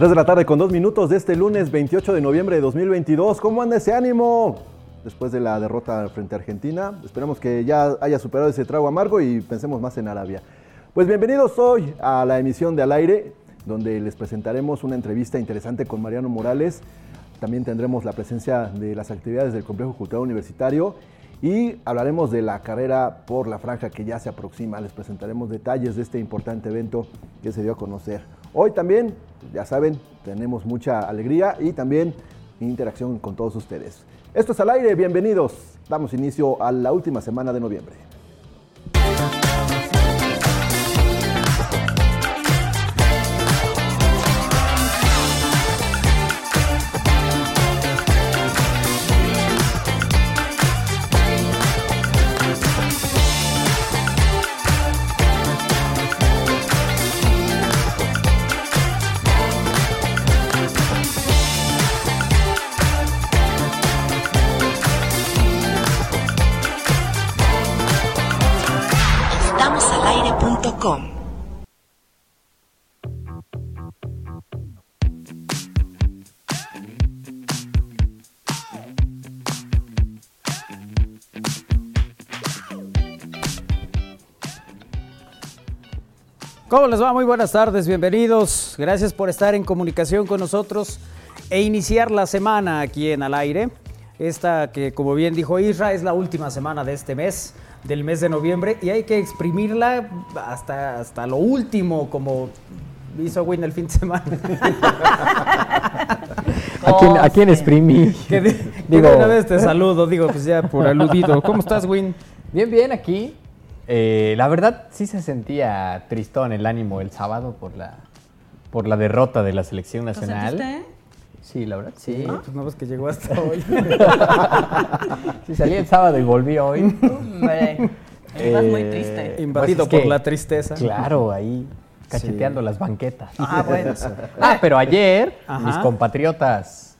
3 de la tarde con dos minutos de este lunes 28 de noviembre de 2022. ¿Cómo anda ese ánimo? Después de la derrota frente a Argentina, esperemos que ya haya superado ese trago amargo y pensemos más en Arabia. Pues bienvenidos hoy a la emisión de Al Aire, donde les presentaremos una entrevista interesante con Mariano Morales. También tendremos la presencia de las actividades del Complejo Cultural Universitario y hablaremos de la carrera por la franja que ya se aproxima. Les presentaremos detalles de este importante evento que se dio a conocer. Hoy también, ya saben, tenemos mucha alegría y también interacción con todos ustedes. Esto es al aire, bienvenidos. Damos inicio a la última semana de noviembre. ¿Cómo les va? Muy buenas tardes, bienvenidos. Gracias por estar en comunicación con nosotros e iniciar la semana aquí en Al Aire. Esta que, como bien dijo Isra, es la última semana de este mes, del mes de noviembre, y hay que exprimirla hasta, hasta lo último, como hizo Win el fin de semana. ¿A quién, ¿a quién exprimí? Que de, digo, una vez te saludo, digo, pues ya por aludido. ¿Cómo estás, Win? Bien, bien, aquí eh, la verdad sí se sentía tristón el ánimo el sábado por la, por la derrota de la selección nacional. ¿Lo Sí, la verdad, sí. Ah, pues no ves que llegó hasta hoy. sí, salí el sábado y volví hoy. Estás muy triste. Eh, Invadido pues por la tristeza. Claro, ahí cacheteando las banquetas. Ah, bueno. ah, pero ayer mis compatriotas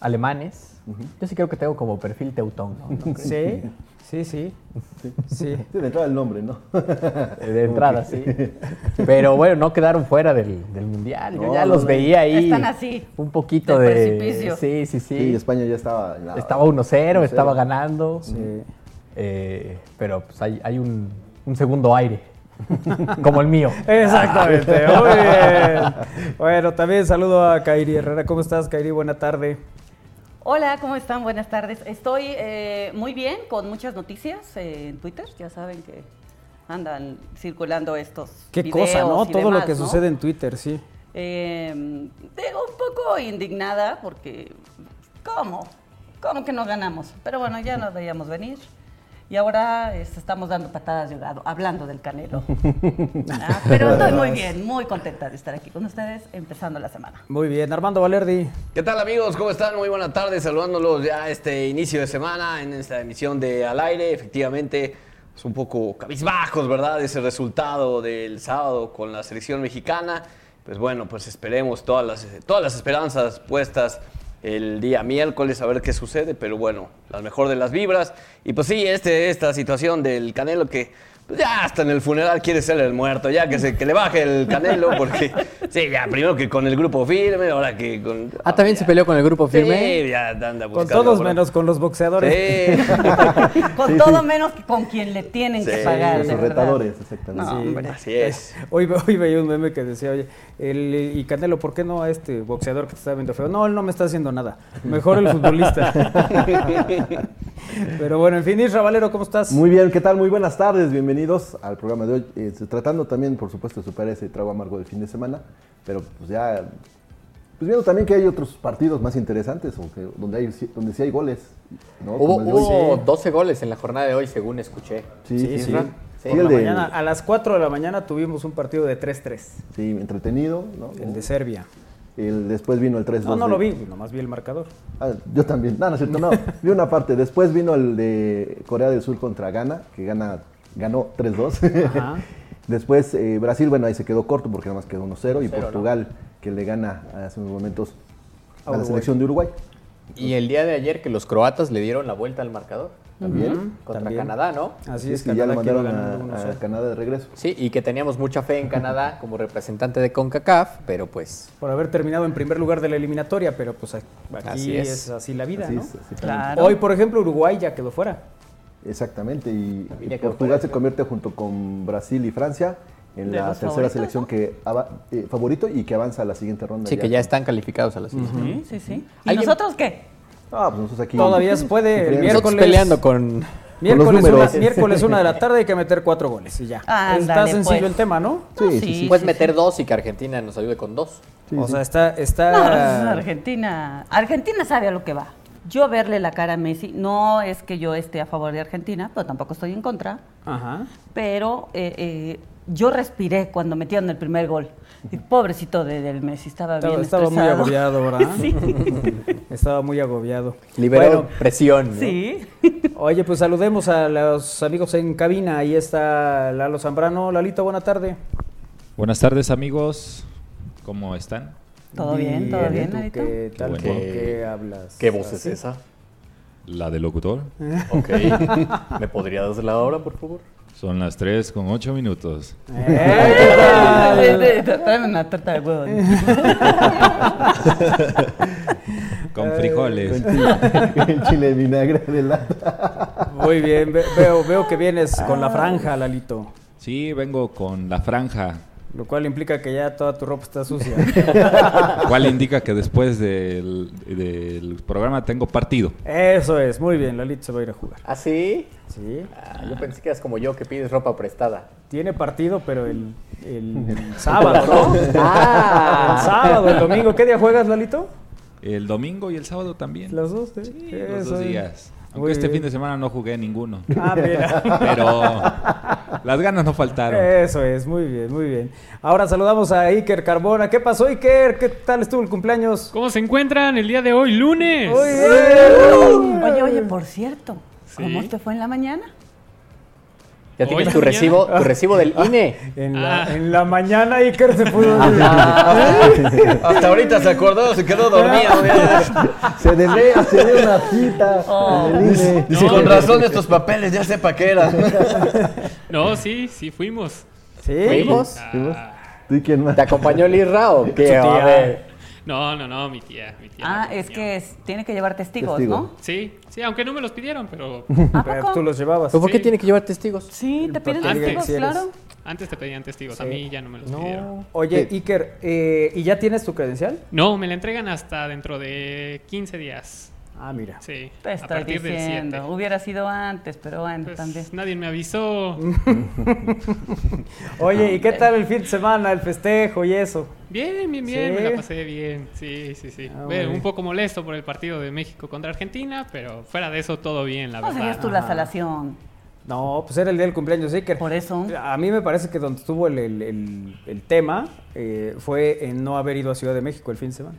alemanes, yo sí creo que tengo como perfil teutón. ¿no? sí. Sí, sí. Sí. De entrada el nombre, ¿no? De entrada, sí. Pero bueno, no quedaron fuera del, Mundial. Yo ya los veía ahí. Están así. Un poquito de. Precipicio. Sí, sí, sí. Sí, España ya estaba. Estaba 1-0, estaba ganando. Sí. Eh, pero pues hay, hay un, un segundo aire. Como el mío. Exactamente. Muy bien. Bueno, también saludo a Kairi Herrera. ¿Cómo estás, Kairi? Buena tarde. Hola, ¿cómo están? Buenas tardes. Estoy eh, muy bien, con muchas noticias eh, en Twitter. Ya saben que andan circulando estos. Qué cosa, ¿no? Todo lo que sucede en Twitter, sí. Eh, un poco indignada porque, ¿cómo? ¿Cómo que no ganamos? Pero bueno, ya nos veíamos venir. Y ahora este, estamos dando patadas de ahogado, hablando del Canelo. Ah, pero estoy muy bien, muy contenta de estar aquí con ustedes, empezando la semana. Muy bien, Armando Valerdi. ¿Qué tal amigos? ¿Cómo están? Muy buena tarde, saludándolos ya este inicio de semana en esta emisión de Al Aire. Efectivamente, es un poco cabizbajos, ¿verdad? Ese resultado del sábado con la selección mexicana. Pues bueno, pues esperemos todas las, todas las esperanzas puestas el día miércoles a ver qué sucede, pero bueno, la mejor de las vibras. Y pues sí, este, esta situación del Canelo que ya hasta en el funeral quiere ser el muerto, ya que, se, que le baje el canelo, porque sí, ya primero que con el grupo firme, ahora que con... Ah, también se peleó con el grupo firme. Sí, ya anda Con todos menos con los boxeadores. Sí. con todo menos con quien le tienen que pagar. Los retadores, exactamente. No, hombre, así es. Hoy, hoy veía un meme que decía, oye, el, y Canelo, ¿por qué no a este boxeador que te está viendo feo? No, él no me está haciendo nada. Mejor el futbolista. Pero bueno, en fin, Isra Valero, ¿cómo estás? Muy bien, ¿qué tal? Muy buenas tardes, bienvenidos al programa de hoy. Eh, tratando también, por supuesto, de superar ese trago amargo del fin de semana, pero pues ya, pues viendo también que hay otros partidos más interesantes, donde, hay, donde sí hay goles. Hubo, 12 goles en la jornada de hoy, según escuché. Sí, sí. sí. mañana, a las 4 de la mañana tuvimos un partido de 3-3. Sí, entretenido. ¿no? El de Serbia. El, después vino el 3-2. No, no lo vi, nomás vi el marcador. Ah, yo también. No, no es cierto, no. vi una parte. Después vino el de Corea del Sur contra Ghana, que gana, ganó 3-2. Después eh, Brasil, bueno, ahí se quedó corto porque nada más quedó 1-0. Y Portugal, que le gana hace unos momentos a, la selección de Uruguay. Y el día de ayer que los croatas le dieron la vuelta al marcador. también. Contra También. Canadá, ¿no? Así Sí, es, sí, ya lo que mandaron a, 1-0. a Canadá de regreso. Sí, y que teníamos mucha fe en Canadá como representante de CONCACAF, pero pues Por haber terminado en primer lugar de la eliminatoria, pero pues aquí Así es. es. así la vida, Así ¿no? es, así Claro. Hoy, por ejemplo, Uruguay ya quedó fuera. Exactamente, y, Portugal se convierte junto con Brasil y Francia en la tercera favoritos, selección ¿no? que ava- eh, favorito y que avanza a la siguiente ronda. sí que ya están calificados a la siguiente. Sí, sí. ¿Y ¿Alguien- nosotros qué? Ah, pues nosotros aquí. Todavía se puede, miércoles- peleando con... Miércoles, números. una, miércoles una de la tarde hay que meter cuatro goles y ya. Está sencillo pues. el tema, ¿no? Sí, No, sí, sí. Puedes sí, meter sí. dos y que Argentina nos ayude con dos. Sí, o sí. sea, está... No, está Argentina. Argentina sabe a lo que va. Yo verle la cara a Messi, no es que yo esté a favor de Argentina, pero tampoco estoy en contra. Ajá. Pero eh, eh, yo respiré cuando metieron el primer gol. Y pobrecito de, del Messi, estaba, Estaba, bien estaba muy agobiado, ¿verdad? Sí. Estaba muy agobiado. Liberó Bueno, presión. ¿no? Sí. oye, pues saludemos a los amigos en cabina. Ahí está Lalo Zambrano. Lalito, buena tarde. Buenas tardes amigos, ¿cómo están? Todo bien, todo bien, ¿tú Lalito? ¿Qué tal? bueno. ¿Por qué hablas? ¿Qué voz es esa? La del locutor. Ok. ¿Me podrías la hora, por favor? Son las 3 con 8 minutos. ¡Eh, ¿qué? Tráeme una torta de huevo. Con frijoles. Con chile, el chile de vinagre de lata. Muy bien, ve- veo, veo que vienes con la franja, Lalito. Sí, vengo con la franja, Lo cual implica que ya toda tu ropa está sucia. cual indica que después del, del programa tengo partido. Eso es, muy bien, Lalito se va a ir a jugar. ¿Ah, sí? Sí. Ah, yo pensé que eras como yo, que pides ropa prestada. Tiene partido, pero el, el sábado, ¿no? Ah. El sábado, el domingo. ¿Qué día juegas, Lalito? El domingo y el sábado también. Los dos, ¿eh? Sí, los dos es. días. Muy Aunque este bien. fin de semana no jugué ninguno. Ah, mira. Pero las ganas no faltaron. Eso es, muy bien, muy bien. Ahora saludamos a Iker Carbona. ¿Qué pasó, Iker? ¿Qué tal estuvo el cumpleaños? ¿Cómo se encuentran el día de hoy, lunes? Oye, oye, por cierto, ¿cómo Sí. te fue en la mañana? ¿Ya tienes tu mañana. recibo, tu recibo del INE? En la, Ah. en la mañana Iker se pudo... Hasta ahorita se acordó, se quedó dormido. mira. Se debe hacer una cita en el INE. Dice, con razón estos papeles, ya sepa qué era. No, sí, sí fuimos. ¿Sí? ¿Fuimos? Ah, ¿Tú y quién más? ¿Te acompañó el o qué? A ver. No, no, no, mi tía, mi tía. Ah, es que es- tiene que llevar testigos, Testigo. ¿no? Sí, sí, aunque no me los pidieron, pero ¿A poco? tú los llevabas. ¿Pero por qué Sí. tiene que llevar testigos? Sí, te piden Porque testigos, si eres- claro. antes te pedían testigos, a mí ya no me los pidieron. No. Oye, Iker, eh, ¿y ya tienes tu credencial? No, me la entregan hasta dentro de 15 días. Ah, mira. Sí, Te a estoy partir del 7. diciendo. Hubiera sido antes, pero bueno, Pues, también. nadie me avisó. Oye, ¿y qué tal el fin de semana, el festejo y eso? Bien, bien, bien, Sí. me la pasé bien. Sí, sí, sí. Ah, un poco molesto por el partido de México contra Argentina, pero fuera de eso todo bien, la ¿Cómo verdad. seguías tú la salación? No, pues era el día del cumpleaños de Iker. Por eso. A mí me parece que donde estuvo el, el- el- el tema eh, fue en no haber ido a Ciudad de México el fin de semana.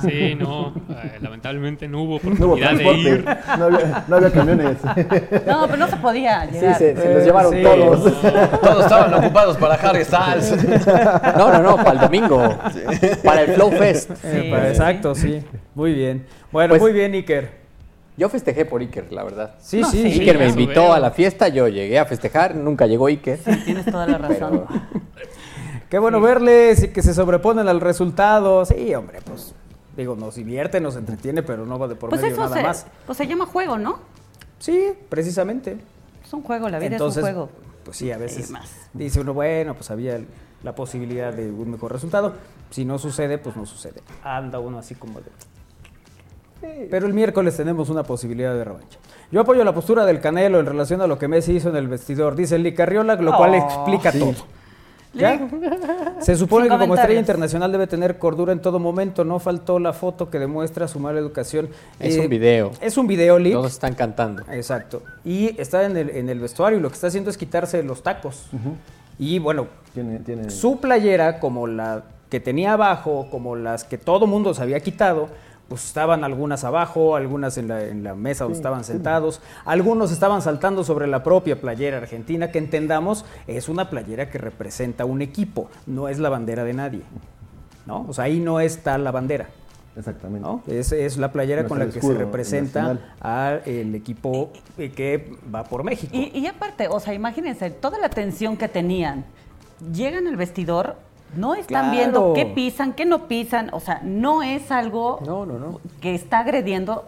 Sí, no, eh, lamentablemente no hubo No hubo oportunidad de ir. no había, no había camiones. No, pero no se podía Sí, llegar. se, se los Eh, llevaron sí. todos. Todos estaban ocupados para Harry Styles. No, no, no, para el domingo. Para el Flow Fest. Eh, Sí. para- exacto, sí. Muy bien. Bueno, Pues- muy bien, Iker. Yo festejé por Iker, la verdad. Sí, No, sí, sí. sí. Iker me invitó veo. a la fiesta, yo llegué a festejar, nunca llegó Iker. Sí, tienes toda la razón. Qué bueno verles y que se sobreponen al resultado. Sí, hombre, pues digo, nos divierte, nos entretiene, pero no va de por Pues medio eso nada se, más. pues se llama juego, ¿no? Sí, precisamente. Es un juego, la vida Entonces, es un juego. pues sí, a veces Sí, más. dice uno, bueno, pues había el- la posibilidad de un mejor resultado. Si no sucede, pues no sucede. Anda uno así como de... Pero el miércoles tenemos una posibilidad de revancha. Yo apoyo la postura del Canelo en relación a lo que Messi hizo en el vestidor. Dice Lee Carriola, lo cual Oh, explica sí. todo. ¿Ya? Se supone que como estrella internacional debe tener cordura en todo momento. No faltó la foto que demuestra su mala educación. Es Eh, un video. Es un video, Lee. Todos están cantando. Exacto. Y está en el, en el vestuario y lo que está haciendo es quitarse los tacos. Y bueno, Tiene, tiene... su playera, como la que tenía abajo, como las que todo mundo se había quitado, pues estaban algunas abajo, algunas en la, en la mesa donde estaban sentados, algunos estaban saltando sobre la propia playera argentina, que entendamos es una playera que representa un equipo, no es la bandera de nadie. ¿no? O sea, ahí no está la bandera. Exactamente. ¿no? Es, es la playera con la que se representa al equipo eh, que va por México. Y, y aparte, o sea, imagínense, toda la tensión que tenían. Llegan al vestidor, no están Claro. viendo qué pisan, qué no pisan. O sea, no es algo No, no, no. que está agrediendo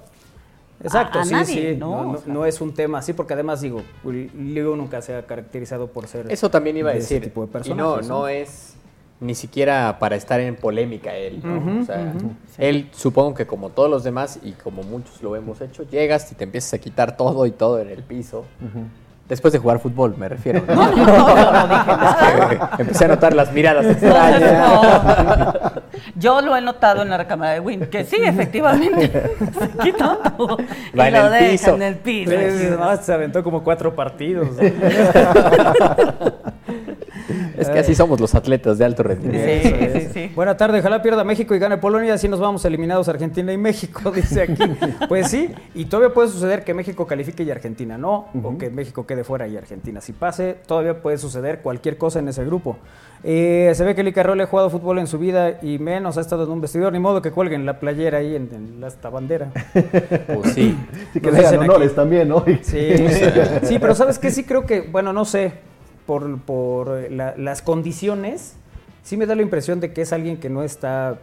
Exacto, a, a sí, nadie, sí. ¿no? No, O no- sea, no es un tema así, porque además digo, Leo nunca se ha caracterizado por ser. Eso también iba a de ese decir. tipo de y no, no es ni siquiera para estar en polémica él. ¿no? O sea, Él, supongo que como todos los demás y como muchos lo hemos hecho, llegas y te empiezas a quitar todo y todo en el piso. Después de jugar fútbol, me refiero. ¿no? No, no, no, dije nada. Es que empecé a notar las miradas extrañas. No. Yo lo he notado en la recámara de Win, que sí, efectivamente. Se todo. Va y en lo deja en el piso. Pues, no, se aventó como cuatro partidos. Es que así somos los atletas de alto rendimiento. Sí, sí, sí. Buena tarde, ojalá pierda México y gane Polonia, así nos vamos eliminados Argentina y México, dice aquí. Pues sí, y todavía puede suceder que México califique y Argentina no, o que México quede fuera y Argentina si pase, todavía puede suceder cualquier cosa en ese grupo. Eh, se ve que Lica Role ha jugado fútbol en su vida y menos ha estado en un vestidor, ni modo que cuelguen la playera ahí en, en la- esta bandera. Pues sí. Sí, que le aquí. honores también, ¿no? Sí, sí, pero sabes que sí creo que, bueno, no sé, por, por eh, la- las condiciones, sí me da la impresión de que es alguien que no está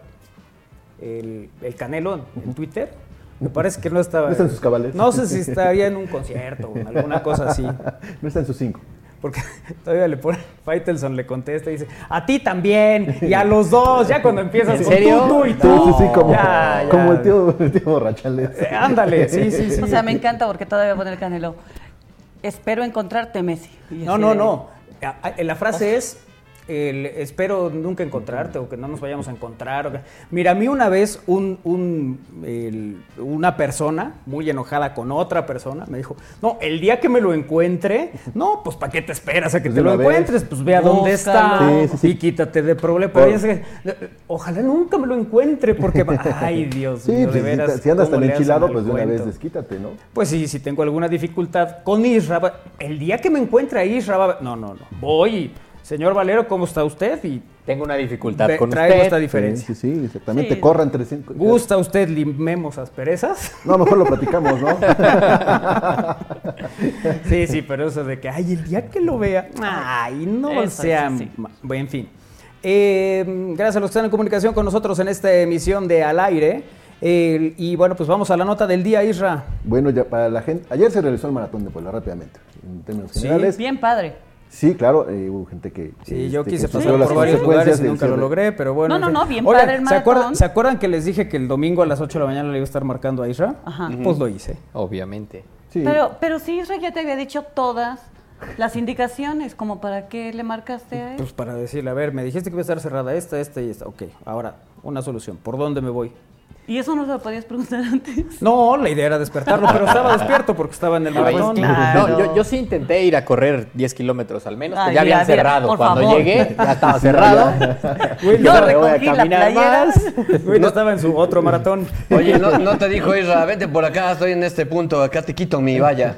el, el Canelo en, en Twitter. Me parece que no estaba. No está en sus cabales. No sé si estaría en un concierto o alguna cosa así. No está en sus cinco. Porque todavía le pone, Faitelson le contesta y dice, a ti también, y a los dos, ya cuando empiezas ¿En con tú, tú y Sí, tú. sí, sí, como, Ya, ya. como el tío, el tío borrachales. Eh, ándale, sí, sí, sí. O sea, me encanta porque todavía pone el Canelo. Espero encontrarte, Messi. Y No, no, de- no. A- a- La frase es, el, espero nunca encontrarte o que no nos vayamos a encontrar. o que- Mira, a mí una vez un, un, el- una persona muy enojada con otra persona me dijo, no, el día que me lo encuentre, no, pues ¿para qué te esperas a que Pues te lo vez. encuentres? Pues ve a dónde está Búscalo. Sí, sí, sí. y quítate de problema. Pero ojalá nunca me lo encuentre porque, ay Dios Sí, mío, pues, de si veras. te- si andas ¿cómo tan enchilado, pues de una vez desquítate, ¿no? Pues sí, si tengo alguna dificultad con Isra, el día que me encuentre a Isra, no, no, no, voy, y, señor Valero, ¿cómo está usted? Y Tengo una dificultad con traigo esta usted. diferencia. Sí, sí, sí, exactamente. Sí. Corra entre cinco. ¿Gusta usted limemos asperezas? No, mejor lo platicamos, ¿no? sí, sí, pero eso de que, ay, el día que lo vea, ay, no Eso, sea, sí, sí. ma- bueno, en fin. Eh, gracias a los que están en comunicación con nosotros en esta emisión de Al Aire. Eh, y bueno, pues vamos a la nota del día, Isra. Bueno, ya para la gente. Ayer se realizó el maratón de Puebla rápidamente. En términos Sí, generales. Bien padre. Sí, claro, eh, hubo gente que. Sí, este, yo que quise pasar por varios lugares y nunca lo logré, pero bueno. No, no, no, bien Oigan, padre el ¿se acuerdan. ¿se acuerdan que les dije que el domingo a las 8 de la mañana le iba a estar marcando a Isra? Ajá. Pues lo hice. Obviamente. Sí. Pero, pero sí, Israel ya te había dicho todas las indicaciones, como para qué le marcaste a él. Pues para decirle, a ver, me dijiste que iba a estar cerrada esta, esta y esta. Ok, ahora, una solución. ¿Por dónde me voy? Y eso no se lo podías preguntar antes. No, la idea era despertarlo, pero estaba despierto porque estaba en el Ay, maratón. claro. No, yo, yo sí intenté ir a correr 10 kilómetros al menos, que Ay, ya habían mira, cerrado. por Cuando favor. llegué, ya estaba cerrado. Güey, Yo no, me voy a recogí la caminar playera. más. güey, no estaba en su otro maratón. Oye, no, no te dijo Isra, vente por acá, estoy en este punto, acá te quito mi valla.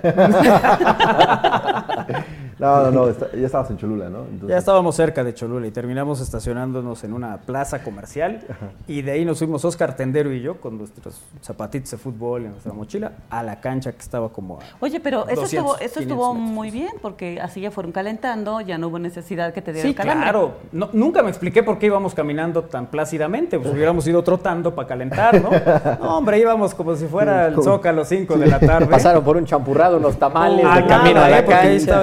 No, no, no, está- ya estabas en Cholula, ¿no? Entonces, Ya estábamos cerca de Cholula y terminamos estacionándonos en una plaza comercial y de ahí nos fuimos Oscar Tendero y yo con nuestros zapatitos de fútbol y nuestra mochila a la cancha que estaba como a Oye, pero eso 200, estuvo, eso 500 estuvo metros. muy bien, porque así ya fueron calentando, ya no hubo necesidad que te diera Sí, el calambre. claro. No, nunca me expliqué por qué íbamos caminando tan plácidamente. Pues hubiéramos ido trotando para calentar, ¿no? No, hombre, íbamos como si fuera el Zócalo 5 de la tarde. Pasaron por un champurrado, unos tamales de camino a ¿eh? la Porque ahí cancha.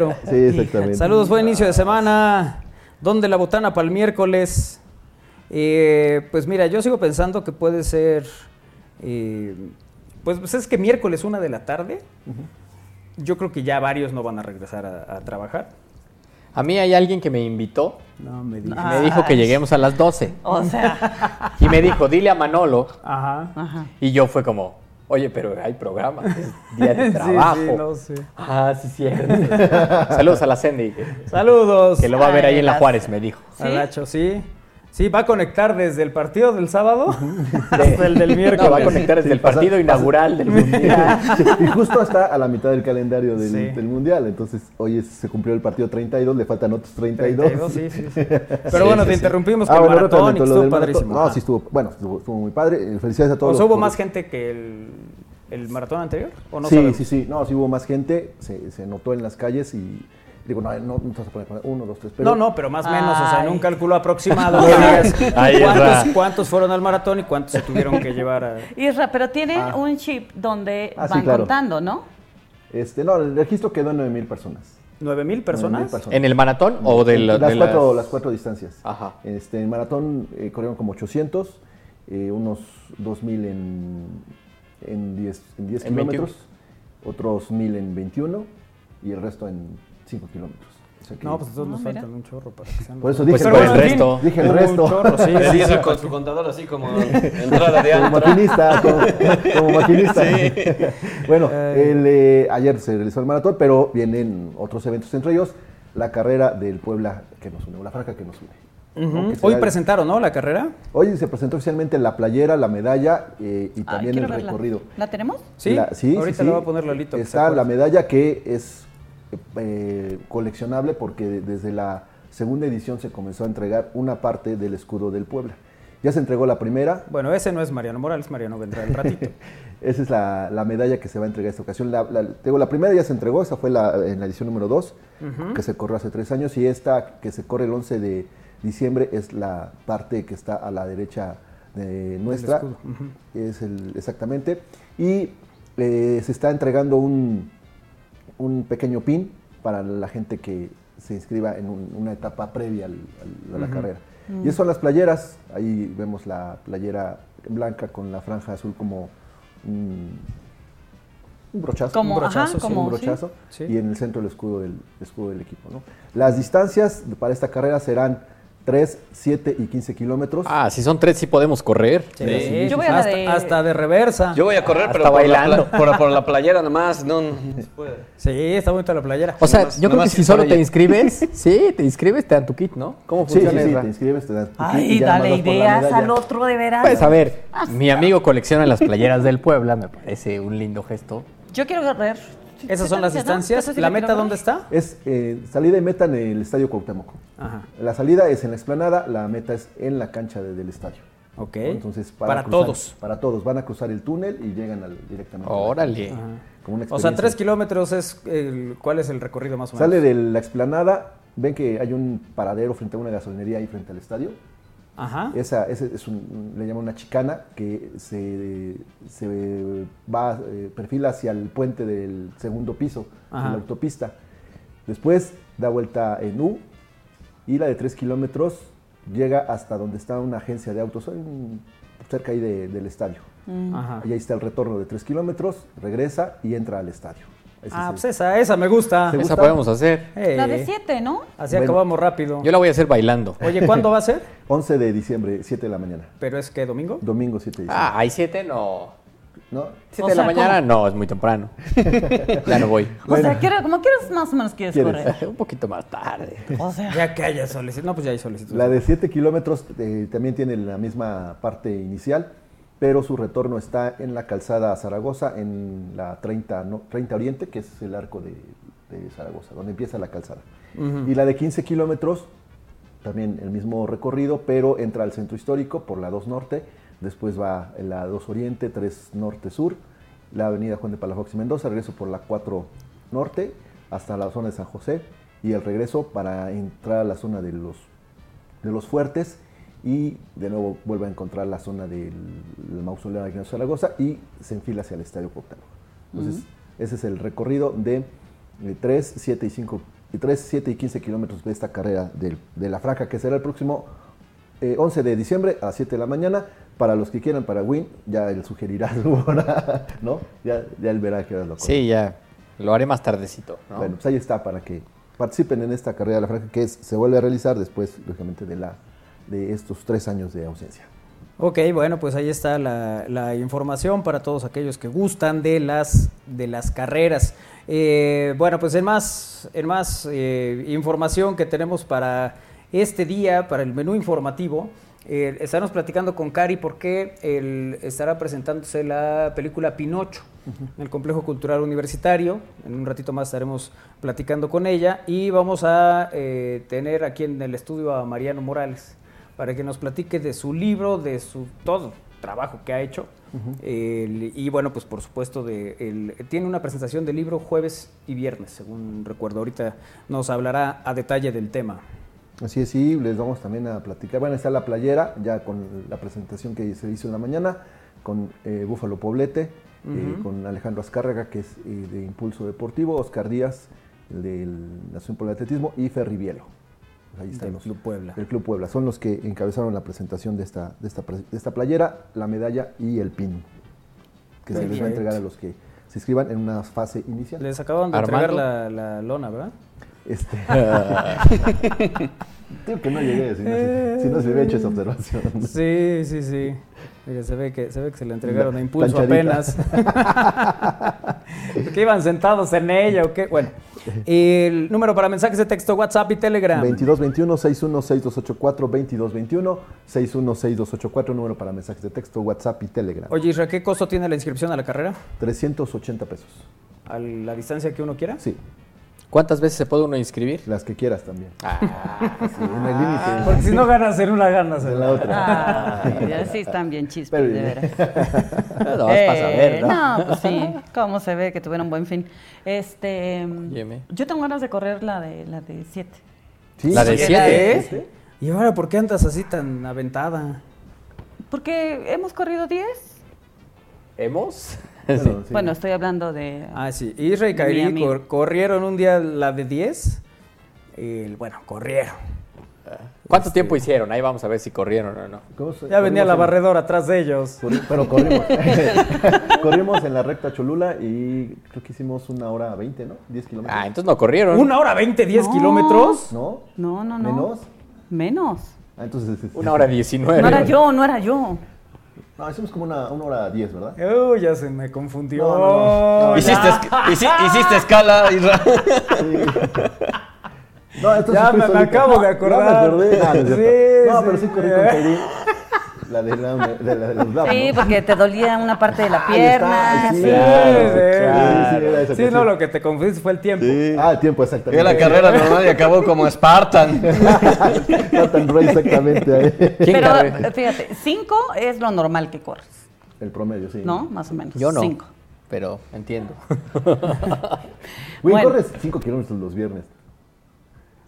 Sí, exactamente. Saludos, buen inicio de semana. ¿Dónde la botana para el miércoles? Eh, pues mira, yo sigo pensando que puede ser. eh, pues, pues es que miércoles, una de la tarde. Yo creo que ya varios no van a regresar a, a trabajar. A mí hay alguien que me invitó No me digas. me dijo que lleguemos a las 12. O sea, Y me dijo, dile a Manolo. Ajá. ajá. Y yo fue como, oye, pero hay programa, es día de Sí, trabajo. sí, no sé. Ah, sí, cierto. Saludos a la Sandy, Saludos. que lo va a ver ahí en la Juárez, me dijo. ¿Sí? Alacho, sí. Sí, va a conectar desde el partido del sábado hasta el del miércoles. No, va a conectar desde Sí, el pasa- partido pasa- inaugural del Mundial. Sí, y justo está a la mitad del calendario del, Sí. del Mundial. Entonces, hoy es- se cumplió el partido 32, le faltan otros 32. 32, sí, sí, sí. Pero bueno, te interrumpimos Ah, con bueno, el maratón y estuvo maratón. padrísimo. No, Ajá. sí estuvo, bueno, estuvo, estuvo muy padre. Eh, Felicidades a todos. ¿O sea, hubo más gente que el, el maratón anterior? ¿O no sí, sabemos? sí, sí. No, sí hubo más gente. Se, se notó en las calles y. Digo, no, no, no te vas a poner uno, dos, tres. Pero no, no, pero más o menos, o sea, en un cálculo aproximado. digas Ahí ¿cuántos, cuántos fueron al maratón y cuántos se tuvieron que llevar a...? Isra, pero tienen Ah. un chip donde Ah, sí, van claro. contando, ¿no? Este, no, el registro quedó en 9 mil personas. ¿Nueve mil 9,000 personas? ¿En el maratón o de, la- las, de cuatro, las- las cuatro distancias. Ajá. Este, en maratón eh, corrieron como 800, eh, unos 2000 en, en 10, en 10 En 21. kilómetros, otros 1000 en 21 y el resto en 5 kilómetros. O sea que- No, pues entonces nos No, mira. faltan un chorro para que sean por eso los- dije, Pues el en fin, resto. Dije el hubo resto. Un chorro, sí, Le sí, dice sí. con su contador así como entrada de como antro. maquinista, como, como maquinista. bueno, Ay. el, eh, ayer se realizó el maratón, pero vienen otros eventos, entre ellos la carrera del Puebla que nos une, o la franca que nos une. ¿no? Que Hoy será- presentaron, ¿no? La carrera. Hoy se presentó oficialmente la playera, la medalla eh, y Ay, también quiero el verla. recorrido. ¿La tenemos? Sí, La- sí, ahorita sí, le sí. va a poner Lolito. que se Está la acuerde. medalla que es eh, coleccionable porque desde la segunda edición se comenzó a entregar una parte del escudo del Puebla. Ya se entregó la primera, Bueno, ese no es Mariano Morales, Mariano vendrá el ratito. esa es la, la medalla que se va a entregar esta ocasión. La, la- te digo, la primera ya se entregó, esa fue la, en la edición número 2, que se corrió hace tres años, y esta que se corre el 11 de diciembre es la parte que está a la derecha de nuestra. Es el, exactamente. Y eh, se está entregando un, un pequeño pin para la gente que se inscriba en un- una etapa previa al- al- a la carrera. Y esas son las playeras. Ahí vemos la playera blanca con la franja azul como un, un brochazo. Como, Un brochazo, ajá, sí, como, un brochazo. sí. Y en el centro el escudo del, escudo del equipo. ¿no? Las distancias para esta carrera serán 3, 7 y 15 kilómetros. Ah, si son tres, sí podemos correr. Sí, Yo voy a hasta, de- hasta de reversa. Yo voy a correr, Hasta pero por la, por, por la playera nomás. No, no se puede. Sí, está bonita la playera. O sea, Nomás- yo creo que si solo te inscribes, sí, te inscribes, te dan tu kit, ¿no? ¿Cómo Sí, sí, funciona sí, te inscribes, te das tu kit y Ay, dale ideas al otro de verano. Pues a ver, mi amigo colecciona las playeras del Puebla, me parece un lindo gesto. Yo quiero correr. Esas ¿Sí son las distancias. ¿La meta dónde está? Es eh, salida y meta en el Estadio Cuauhtémoc. Ajá. La salida es en la explanada, la meta es en la cancha de- del estadio. Ok. Entonces, para cruzar- todos. Para todos. Van a cruzar el túnel y llegan al- directamente. Órale. cancha. Como una O sea, tres kilómetros es el, ¿cuál es el recorrido más o menos? Sale de la explanada, ven que hay un paradero frente a una gasolinería ahí frente al estadio. Ajá. Esa, es un, le llaman una chicana que se, se va, eh, perfila hacia el puente del segundo piso Ajá. de la autopista. Después da vuelta en U y la de 3 kilómetros llega hasta donde está una agencia de autos, en- cerca ahí de- del estadio. Ajá. Y ahí está el retorno de 3 kilómetros, regresa y entra al estadio. Ah, es pues esa, esa me gusta. ¿Te Esa gusta? podemos hacer. Eh, La de 7, ¿no? Así Bueno. acabamos rápido. Yo la voy a hacer bailando. Oye, ¿cuándo va a ser? 11 de diciembre, 7 de la mañana. ¿Pero es que domingo? Domingo 7 de diciembre. Ah, hay siete, no. ¿No? Siete O de la mañana, no, es muy temprano. ya no voy. O sea, quiero, como quieres más o menos quieres ¿Quieres? correr. Un poquito más tarde. O sea, Ya que haya solicitud. No, pues ya hay solicitud. La de 7 kilómetros eh, también tiene la misma parte inicial, pero su retorno está en la calzada Zaragoza, en la 30, no, 30 Oriente, que es el arco de, de Zaragoza, donde empieza la calzada. Y la de 15 kilómetros, también el mismo recorrido, pero entra al centro histórico por la 2 Norte, después va la 2 Oriente, 3 Norte Sur, la avenida Juan de Palafox y Mendoza, regreso por la 4 Norte hasta la zona de San José y el regreso para entrar a la zona de los de los fuertes y de nuevo vuelve a encontrar la zona del, del mausoleo de Ignacio Zaragoza y se enfila hacia el Estadio Cuauhtémoc. Entonces, ese es el recorrido de 3, 7 y 5, y 3, 7 y 15 kilómetros de esta carrera del- de, la franja que será el próximo eh, 11 de diciembre a las 7 de la mañana. Para los que quieran para Win, ya él sugerirá su hora, ¿no? Ya, ya él verá qué hora lo. Sí, ya. Lo haré más tardecito. ¿no? Bueno, pues ahí está para que participen en esta carrera de la franja que es- se vuelve a realizar después, lógicamente, de, la, de estos tres años de ausencia. Ok, bueno, pues ahí está la, la información para todos aquellos que gustan de las, de las carreras. Eh, bueno, pues en más, en más eh, información que tenemos para este día para el menú informativo. Eh, estaremos platicando con Cari porque él estará presentándose la película Pinocho en el Complejo Cultural Universitario. En un ratito más estaremos platicando con ella y vamos a eh, tener aquí en el estudio a Mariano Morales para que nos platique de su libro, de su todo trabajo que ha hecho. Y bueno, pues por supuesto, de, el- tiene una presentación del libro jueves y viernes, según recuerdo. Ahorita nos hablará a detalle del tema. Así es, sí, les vamos también a platicar. Bueno, está la playera, ya con la presentación que se hizo en la mañana, con eh, Búfalo Poblete, eh, con Alejandro Azcárraga, que es eh, de Impulso Deportivo, Oscar Díaz, el de Nación por el Atletismo, y Ferry Bielo. Ahí están Del Club Puebla. del Club Puebla. Son los que encabezaron la presentación de esta, de esta, de esta playera, la medalla y el pin, que se les va a entregar a los que se inscriban en una fase inicial. Les acaban de Armando. entregar la, la lona, ¿verdad? Este. Digo que no llegué, si no, si, si no se hubiera hecho esa observación. Sí, sí, sí. Mira, se ve que se ve que se le entregaron a impulso Planchadita. apenas. que iban sentados en ella o qué. Bueno, el número para mensajes de texto, WhatsApp y Telegram. 2221 616284 2221 616284 número para mensajes de texto, WhatsApp y Telegram. Oye, Isra, ¿qué costo tiene la inscripción a la carrera? 380 pesos. ¿A la distancia que uno quiera? Sí, ¿Cuántas veces se puede uno inscribir? las que quieras también. Ah, Sí, no hay límite. Porque si no ganas en una, ganas en la otra. Sí están bien chispis, Pero- de veras. no, vas para saber, Eh, ¿no? No, pues sí, cómo se ve que tuvieron buen fin. Este, yo tengo ganas de correr la de la de 7. Sí, La de sí. siete. ¿Eh? ¿Y ahora por qué andas así tan aventada? Porque hemos corrido 10. ¿Hemos? Bueno, sí. Bueno, estoy hablando de Ah, sí. Isra y Kairi cor- corrieron un día la de 10. Y, bueno, corrieron. ¿Cuánto tiempo hicieron? Ahí vamos a ver si corrieron o no. ¿Cómo se- Ya venía la en- barredora atrás de ellos. corri- Pero corrimos. corrimos en la recta Cholula y creo que hicimos una hora 20, ¿no? 10 kilómetros. Ah, entonces no corrieron. ¿Una hora 20, 10 No. kilómetros? ¿No? No, no, no. ¿Menos? Menos. Ah, entonces. este, Una hora diecinueve. No era yo, no era yo. No, hicimos como una, una hora 10, ¿verdad? Uy, ya se me confundió. No, no, no. Hiciste, ya. esc- hici- hiciste escala, Isra. No, entonces Ya me- me acabo de Ya acordar. me acordé. Cierto. Sí, No, sí. pero sí corrí con Kairi. La de, la, de, la, de los labs, Sí, ¿no? porque te dolía una parte de la pierna. está, Sí, sí, sí, claro, sí, claro. sí, Sí, era no, lo que te confundiste fue el tiempo. Ah, el tiempo, exactamente. la carrera normal y acabó como Spartan. Spartan exactamente. ahí. ¿Quién Pero corre? fíjate, 5 es lo normal que corres, El promedio, sí. ¿no? Más o menos. Yo no. 5. Pero entiendo. Güey, Bueno. corres 5 kilómetros los viernes.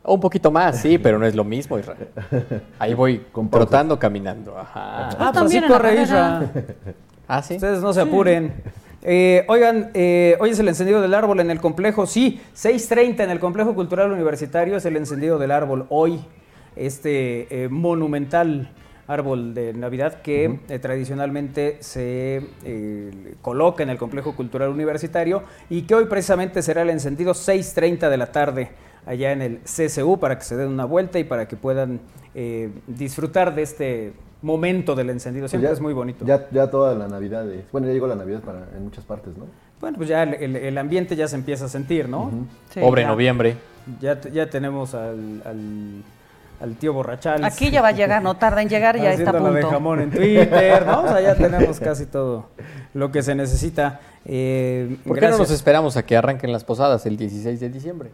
Un poquito más, sí, pero no es lo mismo, Israel. Ahí voy Con trotando, caminando. Ajá. Ah, pues así también en la corre carrera. Isra. Ah, sí. Ustedes no se apuren. Eh, oigan, eh, hoy es el encendido del árbol en el complejo. Sí, 6.30 en el complejo cultural universitario es el encendido del árbol. Hoy, este eh, monumental árbol de Navidad que eh, tradicionalmente se eh, coloca en el complejo cultural universitario y que hoy precisamente será el encendido 6.30 de la tarde allá en el CCU para que se den una vuelta y para que puedan eh, disfrutar de este momento del encendido. Siempre Pues ya- es muy bonito. Ya, ya toda la Navidad. es- bueno, ya llegó la Navidad para, en muchas partes, ¿no? Bueno, pues ya el, el- el ambiente ya se empieza a sentir, ¿no? Pobre noviembre. ya, te- ya tenemos al, al, al tío Borrachal. Aquí ya va a llegar, no tarda en llegar, ya está a haciendo la de punto. jamón en Twitter, ¿no? O sea, ya tenemos casi todo lo que se necesita. Eh, ¿Por qué no nos esperamos a que arranquen las posadas el 16 de diciembre?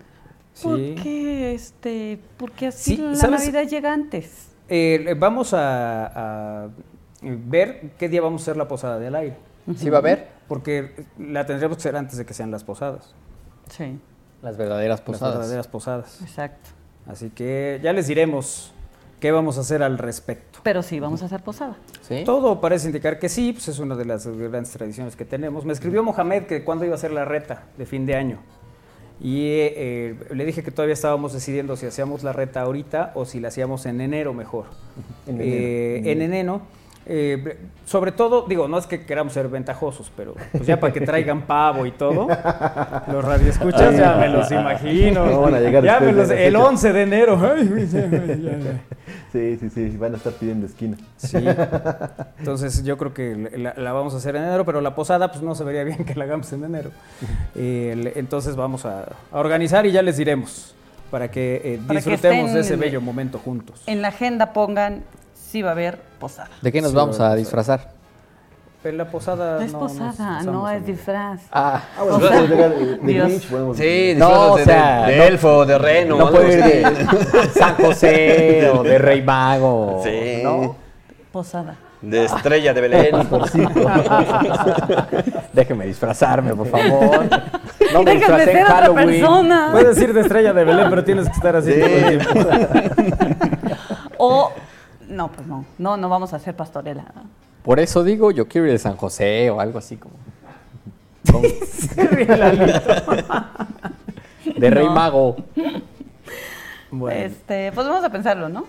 ¿Por Sí. qué? Este, porque así Sí, la ¿sabes? Navidad llega antes. Eh, vamos a, a ver qué día vamos a hacer la posada del aire. ¿Sí va a haber? Porque la tendremos que hacer antes de que sean las posadas. Sí, Las verdaderas Las posadas. verdaderas posadas. exacto. Así que ya les diremos qué vamos a hacer al respecto. Pero sí, vamos a hacer posada. ¿Sí? Todo parece indicar que sí, pues es una de las grandes tradiciones que tenemos. Me escribió Mohamed que cuándo iba a ser la reta de fin de año. Y eh, le dije que todavía estábamos decidiendo si hacíamos la reta ahorita o si la hacíamos en enero mejor. En Eh, en enero. Eh, sobre todo, digo, no es que queramos ser ventajosos, pero pues ya para que traigan pavo y todo, los radioescuchas ya me los imagino. No van a llegar ya me los, el fecha. 11 de enero. Ay, güey, ya, ya, ya. Sí, sí, sí. Van a estar pidiendo esquina. Sí. Entonces yo creo que la, la vamos a hacer en enero, pero la posada pues no se vería bien que la hagamos en enero. Eh, entonces vamos a, a organizar y ya les diremos. para que eh, Para que disfrutemos estén de ese bello momento juntos. En la agenda pongan si va a haber posada. ¿De qué nos Sí, vamos a disfrazar? En la posada No es posada, no es disfraz. Ah, Ah, bueno, de, de, de Dios. Grinch podemos Sí, No, o de- sea, de, no- elfo, de reno. no puede ir de San José o de Rey Mago. Sí. ¿no? Posada. De estrella de Belén. Déjeme disfrazarme, por favor. No me Déjame ser otra persona. Puedes ir de estrella de Belén, pero tienes que estar así todo el tiempo. O, no, pues no, no, no vamos a hacer pastorela. Por eso digo, yo quiero ir de San José o algo así como. como- de Rey No. Mago. Bueno. Este, pues vamos a pensarlo, ¿no?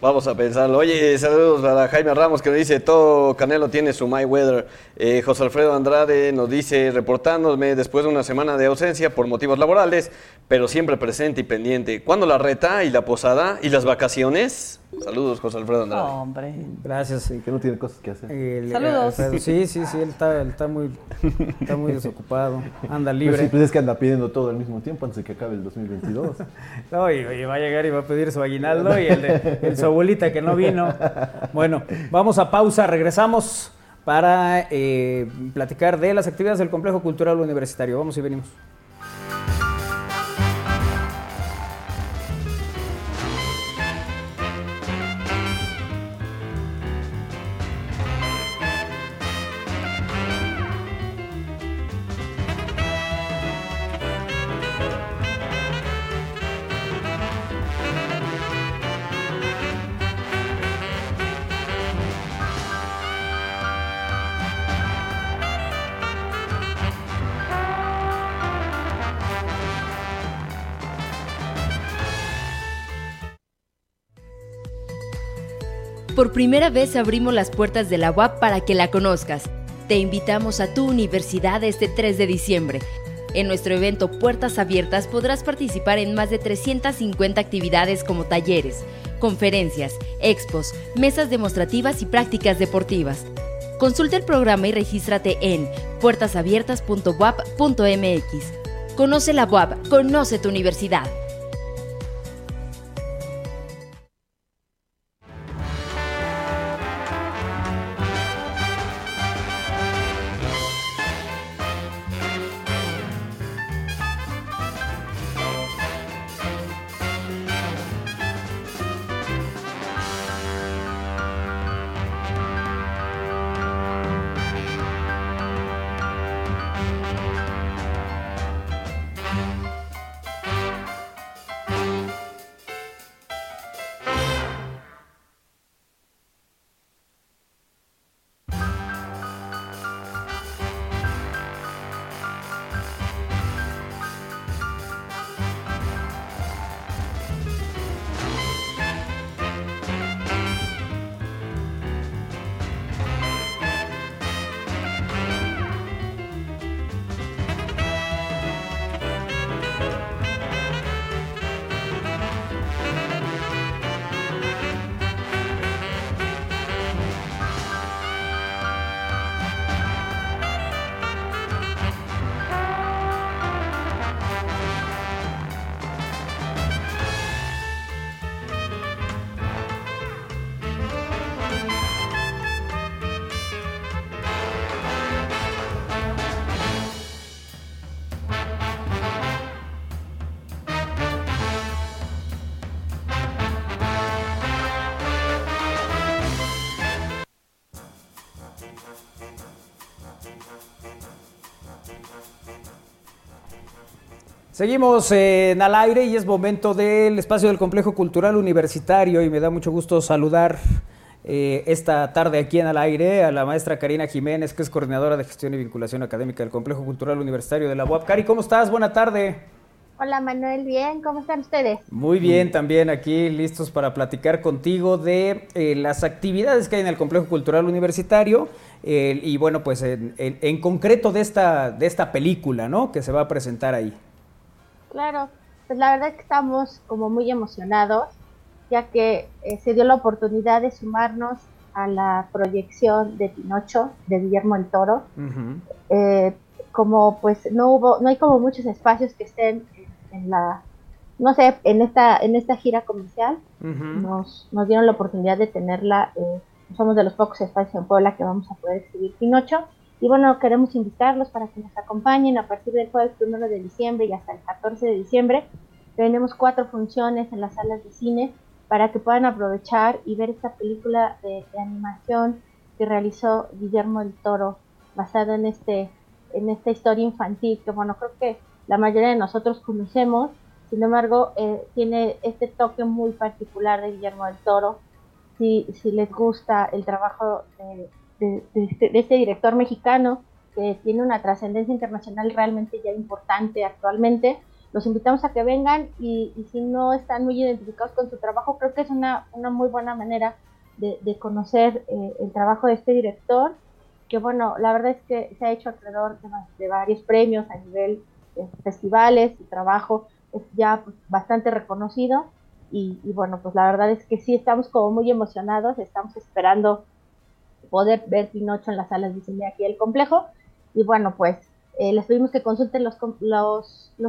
Vamos a pensarlo. Oye, saludos para Jaime Ramos que nos dice, todo Canelo tiene su My Weather. Eh, José Alfredo Andrade nos dice, reportándome después de una semana de ausencia por motivos laborales, pero siempre presente y pendiente. ¿Cuándo la reta y la posada y las vacaciones? Saludos, José Alfredo Andrade. Hombre. Gracias. Sí, que no tiene cosas que hacer. El- Saludos. Alfredo. Sí, sí, sí, él está, él está muy, está muy desocupado, anda Pues libre. sí, pues es que anda pidiendo todo al mismo tiempo antes de que acabe el 2022. No, y, y va a llegar y va a pedir su aguinaldo y el de el su abuelita que no vino. Bueno, vamos a pausa, regresamos para eh, platicar de las actividades del Complejo Cultural Universitario. Vamos y venimos. Primera vez abrimos las puertas de la UAP para que la conozcas. Te invitamos a tu universidad este 3 de diciembre. En nuestro evento Puertas Abiertas podrás participar en más de 350 actividades como talleres, conferencias, expos, mesas demostrativas y prácticas deportivas. Consulta el programa y regístrate en puertasabiertas.wap.mx. Conoce la UAP, conoce tu universidad. Seguimos en al aire y es momento del espacio del Complejo Cultural Universitario y me da mucho gusto saludar eh, esta tarde aquí en al aire a la maestra Karina Jiménez, que es coordinadora de gestión y vinculación académica del Complejo Cultural Universitario de la UAP. Cari, ¿cómo estás? Buena tarde. Hola Manuel, bien, ¿cómo están ustedes? Muy bien, también aquí listos para platicar contigo de eh, las actividades que hay en el Complejo Cultural Universitario eh, y bueno, pues en, en- en concreto de esta, de esta película, ¿no? Que se va a presentar ahí. Claro, pues la verdad es que estamos como muy emocionados, ya que eh, se dio la oportunidad de sumarnos a la proyección de Pinocho de Guillermo el Toro. Eh, como pues no hubo, no hay como muchos espacios que estén en, en la no sé, en esta, en esta gira comercial. Nos, nos dieron la oportunidad de tenerla, eh, somos de los pocos espacios en Puebla que vamos a poder exhibir Pinocho, y bueno, queremos invitarlos para que nos acompañen a partir del jueves 1 de diciembre y hasta el 14 de diciembre. Tenemos cuatro funciones en las salas de cine para que puedan aprovechar y ver esta película de, animación que realizó Guillermo del Toro, basada en, este, en esta historia infantil, que bueno, creo que la mayoría de nosotros conocemos, sin embargo, eh, tiene este toque muy particular de Guillermo del Toro. Si, si les gusta el trabajo de, este, de, este, director mexicano que tiene una trascendencia internacional realmente ya importante actualmente. Los invitamos a que vengan y, si no están muy identificados con su trabajo, creo que es una, una muy buena manera de, conocer eh, el trabajo de este director, que bueno, la verdad es que se ha hecho alrededor de, varios premios a nivel de festivales, su trabajo es ya pues, bastante reconocido y, y, bueno, pues la verdad es que sí estamos como muy emocionados, estamos esperando poder ver Pinocho en las salas de cine aquí del complejo. Y bueno, pues eh, les pedimos que consulten los,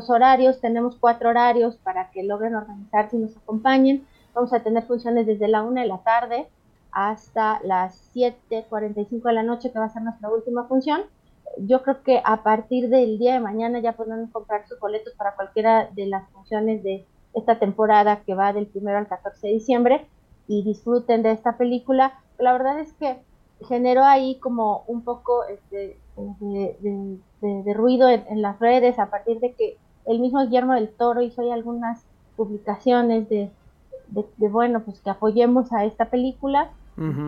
horarios. Tenemos cuatro horarios para que logren organizarse y nos acompañen. Vamos a tener funciones desde la una de la tarde hasta las 7.45 de la noche, que va a ser nuestra última función. Yo creo que a partir del día de mañana ya podrán comprar sus boletos para cualquiera de las funciones de esta temporada que va del 1 al 14 de diciembre y disfruten de esta película. La verdad es que generó ahí como un poco este, de, ruido en, las redes a partir de que el mismo Guillermo del Toro hizo ahí algunas publicaciones de, bueno, pues que apoyemos a esta película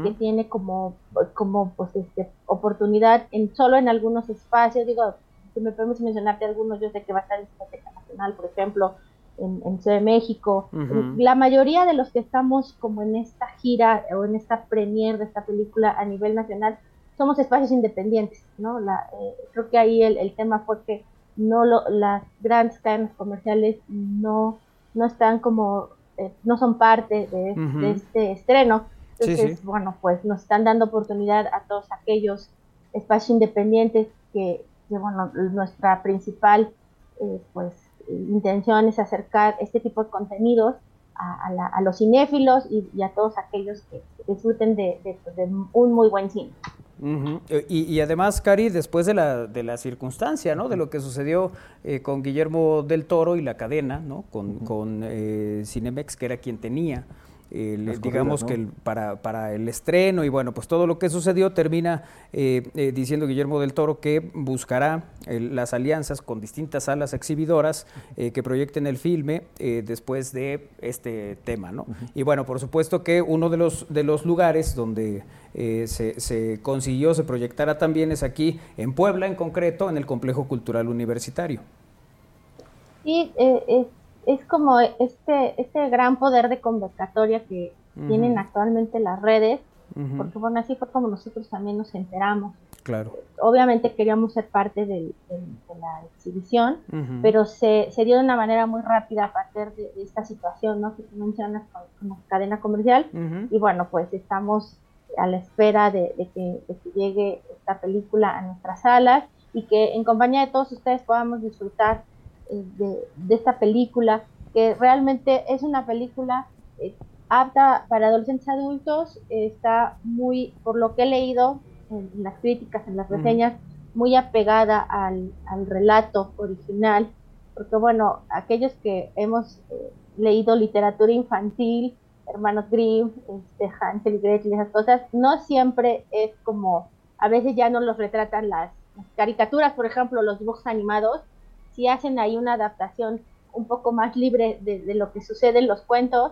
que tiene como, como pues este, oportunidad en solo en algunos espacios, digo, si me podemos mencionarte algunos, yo sé que va a estar en Biblioteca Nacional, por ejemplo, en, Ciudad de México. La mayoría de los que estamos como en esta gira o en esta premier de esta película a nivel nacional somos espacios independientes, ¿no? La, eh, creo que ahí el, tema fue que no lo, las grandes cadenas comerciales no, no están como, eh, no son parte de, este estreno. Entonces, bueno, pues nos están dando oportunidad a todos aquellos espacios independientes que, que bueno, nuestra principal, eh, pues, intención es acercar este tipo de contenidos a, los cinéfilos y, a todos aquellos que disfruten de, un muy buen cine. y, además, Cari, después de la, de la circunstancia, ¿no? De lo que sucedió eh, con Guillermo del Toro y la cadena, ¿no? Con, con eh, Cinemex, que era quien tenía digamos que para, para, el estreno y bueno, pues todo lo que sucedió termina eh, eh, diciendo Guillermo del Toro que buscará las alianzas con distintas salas exhibidoras eh, que proyecten el filme después de este tema, ¿no? Y bueno, por supuesto que uno de los, de los lugares donde se, se, consiguió, se proyectara también es aquí en Puebla en concreto, en el Complejo Cultural Universitario. Sí, es como este, este gran poder de convocatoria que tienen actualmente las redes, porque bueno, así fue como nosotros también nos enteramos. Claro. Obviamente queríamos ser parte de, la exhibición, pero se, se, dio de una manera muy rápida a partir de, esta situación, ¿no? Que tú mencionas como cadena comercial. Y bueno, pues estamos a la espera de, que, de que llegue esta película a nuestras salas y que en compañía de todos ustedes podamos disfrutar de, esta película, que realmente es una película eh, apta para adolescentes adultos, está muy, por lo que he leído en, las críticas, en las reseñas, muy apegada al, relato original, porque bueno, aquellos que hemos eh, leído literatura infantil, hermanos Grimm, este, Hansel y Gretel y esas cosas, no siempre es como, a veces ya no los retratan las caricaturas, por ejemplo, los dibujos animados, si hacen ahí una adaptación un poco más libre de, lo que sucede en los cuentos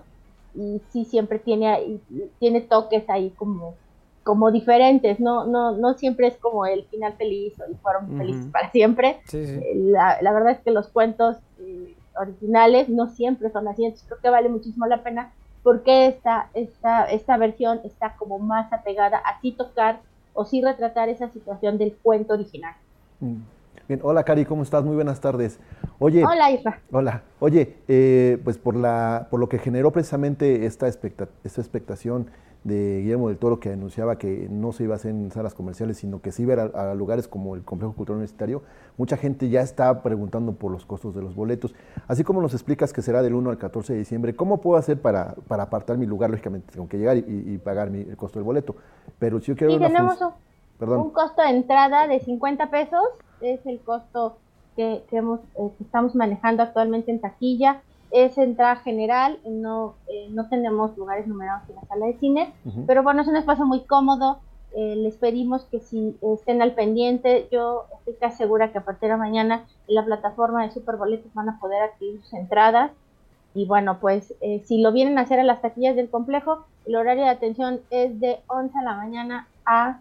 y sí siempre tiene tiene toques ahí como como diferentes, no, no, no siempre es como el final feliz y fueron felices para siempre. Eh, la, la, verdad es que los cuentos eh, originales no siempre son así, entonces creo que vale muchísimo la pena porque esta, esta, esta versión está como más apegada a sí tocar o sí retratar esa situación del cuento original. Mm hola Cari, ¿cómo estás? Muy buenas tardes. Oye, hola Isra. Hola. Oye, eh, pues por, la, por lo que generó precisamente esta, esta expectación de Guillermo del Toro que anunciaba que no se iba a hacer en salas comerciales, sino que se iba a, a- lugares como el Complejo Cultural Universitario, mucha gente ya está preguntando por los costos de los boletos. Así como nos explicas que será del 1 al 14 de diciembre, ¿cómo puedo hacer para, para apartar mi lugar? Lógicamente, tengo que llegar y, y pagar mi- el costo del boleto. Pero si yo quiero Sí, una tenemos un, Perdón. un costo de entrada de 50 pesos, es el costo que, que hemos, eh, que estamos manejando actualmente en taquilla. Es entrada general, no, eh, no tenemos lugares numerados en la sala de cine, pero bueno, es un espacio muy cómodo. eh, les pedimos que si estén al pendiente, yo estoy casi segura que a partir de mañana en la plataforma de Superboletos van a poder adquirir sus entradas. Y bueno, pues eh, si lo vienen a hacer a las taquillas del complejo, el horario de atención es de 11 de la mañana a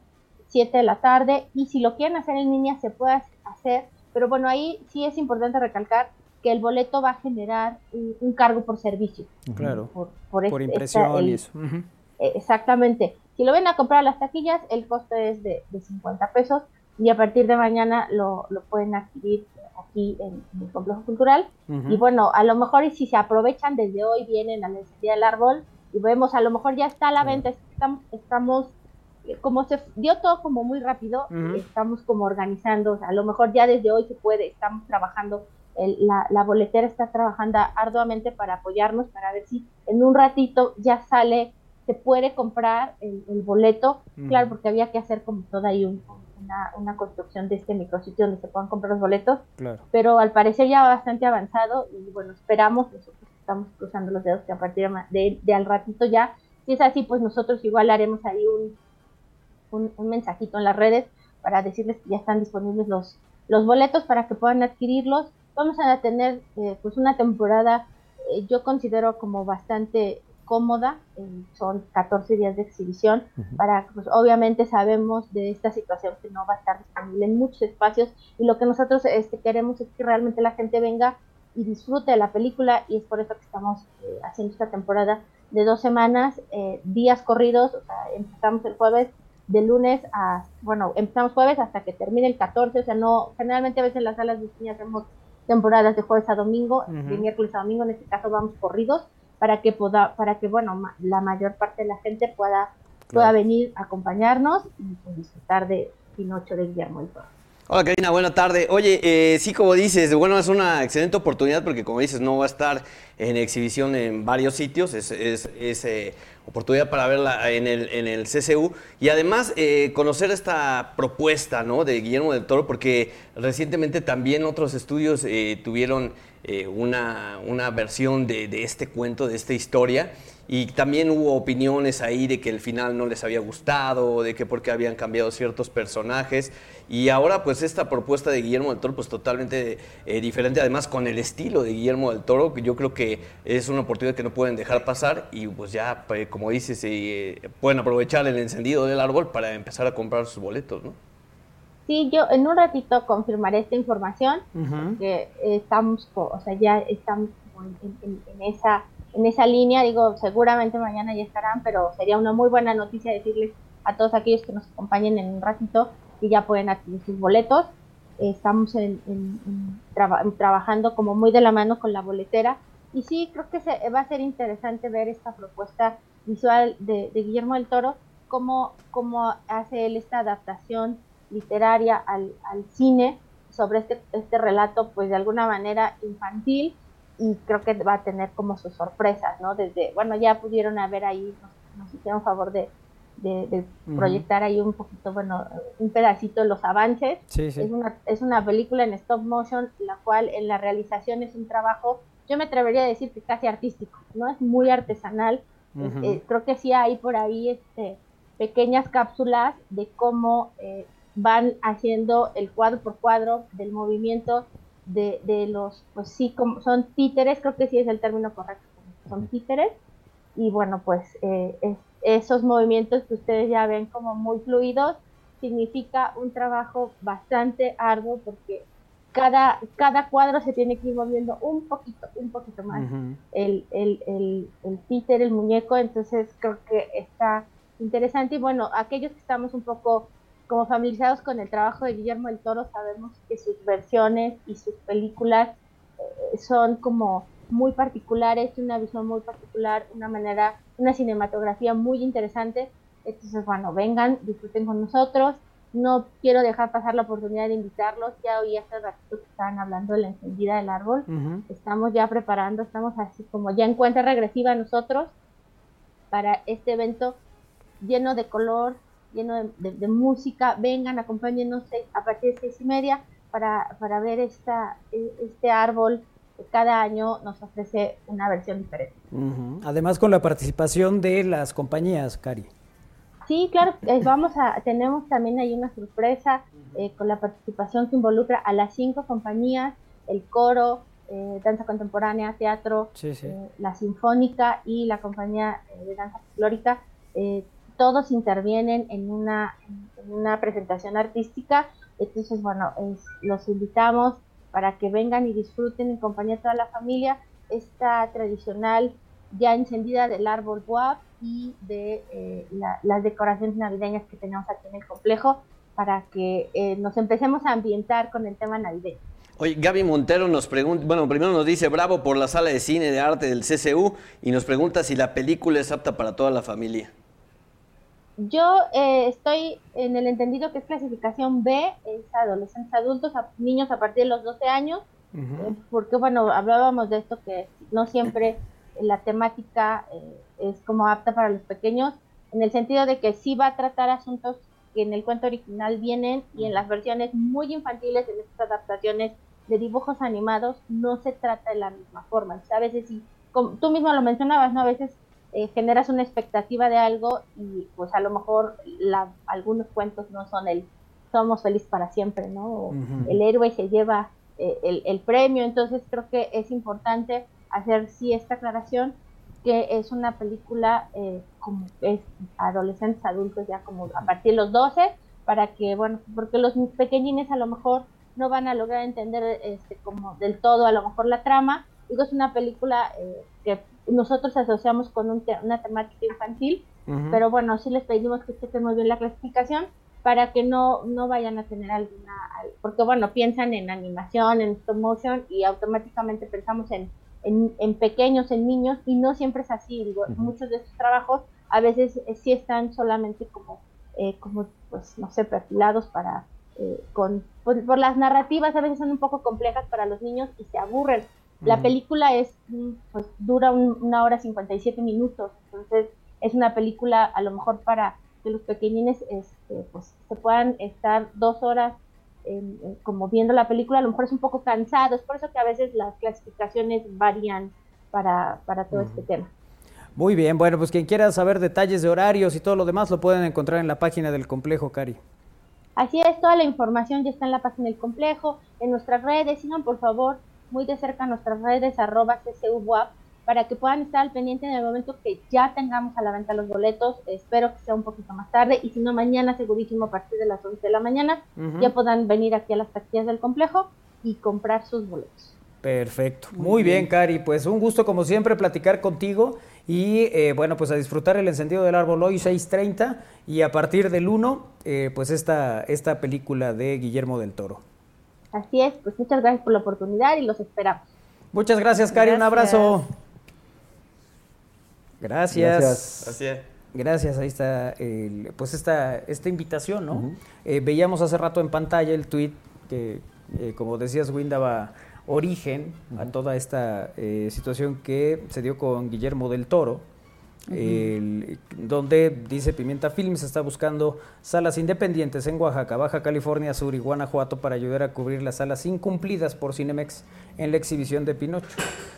7 de la tarde. Y si lo quieren hacer en línea, se puede hacer. Pero bueno, ahí sí es importante recalcar que el boleto va a generar un, un cargo por servicio. Claro. Por, por Por este- impresión esta- el- y eso. Ujú. eh, Exactamente. Si lo ven a comprar a las taquillas, el costo es de, de 50 pesos y a partir de mañana lo, lo pueden adquirir aquí en, en el complejo cultural. Y bueno, a lo mejor y si se aprovechan desde hoy, vienen a la día del árbol y vemos, a lo mejor ya está a la venta, estamos, estamos como se dio todo como muy rápido, estamos como organizando, o sea, a lo mejor ya desde hoy se puede, estamos trabajando, el- la, la boletera está trabajando arduamente para apoyarnos, para ver si en un ratito ya sale, se puede comprar el, el boleto, claro, porque había que hacer como toda ahí un- una, una construcción de este micrositio donde se puedan comprar los boletos, Claro. pero al parecer ya bastante avanzado y bueno, esperamos, nosotros estamos cruzando los dedos que a partir de, de, de al ratito ya, si es así, pues nosotros igual haremos ahí un, un, un mensajito en las redes para decirles que ya están disponibles los, los boletos para que puedan adquirirlos. Vamos a tener eh, pues una temporada, eh, yo considero como bastante cómoda, eh, son 14 días de exhibición, para pues obviamente sabemos de esta situación que no va a estar disponible en muchos espacios y lo que nosotros este, queremos es que realmente la gente venga y disfrute de la película y es por eso que estamos eh, haciendo esta temporada de dos semanas, eh, días corridos, o sea, empezamos el jueves de lunes a, bueno, empezamos jueves hasta que termine el 14, o sea, no, generalmente a veces en las salas de cine hacemos temporadas de jueves a domingo, de miércoles a domingo, en este caso vamos corridos, para que poda, para que, bueno, ma- la mayor parte de la gente pueda, pueda venir a acompañarnos y pues, disfrutar de Pinocho de Guillermo del Toro. Hola Karina, buena tarde. Oye, eh, sí, como dices, bueno, es una excelente oportunidad porque como dices, no va a estar en exhibición en varios sitios, es, es- eh, oportunidad para verla en el, en el CCU y además eh, conocer esta propuesta ¿no? de Guillermo del Toro porque recientemente también otros estudios eh, tuvieron eh, una, una versión de, de este cuento, de esta historia. Y también hubo opiniones ahí de que el final no les había gustado, de que porque habían cambiado ciertos personajes. Y ahora pues esta propuesta de Guillermo del Toro pues totalmente eh, diferente, además con el estilo de Guillermo del Toro, que yo creo que es una oportunidad que no pueden dejar pasar y pues ya, pues, como dices, eh, pueden aprovechar el encendido del árbol para empezar a comprar sus boletos, ¿no? Sí, yo en un ratito confirmaré esta información, Ujú. que estamos, o sea, ya estamos como en, en- en esa en esa línea, digo, seguramente mañana ya estarán, pero sería una muy buena noticia decirles a todos aquellos que nos acompañen en un ratito que ya pueden adquirir sus boletos. Estamos en- en- en traba- trabajando como muy de la mano con la boletera y sí, creo que se, va a ser interesante ver esta propuesta visual de, Guillermo del Toro, cómo, cómo hace él esta adaptación literaria al, al cine sobre este, este relato, pues de alguna manera infantil, y creo que va a tener como sus sorpresas, ¿no? Desde, bueno, ya pudieron haber ahí, nos, nos hicieron favor de, de- de Ujú. proyectar ahí un poquito, bueno, un pedacito de los avances. Sí, sí. Es una, es una película en stop motion, la cual en la realización es un trabajo, yo me atrevería a decir que casi artístico, ¿no? Es muy artesanal. Eh, creo que sí hay por ahí este, pequeñas cápsulas de cómo eh, van haciendo el cuadro por cuadro del movimiento de, de los, pues sí, como son títeres, creo que sí es el término correcto, son títeres. Y bueno, pues eh, es- esos movimientos que ustedes ya ven como muy fluidos, significa un trabajo bastante arduo porque cada, cada cuadro se tiene que ir moviendo un poquito, un poquito más. El, el, el títer, el muñeco, entonces creo que está interesante. Y bueno, aquellos que estamos un poco como familiarizados con el trabajo de Guillermo del Toro, sabemos que sus versiones y sus películas eh, son como muy particulares, una visión muy particular, una manera, una cinematografía muy interesante. Entonces, bueno, vengan, disfruten con nosotros. No quiero dejar pasar la oportunidad de invitarlos. Ya oí hace ratito que estaban hablando de la encendida del árbol. Estamos ya preparando, estamos así como ya en cuenta regresiva nosotros para este evento lleno de color, lleno de, música. Vengan, acompáñenos a partir de seis y media para, para ver esta, e, este árbol cada año nos ofrece una versión diferente. Además con la participación de las compañías, Cari. Sí, claro, eh, vamos a, tenemos también ahí una sorpresa eh, con la participación que involucra a las cinco compañías, el coro, eh, danza contemporánea, teatro, la sinfónica y la compañía de danza folclórica. Todos intervienen en una, en una presentación artística entonces, bueno, los invitamos para que vengan y disfruten en compañía de toda la familia esta tradicional ya encendida del árbol WAP y de eh, las decoraciones navideñas que tenemos aquí en el complejo para que eh, nos empecemos a ambientar con el tema navideño. Oye, Gaby Montero nos pregunta, bueno, primero nos dice bravo por la sala de cine de arte del CCU y nos pregunta si la película es apta para toda la familia. Yo eh, estoy en el entendido que es clasificación B, es adolescentes adultos, niños a partir de los 12 años, eh, porque bueno, hablábamos de esto que no siempre la temática eh, es como apta para los pequeños, en el sentido de que sí va a tratar asuntos que en el cuento original vienen y en las versiones muy infantiles, en estas adaptaciones de dibujos animados, no se trata de la misma forma. a veces sí, como tú mismo lo mencionabas, ¿no? A veces eh, generas una expectativa de algo y pues a lo mejor algunos cuentos no son el somos felices para siempre, ¿no? El héroe se lleva eh, el, premio, entonces creo que es importante hacer sí esta aclaración que es una película eh, como es adolescentes, adultos ya como a partir de los 12, para que, bueno, porque los pequeñines a lo mejor no van a lograr entender este, como del todo a lo mejor la trama, digo, es una película que nosotros asociamos con una temática infantil, pero bueno, sí les pedimos que chequen muy bien la clasificación para que no, no vayan a tener alguna, porque bueno, piensan en animación, en stop motion y automáticamente pensamos en, en, pequeños, en niños y no siempre es así, digo, muchos de estos trabajos a veces eh, sí están solamente como, eh, como pues no sé, perfilados para, eh, con, por, las narrativas a veces son un poco complejas para los niños y se aburren, la película es, mm, pues, dura una hora 57 minutos, entonces es una película a lo mejor para que los pequeñines este, pues, se puedan estar dos horas como viendo la película, a lo mejor es un poco cansado, es por eso que a veces las clasificaciones varían para, para todo este tema. Muy bien, bueno, pues quien quiera saber detalles de horarios y todo lo demás lo pueden encontrar en la página del complejo, Cari. Así es, toda la información ya está en la página del complejo, en nuestras redes, sigan por favor muy de cerca nuestras redes arroba CCUWAP para que puedan estar al pendiente en el momento que ya tengamos a la venta los boletos. Espero que sea un poquito más tarde y si no mañana segurísimo a partir de las 11 de la mañana ya puedan venir aquí a las taquillas del complejo y comprar sus boletos. Perfecto. Muy, bien, Cari. Pues un gusto como siempre platicar contigo y eh, bueno, pues a disfrutar el encendido del árbol hoy 6.30 y a partir del 1, eh, pues esta, esta película de Guillermo del Toro. Así es, pues muchas gracias por la oportunidad y los esperamos. Muchas gracias, Cari, un abrazo. Gracias. Gracias. Gracias, ahí está pues esta, esta invitación, ¿no? Eh, veíamos hace rato en pantalla el tweet que, eh, como decías, Win daba origen a toda esta eh, situación que se dio con Guillermo del Toro, donde dice Pimienta Films está buscando salas independientes en Oaxaca, Baja California Sur y Guanajuato para ayudar a cubrir las salas incumplidas por Cinemex en la exhibición de Pinocho.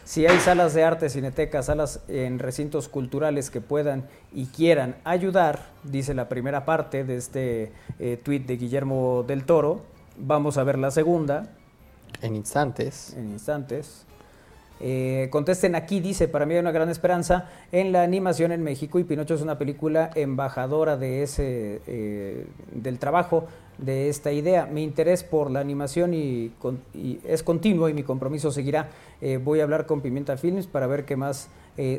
Si hay salas de arte, cineteca, salas en recintos culturales que puedan y quieran ayudar, dice la primera parte de este eh, tuit de Guillermo del Toro, vamos a ver la segunda. En instantes. En instantes. Eh, contesten aquí, dice, para mí hay una gran esperanza en la animación en México y Pinocho es una película embajadora de ese, eh, del trabajo de esta idea. Mi interés por la animación y, es continuo y mi compromiso seguirá. Eh, voy a hablar con Pimienta Films para ver qué más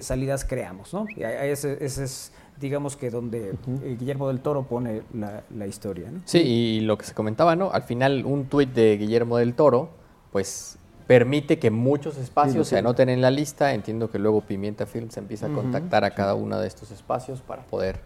salidas creamos, ¿no? ese, es digamos que donde Guillermo del Toro pone la, historia. ¿no? Sí, y lo que se comentaba, ¿no? Al final un tuit de Guillermo del Toro, pues permite que muchos espacios Sí, se anoten en la lista. Entiendo que luego Pimienta Films empieza a contactar a cada uno de estos espacios para poder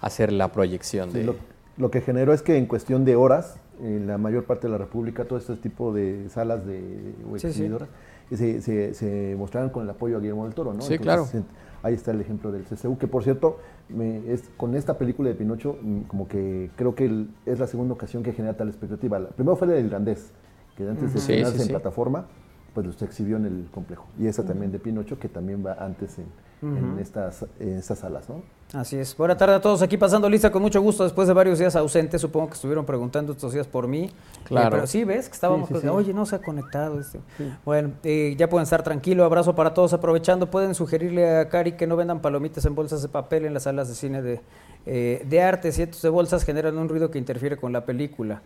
hacer la proyección Sí, de... lo, lo que generó es que en cuestión de horas, en la mayor parte de la República, todo este tipo de salas de o sí. exhibidoras se, se, se mostraron con el apoyo a Guillermo del Toro, ¿no? Sí, claro. en- Ahí está el ejemplo del CCU, que por cierto, me- es, con esta película de Pinocho, mm, como que creo que el- es la segunda ocasión que genera tal expectativa. La- primero fue la del irlandés, que antes de estrenarse sí, en sí. plataforma, pues se exhibió en el complejo. Y esa también de Pinocho, que también va antes en, en estas, en estas salas, ¿no? Así es. Buena tarde a todos aquí pasando lista con mucho gusto después de varios días ausentes. Supongo que estuvieron preguntando estos días por mí. Claro. Eh, pero sí, ves que estábamos, Sí, sí, sí. oye, no se ha conectado. este. Bueno, eh, ya pueden estar tranquilos. Abrazo para todos. Aprovechando, pueden sugerirle a Cari que no vendan palomitas en bolsas de papel en las salas de cine de, eh, de arte. Cientos de bolsas generan un ruido que interfiere con la película.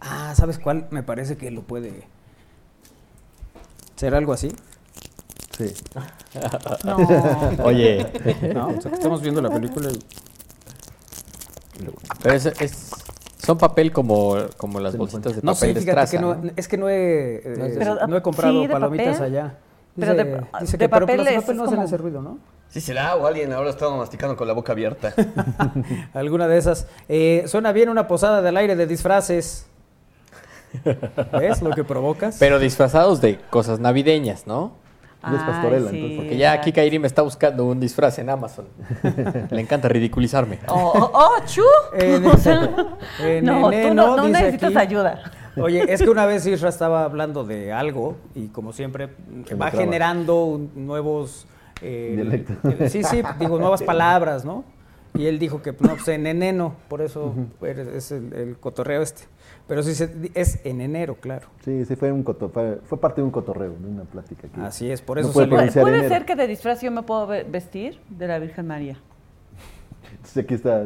Ah, ¿sabes cuál? Me parece que lo puede... ¿Será algo así? Sí. No. Oye, No, o sea, que estamos viendo la película y... pero es, es- son papel como, como las bolsitas de No papel de fíjate estraza, que no, ¿no? es que no he, eh, Pero, no he comprado sí, de palomitas papel. allá. Pero de- Dice- de dice que, pero papel los de es- papel no es hacen como- ese ruido, ¿no? Sí será, o alguien ahora está masticando con la boca abierta. Alguna de esas. Eh, suena bien una posada del aire de disfraces. ¿Ves lo que provocas? Pero disfrazados de cosas navideñas, ¿no? Ay, pastorela, sí, entonces, Porque ya aquí. Kairi me está buscando un disfraz en Amazon. Le encanta ridiculizarme. Oh, oh, oh, chu. Eh, O sea, eh, no, nene, tú no, no, necesitas aquí. ayuda. Oye, es que una vez Isra estaba hablando de algo y como siempre Que va generando un- nuevos... eh, eh, sí, sí, digo, nuevas palabras, ¿no? Y él dijo que, no, pues en por eso eres- es el, el cotorreo este. Pero sí, se- es en enero, claro. Sí, sí, fue, un coto- fue, fue parte de un cotorreo, de una plática. que- Así es, por No eso puede salió. ¿Puede, puede enero. ser que de disfraz yo me puedo ve- vestir de la Virgen María? Entonces aquí está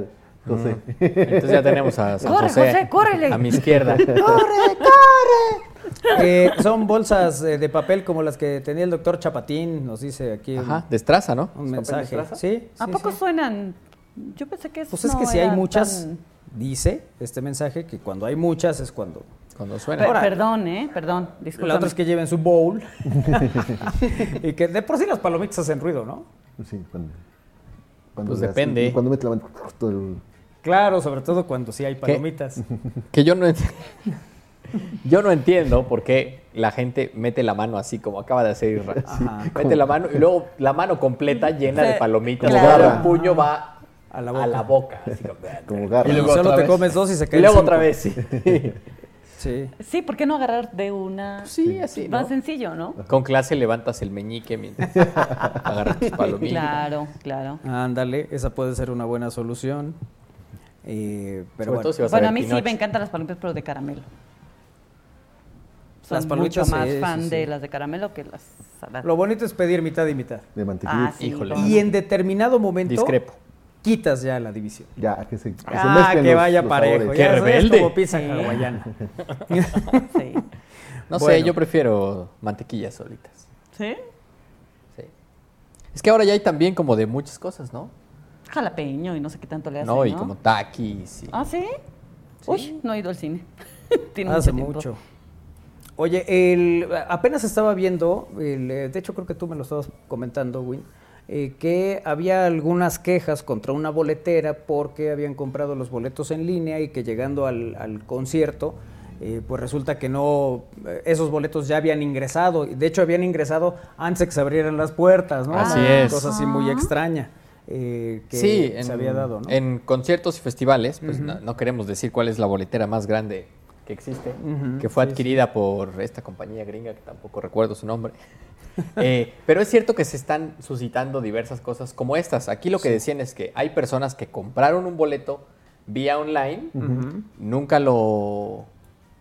José. Entonces ya tenemos a San Corre, José, José, córrele. a mi izquierda. Eh, son bolsas eh, de papel como las que tenía el doctor Chapatín, nos dice aquí un- Ajá, destraza, ¿no? un, mensaje. Sí, ¿A sí, poco sí. suenan? Yo pensé que eso Pues es no que si hay muchas, tan- dice este mensaje que cuando hay muchas es cuando... Cuando suena. perdón, ¿eh? Perdón, La disculpa. otra es que lleven su bowl y que de por sí las palomitas hacen ruido, ¿no? Sí, cuando, cuando Pues depende. Cuando mete la mano, el- Claro, sobre todo cuando sí hay palomitas. Que yo no ent- Yo no entiendo por qué la gente mete la mano así como acaba de hacer Isra. Ajá. Mete la mano y luego la mano completa llena de palomitas. garra. el puño va A la a boca. la boca. así como- como garra. Y Y luego solo otra te vez. comes dos y se Y caen luego cinco. otra vez, sí. Sí. Sí, ¿por qué no agarrar de una? Sí, así, ¿no? Más sencillo, ¿no? Con clase levantas el meñique mientras agarras tus palomitas. Claro, claro. Ándale, esa puede ser una buena solución. Eh, pero Sobre bueno. todo si vas Bueno, a a mí sí me encantan las palomitas, pero de caramelo. Las palomitas, mucho más fan sí. de las de caramelo que las saladas. Lo bonito es pedir mitad y mitad. de mantequilla. Ah, sí. Híjole. Y en determinado momento Discrepo. Quitas ya la división. Ya, que se, que se Ah, mezclen que los- vaya los parejo. Qué ya es rebelde. como pizza Sí. hawaiana. Sí. No sé, Bueno. yo prefiero mantequillas solitas. ¿Sí? Sí. Es que ahora ya hay también como de muchas cosas, ¿no? Jalapeño y no sé qué tanto le hacen, No, ¿no? y como taquis. y- ¿Ah, sí? Uy, no he ido al cine. Tiene Hace mucho mucho. Oye, el, apenas estaba viendo, el, eh, de hecho creo que tú me lo estabas comentando, Win, eh, que había algunas quejas contra una boletera porque habían comprado los boletos en línea y que llegando al, al concierto, eh, pues resulta que no, eh, esos boletos ya habían ingresado, y de hecho habían ingresado antes de que se abrieran las puertas, ¿no? Así Una es. Cosa así muy extraña eh, que sí, se había dado, ¿no? en conciertos y festivales, pues no, no queremos decir cuál es la boletera más grande que existe, que fue sí, adquirida por esta compañía gringa, que tampoco recuerdo su nombre. Eh, pero es cierto que se están suscitando diversas cosas como estas. Aquí lo que decían es que hay personas que compraron un boleto vía online, nunca lo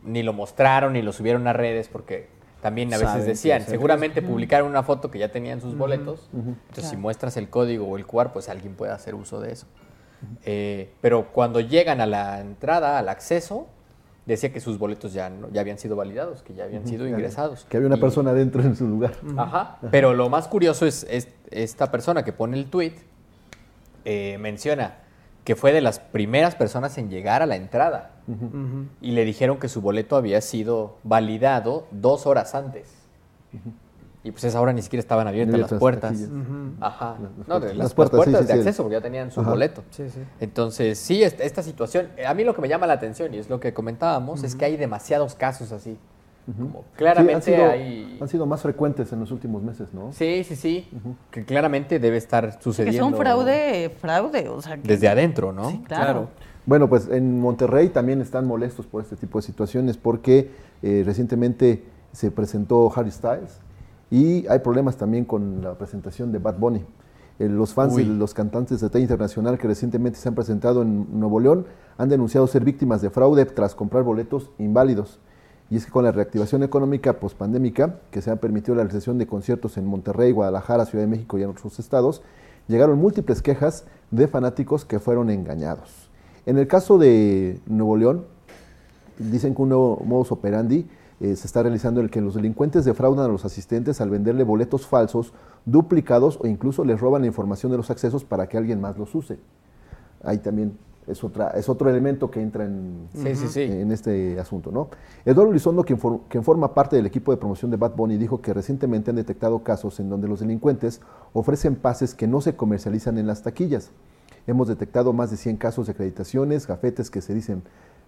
ni lo mostraron ni lo subieron a redes porque también a veces Saben decían, seguramente publicaron una foto que ya tenían sus boletos, entonces si muestras el código o el QR, pues alguien puede hacer uso de eso. Eh, pero cuando llegan a la entrada, al acceso, decía que sus boletos ya, no- ya habían sido validados, que ya habían sido ingresados. Que había una Y- persona dentro en su lugar. Ajá. Pero lo más curioso es, es esta persona que pone el tweet eh, menciona que fue de las primeras personas en llegar a la entrada y le dijeron que su boleto había sido validado dos horas antes. Y pues a esa hora ni siquiera estaban abiertas las puertas. Ajá. Las No, de las, Las puertas, sí, de sí. acceso, porque ya tenían su Ajá. boleto. Sí, sí. Entonces, sí, esta, esta situación, eh, a mí lo que me llama la atención, y es lo que comentábamos, es que hay demasiados casos así. Como claramente Sí, han, sido, hay... han sido más frecuentes en los últimos meses, ¿no? Sí, sí, sí. Que claramente debe estar Que sucediendo. es un fraude, fraude, o sea, que- Desde adentro, ¿no? Sí, claro. Bueno, pues en Monterrey también están molestos por este tipo de situaciones porque eh, recientemente se presentó Harry Styles y hay problemas también con la presentación de Bad Bunny. Eh, los fans Uy. de los cantantes de talla internacional que recientemente se han presentado en Nuevo León han denunciado ser víctimas de fraude tras comprar boletos inválidos. Y es que con la reactivación económica pospandémica, que se ha permitido la realización de conciertos en Monterrey, Guadalajara, Ciudad de México y en otros estados, llegaron múltiples quejas de fanáticos que fueron engañados. En el caso de Nuevo León, dicen que un nuevo modus operandi eh, se está realizando en el que los delincuentes defraudan a los asistentes al venderle boletos falsos, duplicados o incluso les roban la información de los accesos para que alguien más los use. Ahí también es, otra, es otro elemento que entra en, Sí, sí, sí. en este asunto. ¿no? Eduardo Lizondo, quien, for- quien forma parte del equipo de promoción de Bad Bunny, dijo que recientemente han detectado casos en donde los delincuentes ofrecen pases que no se comercializan en las taquillas. Hemos detectado más de 100 casos de acreditaciones, gafetes que se dicen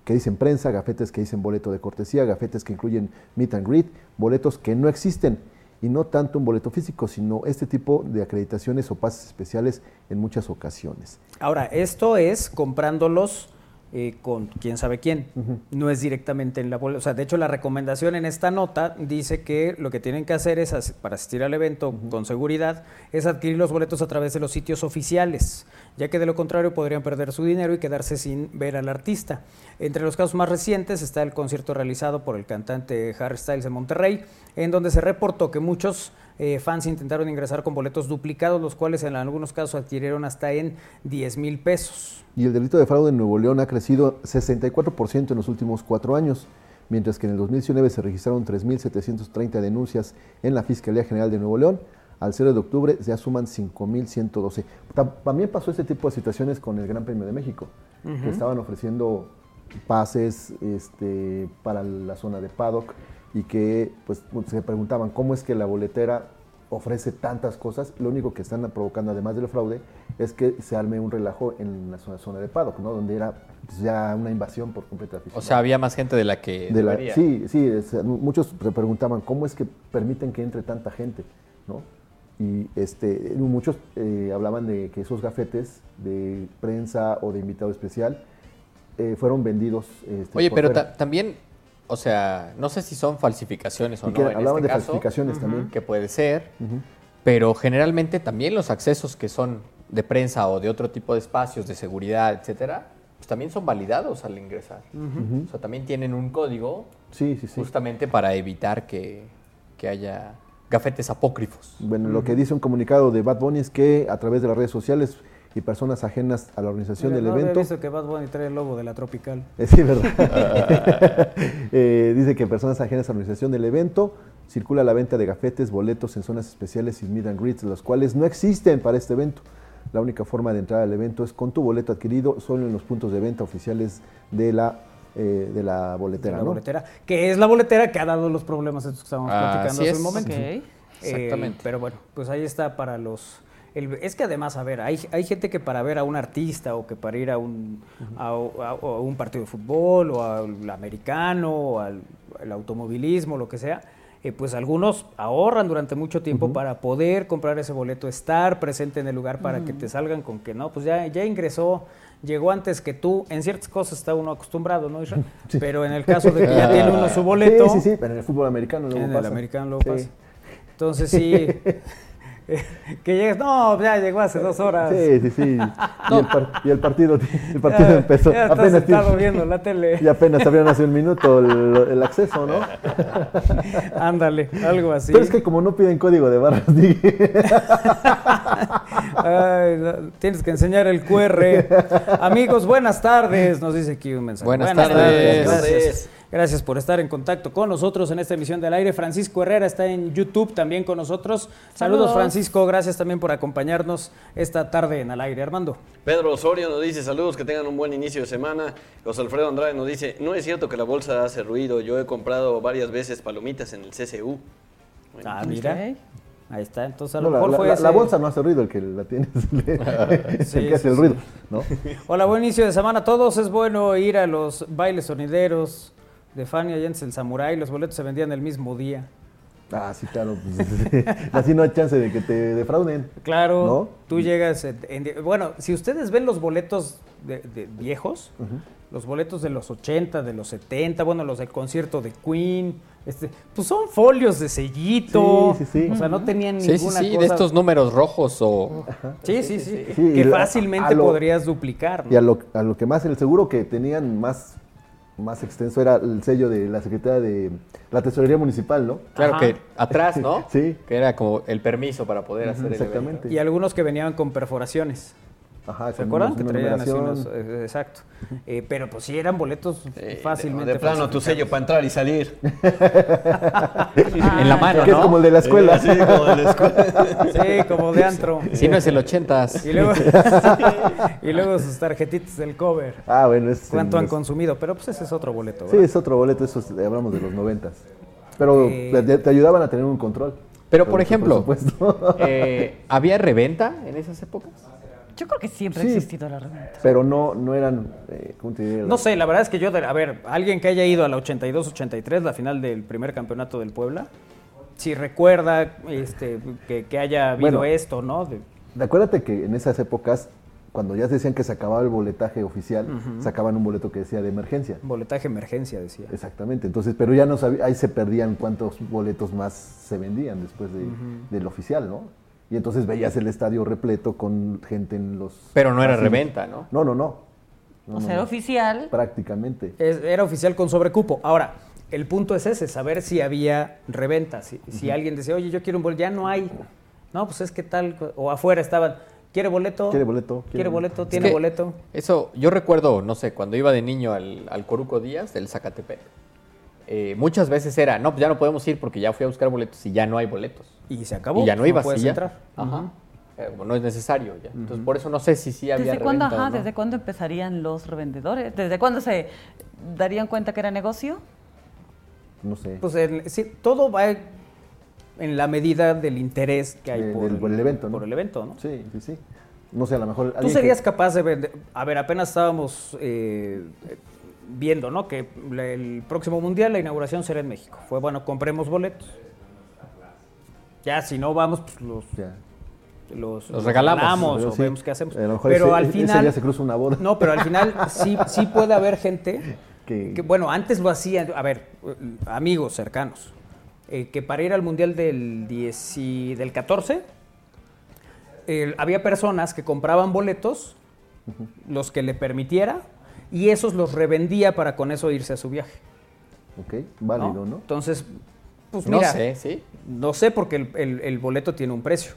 que dicen prensa, gafetes que dicen boleto de cortesía, gafetes que incluyen meet and greet, boletos que no existen y no tanto un boleto físico, sino este tipo de acreditaciones o pases especiales en muchas ocasiones. Ahora, esto es comprándolos eh, con quién sabe quién. No es directamente en la boleta. O sea, de hecho, la recomendación en esta nota dice que lo que tienen que hacer es, para asistir al evento con seguridad, es adquirir los boletos a través de los sitios oficiales, ya que de lo contrario podrían perder su dinero y quedarse sin ver al artista. Entre los casos más recientes está el concierto realizado por el cantante Harry Styles en Monterrey, en donde se reportó que muchos eh, fans intentaron ingresar con boletos duplicados, los cuales en algunos casos adquirieron hasta en 10 mil pesos. Y el delito de fraude en Nuevo León ha crecido 64% en los últimos cuatro años, mientras que en el 2019 se registraron 3.730 denuncias en la Fiscalía General de Nuevo León. Al 0 de octubre ya suman 5.112. Ta- También pasó este tipo de situaciones con el Gran Premio de México, que estaban ofreciendo pases este, para la zona de paddock y que pues, se preguntaban cómo es que la boletera ofrece tantas cosas. Lo único que están provocando, además del fraude, es que se arme un relajo en la zona, zona de paddock, ¿no? donde era pues, ya una invasión por completo. O sea, había más gente de la que De la- sí, sí, es- muchos se preguntaban cómo es que permiten que entre tanta gente, ¿no? Y este, muchos eh, hablaban de que esos gafetes de prensa o de invitado especial eh, fueron vendidos. este, Oye, pero ta- también, o sea, no sé si son falsificaciones o que no. En hablaban este de caso, falsificaciones también. Que puede ser, pero generalmente también los accesos que son de prensa o de otro tipo de espacios de seguridad, etcétera, pues también son validados al ingresar. O sea, también tienen un código Sí, sí, sí. justamente para evitar que, que haya gafetes apócrifos. Bueno, lo que dice un comunicado de Bad Bunny es que a través de las redes sociales y personas ajenas a la organización del no evento. visto que Bad Bunny trae el logo de la Tropical. Eh, Sí, verdad. Eh, dice que personas ajenas a la organización del evento circula la venta de gafetes, boletos en zonas especiales y meet and greets, los cuales no existen para este evento. La única forma de entrar al evento es con tu boleto adquirido solo en los puntos de venta oficiales de la, eh, de la boletera. la ¿no? boletera, que es la boletera que ha dado los problemas estos que estábamos platicando hace es. un momento. Ok. Eh, Exactamente. pero bueno, pues ahí está para los... el- es que además, a ver, hay, hay gente que para ver a un artista o que para ir a un, a, a- a un partido de fútbol o al americano o al, al automovilismo, lo que sea, eh, pues algunos ahorran durante mucho tiempo para poder comprar ese boleto, estar presente en el lugar para que te salgan con que no, pues ya, ya ingresó, llegó antes que tú. En ciertas cosas está uno acostumbrado, ¿no, Isra? Pero en el caso de que ya tiene uno su boleto... Sí, sí, sí, pero en el fútbol americano luego En el pasa. americano luego Sí. pasa. Entonces sí, que llegues, no, ya llegó hace dos horas. Sí, sí, sí. Y, el par- y el partido, el partido Ya- empezó. Ya apenas tiene- viendo la tele. Y apenas abrieron hace un minuto el, el acceso, ¿no? Ándale, algo así. Pero es que como no piden código de barras, dije, Ay, tienes que enseñar el QR. Amigos, buenas tardes, nos dice aquí un mensaje. Buenas tardes. Gracias. Gracias por estar en contacto con nosotros en esta emisión del aire. Francisco Herrera está en YouTube también con nosotros. Saludos, Saludos. Francisco. Gracias también por acompañarnos esta tarde en al aire. Armando. Pedro Osorio nos dice saludos, que tengan un buen inicio de semana. José Alfredo Andrade nos dice, no es cierto que la bolsa hace ruido, yo he comprado varias veces palomitas en el CCU. Ah, mira. Ahí está. Entonces a lo mejor la- fue la- ese- la bolsa no hace ruido, el que la tiene es Sí, el que hace sí, el ruido, ¿no? Hola, buen inicio de semana a todos. Es bueno ir a los bailes sonideros de Fania Jens el Samurai. Los boletos se vendían el mismo día. Ah, sí, claro. pues, así no hay chance de que te defrauden. Claro, ¿No? tú llegas. en- en- bueno, si ustedes ven los boletos de, de viejos, los boletos de los 80, de los 70, bueno, los del concierto de Queen, este, pues son folios de sellito. Sí, sí, sí. O sea, no tenían Sí, sí, ninguna sí, de cosa. estos números rojos o... Sí, sí, sí. Que fácilmente lo- podrías duplicar. ¿no? Y a lo, a lo que más, el seguro que tenían más, más extenso era el sello de la Secretaría de la Tesorería Municipal, ¿no? Claro Ajá. que atrás, ¿no? Sí. Que era como el permiso para poder hacer el evento. Exactamente. Y algunos que venían con perforaciones. Ajá, ¿Se acuerdan? Que traían así unos- eh, exacto. Eh, pero pues sí eran boletos Eh, fácilmente. De plano, tu sello para entrar y salir. En la mano, Que es como el de la escuela. Sí, como de la escuela. Sí, como de antro. Si no es el 80s. Y luego, y luego sus tarjetitas del cover. Ah, bueno, es. ¿Cuánto han es- consumido? Pero pues ese es otro boleto. Sí, ¿verdad? es otro boleto, eso es- hablamos de los noventas. Pero Eh. te, te ayudaban a tener un control. Pero, por ejemplo, eh, ¿había reventa en esas épocas? Yo creo que siempre Sí. ha existido la reventa. pero no, no eran. eh, ¿Cómo te diré? No sé, la verdad es que yo, a ver, alguien que haya ido a la 82-83, la final del primer campeonato del Puebla, si recuerda este, que, que haya habido Bueno. esto, ¿no? De- Acuérdate que en esas épocas, cuando ya decían que se acababa el boletaje oficial, sacaban un boleto que decía de emergencia. boletaje emergencia, decía. Exactamente, entonces, pero ya no sabía, ahí se perdían cuántos boletos más se vendían después de- del oficial, ¿no? Y entonces veías el estadio repleto con gente en los... Pero no era pasillos. reventa, ¿no? No, no, no. No, o no, sea, no. oficial. Prácticamente. Es- era oficial con sobrecupo. Ahora, el punto es ese, saber si había reventa. Si, si alguien decía, oye, yo quiero un boleto, ya no hay. No, pues es que tal, o afuera estaban, ¿quiere boleto? ¿Quiere boleto? ¿Quiere boleto? Es ¿Tiene que boleto? Eso, yo recuerdo, no sé, cuando iba de niño al, al Coruco Díaz del Zacatepec, eh, muchas veces era, no, pues ya no podemos ir porque ya fui a buscar boletos y ya no hay boletos. Y se acabó. y ya no ibas puedes y ya. entrar. Ajá. Eh, como no es necesario ya. Entonces, por eso no sé si sí había ¿Desde cuándo, ajá, no. ¿Desde cuándo empezarían los revendedores? ¿Desde cuándo se darían cuenta que era negocio? No sé. Pues el- sí, todo va en la medida del interés que hay De- por, del- por el evento, ¿no? por el evento, ¿no? Sí, sí, sí. No sé, a lo mejor... ¿Tú serías que- capaz de vender? A ver, apenas estábamos eh, viendo, ¿no? Que el próximo mundial, la inauguración será en México. Fue bueno, compremos boletos. Ya, si no vamos, pues los, Ya. los, Los regalamos. O sí, vemos qué hacemos. Pero ese- al ese final. día se cruza una boda. No, pero al final sí, sí puede haber gente Que- que, bueno, antes lo hacían, a ver, amigos cercanos, eh, que para ir al mundial del 10 y del 14, eh, había personas que compraban boletos, los que le permitiera, y esos los revendía para con eso irse a su viaje. Ok, válido, ¿no? Entonces, pues No mira, sé, ¿sí? no sé porque el, el- el boleto tiene un precio.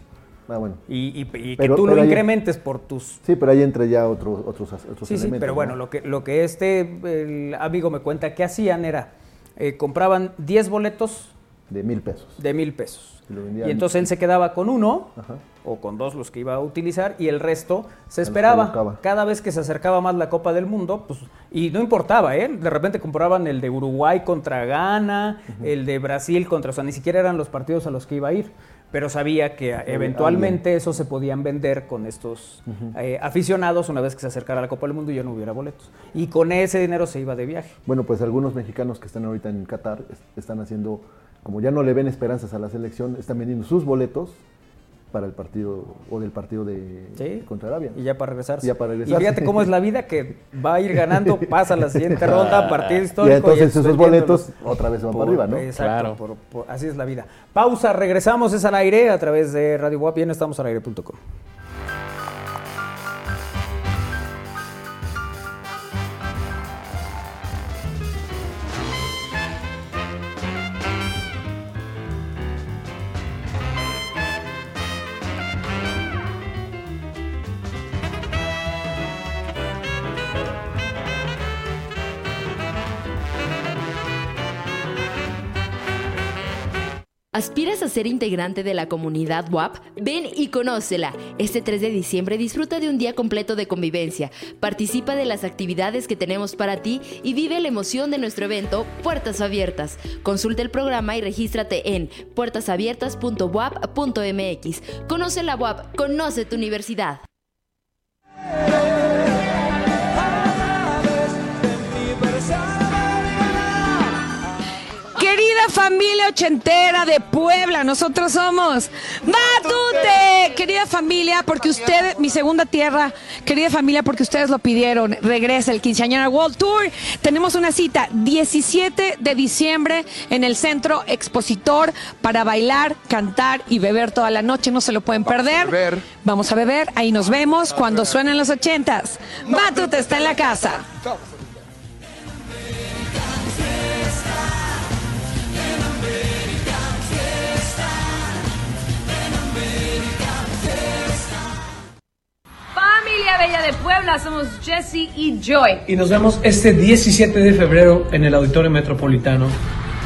Ah, bueno. Y, y- y que Pero- tú lo pero ahí- incrementes por tus Sí, pero ahí entra ya otro, otros, otros Sí, sí, elementos. pero ¿no? bueno, lo que, lo que este el amigo me cuenta que hacían era, eh, compraban 10 boletos De mil pesos. de mil pesos. Y entonces él se quedaba con uno Ajá. o con dos los que iba a utilizar y el resto se esperaba. Cada vez que se acercaba más la Copa del Mundo, pues, y no importaba, ¿eh? De repente compraban el de Uruguay contra Ghana, el de Brasil contra, o sea, ni siquiera eran los partidos a los que iba a ir. Pero sabía que eventualmente esos se podían vender con estos eh, aficionados una vez que se acercara la Copa del Mundo y ya no hubiera boletos. Y con ese dinero se iba de viaje. Bueno, pues algunos mexicanos que están ahorita en Qatar es- están haciendo, como ya no le ven esperanzas a la selección, están vendiendo sus boletos para el partido o del partido de Sí. contra Arabia. Y ya para regresarse. Y ya para Y regresarse. fíjate cómo es la vida que va a ir ganando, pasa la siguiente ronda, partido y histórico. entonces es esos boletos otra vez van Por- para arriba, ¿no? Exacto, Claro. por- por- así es la vida. Pausa, regresamos, es al aire a través de Radio Guap, bien estamos al aire.com. ¿Aspiras a ser integrante de la comunidad WAP? Ven y conócela. Este 3 de diciembre disfruta de un día completo de convivencia. Participa de las actividades que tenemos para ti y vive la emoción de nuestro evento Puertas Abiertas. Consulta el programa y regístrate en puertasabiertas.wap.mx. Conoce la WAP, conoce tu universidad. Querida familia ochentera de Puebla, nosotros somos Matute. Querida familia, porque usted, mi segunda tierra, querida familia, porque ustedes lo pidieron, regresa el Quinceañera World Tour. Tenemos una cita 17 de diciembre en el Centro Expositor para bailar, cantar y beber toda la noche. No se lo pueden perder. Vamos a beber, ahí nos vemos cuando suenen los ochentas. Matute está en la casa. Familia Bella de Puebla, somos Jesse y Joy. Y nos vemos este 17 de febrero en el Auditorio Metropolitano.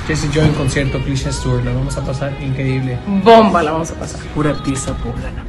Jesse Joy en concierto, Christian Stewart. La vamos a pasar increíble. Bomba la vamos a pasar. Pura artista poblana.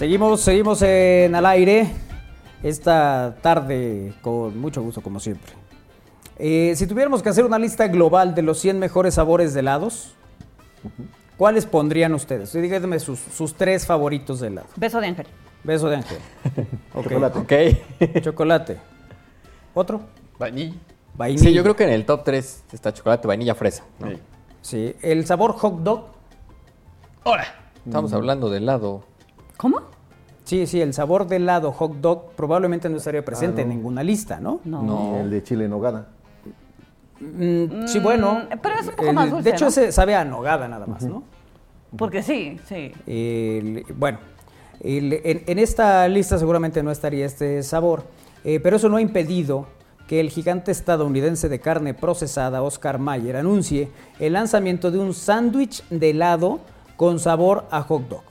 Seguimos, seguimos en al aire esta tarde con mucho gusto como siempre. Eh, si tuviéramos que hacer una lista global de los 100 mejores sabores de helados, ¿cuáles pondrían ustedes? Díganme sus, sus tres favoritos de helado. Beso de ángel. Beso de ángel. Ok. Chocolate. Chocolate. ¿Otro? Vainilla. Vainilla. Sí, yo creo que en el top 3 está chocolate, vainilla, fresa. ¿no? Sí. El sabor hot dog. Ahora. Estamos hablando de helado. ¿Cómo? Sí, sí, el sabor de helado hot dog probablemente no estaría presente Ah, no. en ninguna lista, ¿no? No. El de chile en nogada. Mm, sí, bueno. pero es un poco el- más dulce, De hecho, ¿no? ese sabe a nogada nada más, ¿no? Porque sí, sí. El- bueno, el- en, en esta lista seguramente no estaría este sabor, eh, pero eso no ha impedido que el gigante estadounidense de carne procesada, Oscar Mayer, anuncie el lanzamiento de un sándwich de helado con sabor a hot dog.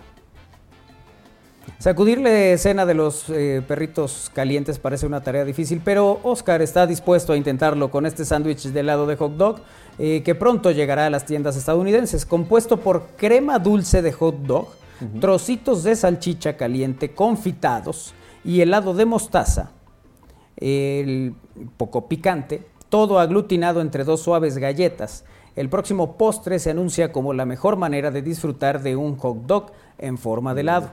Sacudirle escena de los eh, perritos calientes parece una tarea difícil, pero Oscar está dispuesto a intentarlo con este sándwich de helado de hot dog eh, que pronto llegará a las tiendas estadounidenses, compuesto por crema dulce de hot dog, trocitos de salchicha caliente confitados y helado de mostaza, el poco picante, todo aglutinado entre dos suaves galletas. El próximo postre se anuncia como la mejor manera de disfrutar de un hot dog en forma de helado.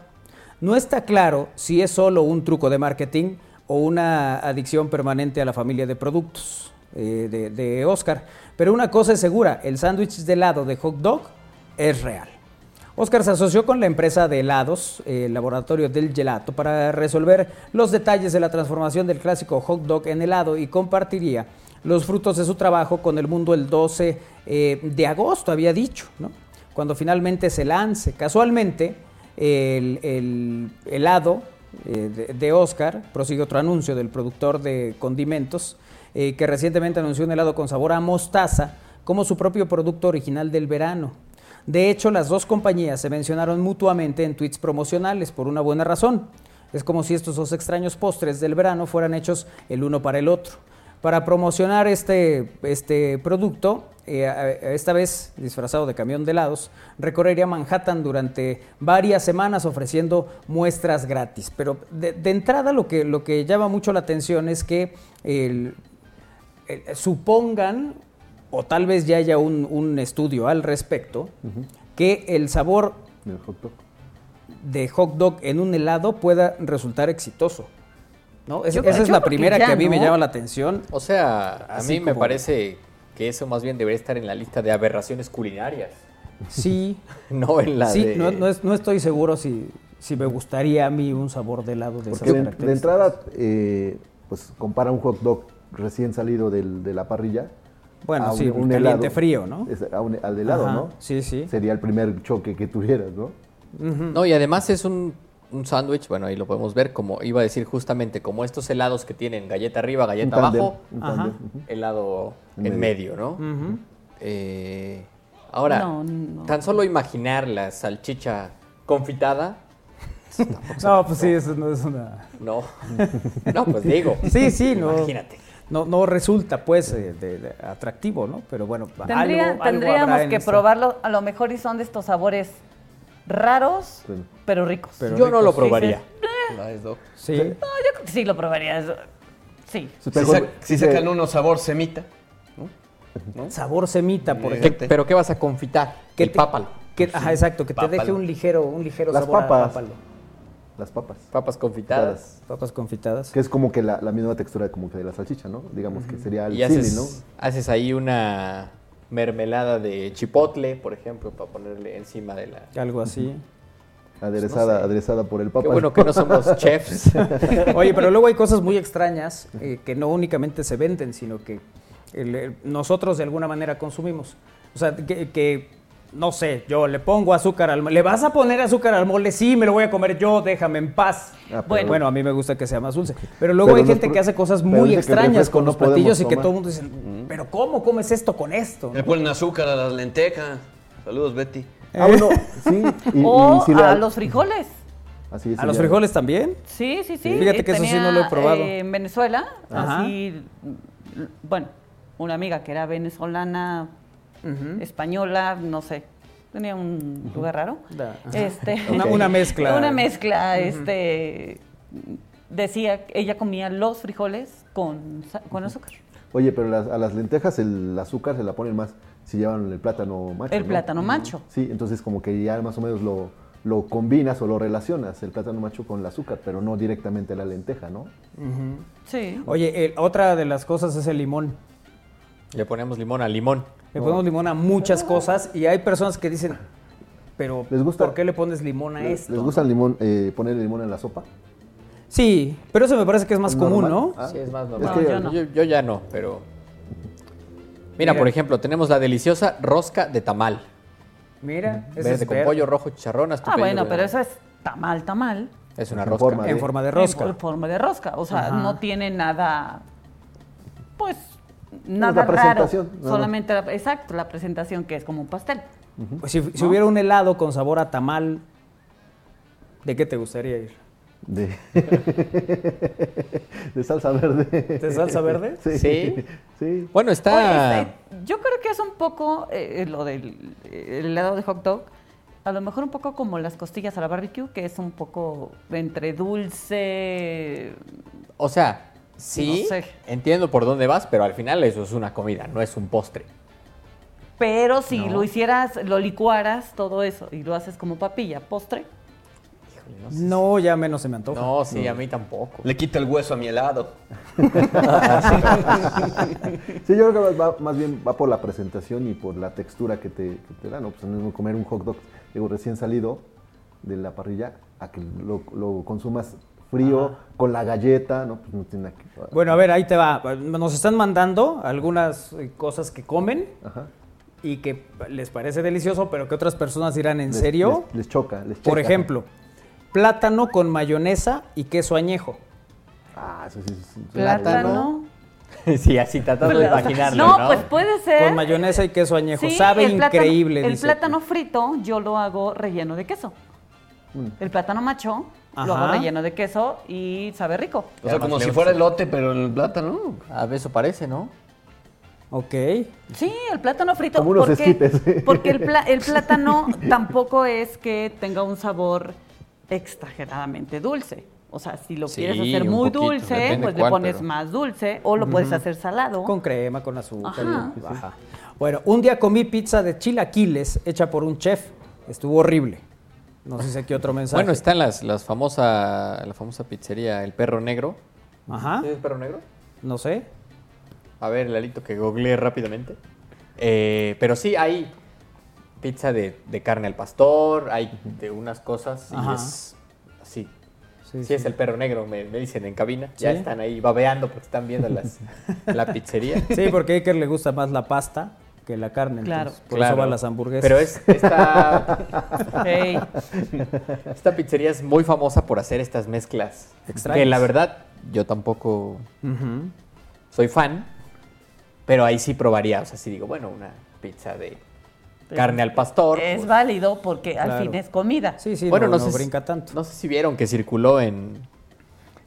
No está claro si es solo un truco de marketing o una adicción permanente a la familia de productos eh, de, Oscar, pero una cosa es segura, el sándwich de helado de hot dog es real. Oscar se asoció con la empresa de helados, eh, el laboratorio del gelato, para resolver los detalles de la transformación del clásico hot dog en helado y compartiría los frutos de su trabajo con el mundo el 12 eh, de agosto, había dicho, ¿no? cuando finalmente se lance. Casualmente, el, el helado eh, de, de Oscar, prosigue otro anuncio del productor de condimentos, eh, que recientemente anunció un helado con sabor a mostaza como su propio producto original del verano. De hecho, las dos compañías se mencionaron mutuamente en tweets promocionales por una buena razón. Es como si estos dos extraños postres del verano fueran hechos el uno para el otro. Para promocionar este, este producto, eh, esta vez disfrazado de camión de helados, recorrería Manhattan durante varias semanas ofreciendo muestras gratis. Pero de, de entrada lo que, lo que llama mucho la atención es que el- el- supongan, o tal vez ya haya un, un estudio al respecto, que el sabor El hot dog. de hot dog en un helado pueda resultar exitoso. ¿No? Es- Yo- esa es la primera que, a mí me llama la atención. O sea, a mí me parece que eso más bien debería estar en la lista de aberraciones culinarias. Sí. no en la sí, de... no, no es- no estoy seguro si, si me gustaría a mí un sabor de helado de esas Porque de, de entrada, eh, pues compara un hot dog recién salido del- de la parrilla. Bueno, a sí, caliente frío, ¿no? Es- a un- al de helado, Ajá, ¿no? Sí, sí. Sería el primer choque que tuvieras, ¿no? No, y además es un, un sándwich, bueno, ahí lo podemos ver, como iba a decir justamente, como estos helados que tienen galleta arriba, galleta abajo, Ajá. helado En en medio. medio, ¿no? Eh, ahora, No, no. tan solo imaginar la salchicha confitada, No, pues sí, eso no es una... no. no, pues digo. Sí, sí, no. Imagínate. No, no resulta, pues, eh, de- de atractivo, ¿no? Pero bueno, Tendría- algo, algo tendríamos habrá en que esta- probarlo. A lo mejor y son de estos sabores raros, Sí. pero ricos. Pero Yo no lo probaría. La es dog. Sí. No, yo creo que sí lo probaría. Sí. Sí, Si, sí, sacan uno sabor semita. Sabor semita, por ¿Qué- ejemplo. ¿Pero qué vas a confitar? Que El te- pápalo. que- ajá, exacto, que te deje un ligero, un ligero Las sabor a papas. pápalo. Las papas. Papas confitadas. Papas confitadas. Que es como que la, la misma textura como que de la salchicha, ¿no? Digamos que sería el Y chili, haces, ¿no? haces ahí una mermelada de chipotle, por ejemplo, para ponerle encima de la... Algo así. Aderezada, no sé. aderezada por el Qué papa. bueno que no somos chefs. Oye, pero luego hay cosas muy extrañas eh, que no únicamente se venden, sino que el- el- nosotros de alguna manera consumimos. O sea, que, que, no sé, yo le pongo azúcar al mole. ¿Le vas a poner azúcar al mole? Sí, me lo voy a comer yo, déjame en paz. Ah, bueno, bueno, a mí me gusta que sea más dulce. Pero luego Pero hay gente que hace cosas muy extrañas con no los platillos y que todo el mundo dice, pero ¿cómo comes esto con esto? Le ponen azúcar a las lentejas. Saludos, Betty. Ah, bueno, sí. Y, o y si a la- los frijoles. así ¿A los frijoles también? Sí, sí, sí. Fíjate Eh, que eso sí no lo he probado. eh, en Venezuela, Ajá. así, mm, bueno, una amiga que era venezolana, Española, no sé, tenía un lugar raro. Da- Este, Una, una mezcla. Una mezcla, este, decía, que ella comía los frijoles con, con azúcar. Oye, pero las- a las lentejas el azúcar se la ponen más si llevan el plátano macho. El ¿no? plátano macho. Sí, entonces como que ya más o menos lo, lo combinas o lo relacionas, el plátano macho con el azúcar, pero no directamente la lenteja, ¿no? Sí. Oye, otra de las cosas es el limón. Le ponemos limón a limón. Le ponemos limón a muchas cosas y hay personas que dicen, pero ¿Les gusta? ¿por qué le pones limón a ¿Les, esto? les gusta el limón, eh, ponerle limón en la sopa? Sí, pero eso me parece que es más ¿Es común? ¿no? Ah, Sí, es más es normal. que- No, yo no. yo, yo ya no, pero... Mira, Mira. por ejemplo, tenemos la deliciosa rosca de tamal. Mira, ese Verde es con pollo, rojo, chicharrón, Ah, bueno, pero eso es tamal, tamal. Es una En rosca. forma de- En forma de En rosca. forma de rosca. O sea, Ajá. no tiene nada, pues, nada la raro. presentación, nada más. Solamente, la- exacto, la presentación que es como un pastel. Pues si, si hubiera un helado con sabor a tamal, ¿de qué te gustaría ir? De, de salsa verde. ¿De salsa verde? Sí. Sí. Sí. Bueno, está... Oye, este, yo creo que es un poco eh, lo del eh, el helado de hot dog. A lo mejor un poco como las costillas a la barbecue, que es un poco entre dulce. O sea, sí, No sé. entiendo por dónde vas, pero al final eso es una comida, no es un postre. Pero si No. lo hicieras, lo licuaras, todo eso, y lo haces como papilla, postre. No, ya menos se me antoja. No, sí, a mí tampoco. Le quita el hueso a mi helado. Sí, yo creo que va, más bien va por la presentación y por la textura que te, que te da, ¿no? Pues es mismo comer un hot dog, digo, recién salido de la parrilla, a que lo, lo consumas frío, con la galleta, ¿no? Pues no tiene nada que... Bueno, a ver, ahí te va. Nos están mandando algunas eh, cosas que comen. Ajá. y que les parece delicioso, pero que otras personas dirán, ¿en Les- serio? Les, les choca, les Por checa. ejemplo, plátano con mayonesa y queso añejo. Ah, eso sí. sí, sí. Plátano. sí, así tratando de imaginarlo, No, ¿no? pues puede ser. Con mayonesa y queso añejo. Sí, Sabe el plátano- increíble. el dice. plátano frito yo lo hago relleno de queso. El plátano macho lo hago Ajá. relleno de queso y sabe rico. O sea, como si fuera elote, pero el plátano. A eso parece, ¿no? Ok. Sí, el plátano frito. Como unos porque, esquites. porque el, pla- el plátano tampoco es que tenga un sabor exageradamente dulce. O sea, si lo Sí, quieres hacer un muy poquito, dulce, depende pues le cuál, pones pero- más dulce o lo puedes hacer salado. Con crema, con azúcar. Ajá. y baja. Bueno, un día comí pizza de chilaquiles hecha por un chef. Estuvo horrible. No sé si aquí otro mensaje. Bueno, está en las, las famosa, la famosa pizzería El Perro Negro. Ajá. ¿Sí es el Perro Negro? No sé. A ver, Lalito, que googleé rápidamente. Eh, pero sí, hay pizza de, de carne al pastor, hay de unas cosas y Ajá. es así. Sí, Sí, es el perro negro, me, me dicen en cabina. Ya están ahí babeando porque están viendo las, la pizzería. Sí, porque a Iker le gusta más la pasta que la carne. Claro. entonces, por Claro. eso van las hamburguesas. Pero es esta, esta pizzería es muy famosa por hacer estas mezclas. Extrañas. Que la verdad, yo tampoco soy fan, pero ahí sí probaría. O sea, si digo, bueno, una pizza de carne al pastor. Es pues, válido porque al fin es comida. Sí, sí, bueno, no, no, no sé si- brinca tanto. No sé si vieron que circuló en,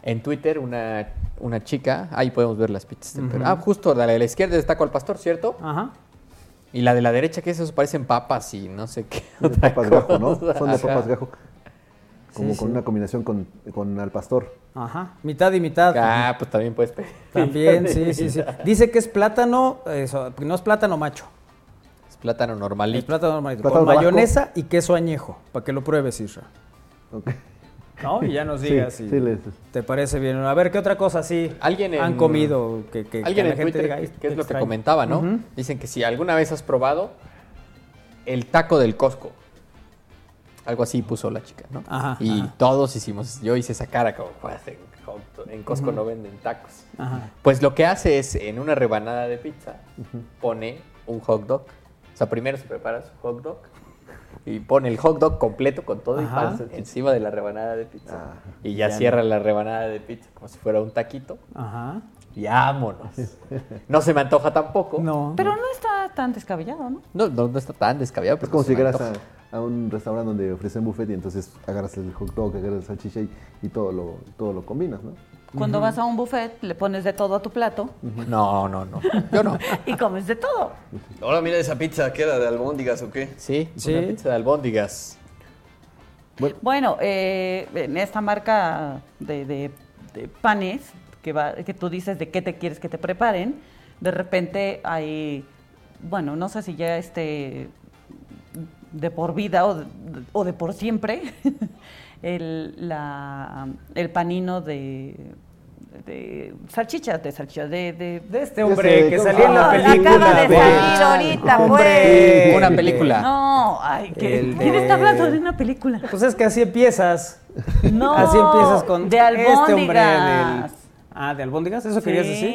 en Twitter una, una chica. Ahí podemos ver las pizzas. Ah, justo la de la izquierda es taco al pastor, ¿cierto? Ajá. Y la de la derecha, que esos parecen papas y no sé qué. De otra papas gajo, ¿no? cosa. Son de Ajá. papas gajo. Como Sí, con sí. una combinación con, con al pastor. Ajá. Mitad y mitad. Ah, pues también puedes pedir. También, sí, sí, sí. Dice que es plátano, eso, no es plátano macho, Es plátano es normalito. plátano normalito, Plátano con tabasco. mayonesa y queso añejo, para que lo pruebes, Isra. Ok. ¿No? Y ya nos Sí, digas si sí, les- te parece bien. A ver, ¿qué otra cosa sí Alguien en- han comido que, que- que Alguien la en gente Twitter, diga, que- "Ay, que es lo que extraño"? comentaba, ¿no? Dicen que si alguna vez has probado el taco del Costco. Algo así puso la chica, ¿no? Ajá, y ajá. todos hicimos, yo hice esa cara como, "Joder, en Costco no venden tacos. Ajá. Pues lo que hace es, en una rebanada de pizza, pone un hot dog. O sea, primero se prepara su hot dog y pone el hot dog completo con todo y pan encima de la rebanada de pizza. Ah, y ya, ya cierra la rebanada de pizza como si fuera un taquito. Ajá. Y vámonos. No se me antoja tampoco. No. Pero no está tan descabellado, ¿no? No, no, no está tan descabellado. Es como no si llegaras a un restaurante donde ofrecen buffet y entonces agarras el hot dog, agarras el salchicha y, y todo, lo, todo lo combinas, ¿no? Cuando vas a un buffet, le pones de todo a tu plato No, no, no. Yo no. y comes de todo. Ahora mira esa pizza que era de albóndigas o qué. Sí, Sí. una pizza de albóndigas. Bueno, eh, en esta marca de, de- de panes que, va, que tú dices de qué te quieres que te preparen, de repente hay, bueno, no sé si ya esté de por vida o de, o de por siempre, el, la- el panino de, de salchichas, de salchichas, de... de, De este hombre sé, que ¿cómo salió en la llama? película. Acaba de de- salir ahorita, pues. Una película. No, ay, ¿qué- El ¿quién de- está hablando de una película? Pues es que así empiezas. No, así empiezas con de este hombre albóndigas. del- Ah, ¿de albóndigas? ¿Eso querías decir?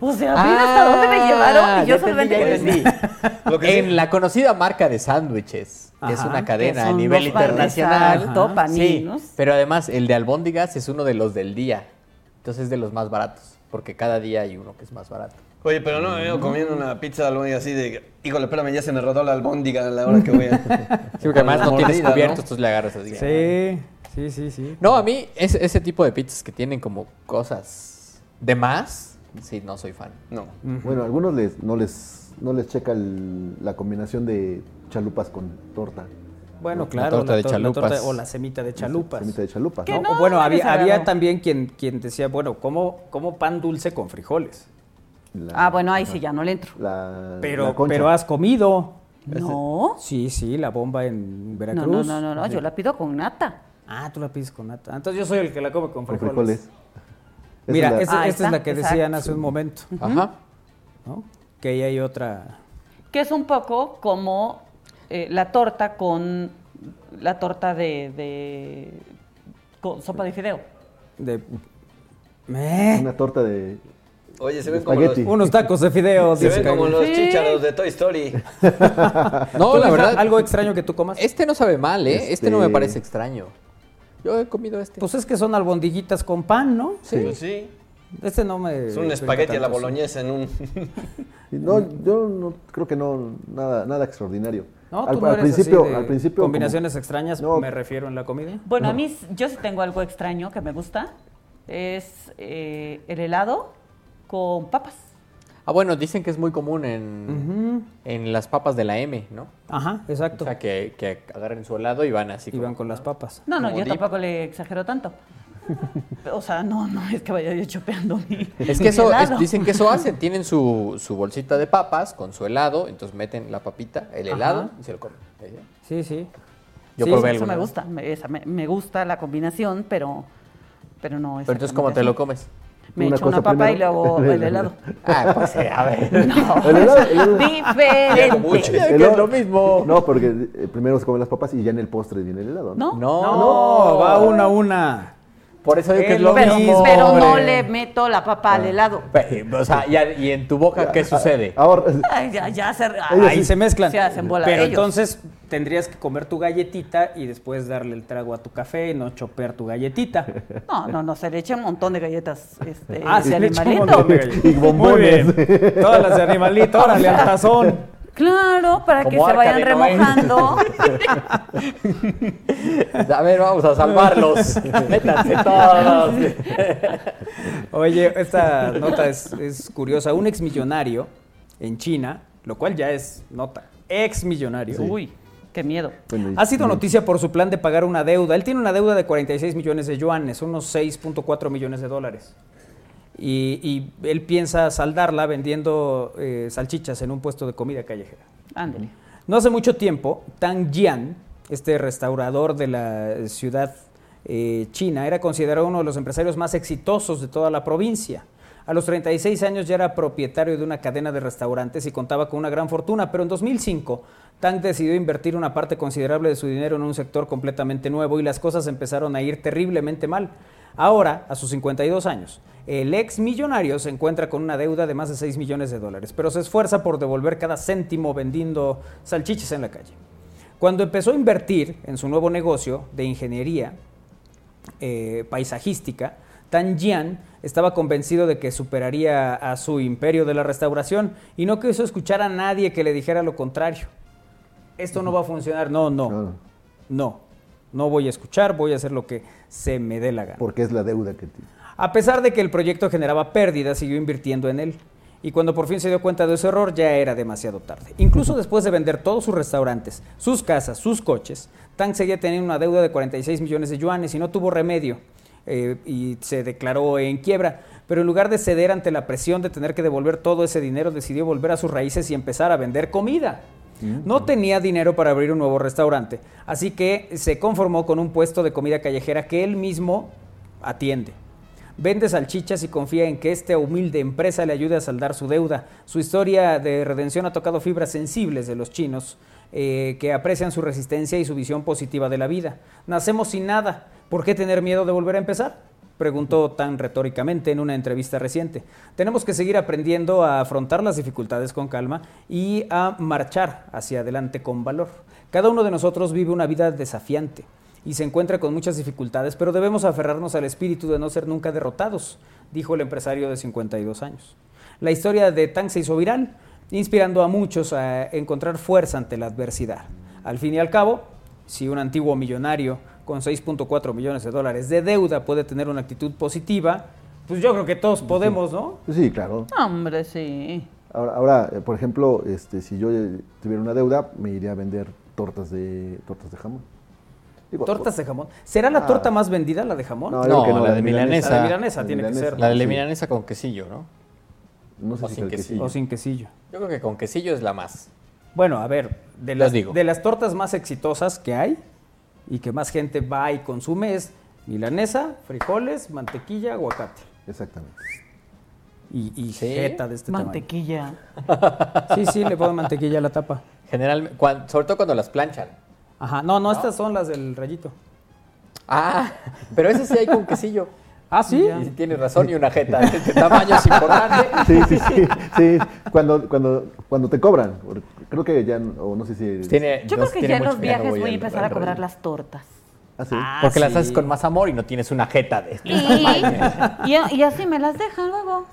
O sea, mira hasta dónde me llevaron y Ah, yo solamente entendí. Lo que en sí- la conocida marca de sándwiches, que es una cadena a nivel internacional. Sí, pero además el de albóndigas es uno de los del día. Entonces es de los más baratos, porque cada día hay uno que es más barato. Oye, pero no me veo comiendo una pizza de albóndiga así de... Híjole, espérame, ya se me rodó la albóndiga a la hora que voy a... Sí, porque además no Mordida, tienes ¿no? cubierto, entonces le agarras así. Sí, sí, sí, sí. No, a mí es, ese tipo de pizzas que tienen como cosas de más, sí, no soy fan. No. Bueno, a algunos les, no, les, no les checa el- la combinación de chalupas con torta. Bueno, La claro. torta de tor- chalupas. o la semita de chalupas. Semita de chalupas. ¿Qué ¿no? ¿no? no, O bueno, no había, les agradó. había también quien, quien decía, bueno, ¿cómo, ¿cómo pan dulce con frijoles? La- Ah, bueno, ahí sí ya no le entro. La, Pero, la concha. pero has comido. No. Sí, sí, la bomba en No, Veracruz. no, no, no, no, yo la pido con nata. Ah, tú la pides con nata. Entonces yo soy el que la come con con frijoles. frijoles. Mira, es la- esta, Ah, esta es la que exacto. decían hace un momento, Ajá. ¿no? Que ahí hay otra... Que es un poco como eh, la torta con la torta de, de con sopa de fideo. De... ¿Eh? una torta de, Oye, se ven como los. Unos tacos de fideo. se ven como los Sí. chícharos de Toy Story. No, ¿Tú, la verdad, Algo extraño que tú comas. este no sabe mal, ¿eh? Este, no me Este- parece extraño. Yo he comido este. Pues es que son albondiguitas con pan, ¿no? Pues sí. Este no me. Es un espagueti a la sí. boloñesa en un... No, yo no, creo que no, nada, nada extraordinario. No, al, tú no al eres así principio, de al principio. como- Combinaciones extrañas, No. me refiero en la comida. Bueno, a mí yo sí tengo algo extraño que me gusta. Es eh, el helado con papas. Ah, bueno, dicen que es muy común en, en las papas de la M, ¿no? Ajá, O exacto. sea, que, que agarren su helado y van así. Y como- van con las papas. No, no, Como yo dip. tampoco le exagero tanto. O sea, no, no es que vaya yo chopeando mi. Es que mi eso, es- dicen que eso hacen. Tienen su, su bolsita de papas con su helado, entonces meten la papita, el Ajá. helado y se lo comen. Sí, sí. Yo Sí, probé Eso me gusta, me, esa me, me gusta la combinación, pero, pero no es. Pero entonces, ¿cómo te lo comes? Me Una echo una papa y primero. luego el helado. Ah, pues sí, a ver. No, El helado- el helado- diferente. el es lo mismo. No, porque eh, primero se comen las papas y ya en el postre viene el helado. ¿No? No, No, va una a una. Por eso digo que Es lo Pero, mismo. pero no le meto la papa al helado. Pe- O sea, y, en tu boca, ¿qué sucede? Ahora, Ay, ya, ya se. Ahí se mezclan. Se hacen bola Pero ellos. entonces tendrías que comer tu galletita y después darle el trago a tu café y no chopear tu galletita. No, no, no, se le echa un montón de galletas este, Ah, le echa un animalito. montón de galletas. Y bombones. Muy bien. Todas las de animalito, órale al tazón. Claro, para que se vayan remojando. A ver, vamos a salvarlos. Métanse todos. Oye, esta nota es, es curiosa. Un exmillonario en China, lo cual ya es nota, exmillonario. Uy, qué miedo. Ha sido noticia por su plan de pagar una deuda. Él tiene una deuda de 46 millones de yuanes, unos 6.4 millones de dólares. Y, y él piensa saldarla vendiendo eh, salchichas en un puesto de comida callejera. Ándale. No hace mucho tiempo, Tang Jian, este restaurador de la ciudad eh, china, era considerado uno de los empresarios más exitosos de toda la provincia. A los 36 años ya era propietario de una cadena de restaurantes y contaba con una gran fortuna, pero en 2005 Tang decidió invertir una parte considerable de su dinero en un sector completamente nuevo y las cosas empezaron a ir terriblemente mal. Ahora, a sus 52 años, el ex millonario se encuentra con una deuda de más de 6 millones de dólares, pero se esfuerza por devolver cada céntimo vendiendo salchichas en la calle. Cuando empezó a invertir en su nuevo negocio de ingeniería eh, paisajística, Tan Jian estaba convencido de que superaría a su imperio de la restauración y no quiso escuchar a nadie que le dijera lo contrario. Esto no va a funcionar, no, no, no, no voy a escuchar, voy a hacer lo que se me dé la gana. porque es la deuda que tiene. A pesar de que el proyecto generaba pérdidas, siguió invirtiendo en él. Y cuando por fin se dio cuenta de su error, ya era demasiado tarde. Incluso después de vender todos sus restaurantes, sus casas, sus coches, Tang seguía teniendo una deuda de 46 millones de yuanes y no tuvo remedio. eh, y se declaró en quiebra. Pero en lugar de ceder ante la presión de tener que devolver todo ese dinero, decidió volver a sus raíces y empezar a vender comida. No tenía dinero para abrir un nuevo restaurante, así que se conformó con un puesto de comida callejera que él mismo atiende. Vende salchichas y confía en que esta humilde empresa le ayude a saldar su deuda. Su historia de redención ha tocado fibras sensibles de los chinos eh, que aprecian su resistencia y su visión positiva de la vida. Nacemos sin nada. ¿Por qué tener miedo de volver a empezar? Preguntó tan retóricamente en una entrevista reciente. Tenemos que seguir aprendiendo a afrontar las dificultades con calma y a marchar hacia adelante con valor. Cada uno de nosotros vive una vida desafiante y se encuentra con muchas dificultades, pero debemos aferrarnos al espíritu de no ser nunca derrotados, dijo el empresario de 52 años. La historia de Tang se hizo viral, inspirando a muchos a encontrar fuerza ante la adversidad. Al fin y al cabo, si un antiguo millonario con 6.4 millones de dólares de deuda puede tener una actitud positiva, pues yo creo que todos podemos, ¿no? Sí, claro. Hombre, sí. Ahora, ahora, eh, por ejemplo, este, si yo eh, tuviera una deuda, me iría a vender tortas de tortas de jamón. Digo, Tortas de jamón. ¿Será la Ah. torta más vendida, la de jamón? No, yo No, que la de La milanesa. de milanesa tiene que ser. La de la Sí. milanesa con quesillo, ¿no? No sé O si sin con quesillo. O sin quesillo. Yo creo que con quesillo es la más. Bueno, a ver, de las, digo. de las tortas más exitosas que hay y que más gente va y consume es milanesa, frijoles, mantequilla, aguacate. Exactamente. Y, y ¿Sí? jeta de este Mantequilla. tamaño. Sí, sí, le ponen mantequilla a la tapa. Generalmente, sobre todo cuando las planchan. Ajá, no, no, estas son las del rayito. Ah, pero ese sí hay con quesillo. Ah, sí. Y tienes razón, y una jeta de este tamaño es importante. Sí, sí, sí. sí. Cuando, cuando, cuando te cobran, creo que ya, o no sé si... Tiene, Yo no creo que tiene ya en los viajes voy a empezar a cobrar las tortas. Ah, sí. Porque las haces con más amor y no tienes una jeta de este Y, y, y así me las dejan luego.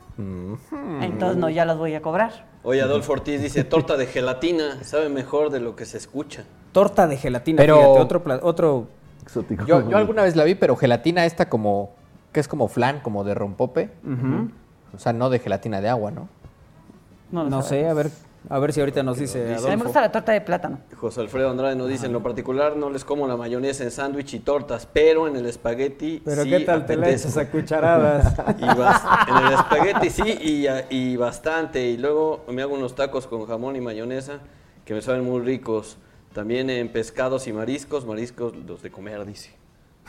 Entonces no, ya las voy a cobrar. Oye, Adolfo Ortiz dice, torta de gelatina, sabe mejor de lo que se escucha. Torta de gelatina, Pero- fíjate, otro, otro Exótico. Yo, yo alguna vez la vi, pero gelatina esta como, que es como flan, como de rompope. O sea, no de gelatina de agua, ¿no? No, No sé, a ver, a ver si ahorita nos dice A mí me gusta la torta de plátano. José Alfredo Andrade nos dice, en lo particular no les como la mayonesa en sándwich y tortas, pero en el espagueti Pero sí qué tal te la apetezco". echas a cucharadas. Y en el espagueti sí y, y bastante. Y luego me hago unos tacos con jamón y mayonesa que me saben muy ricos. También en pescados y mariscos, mariscos los de comer, dice.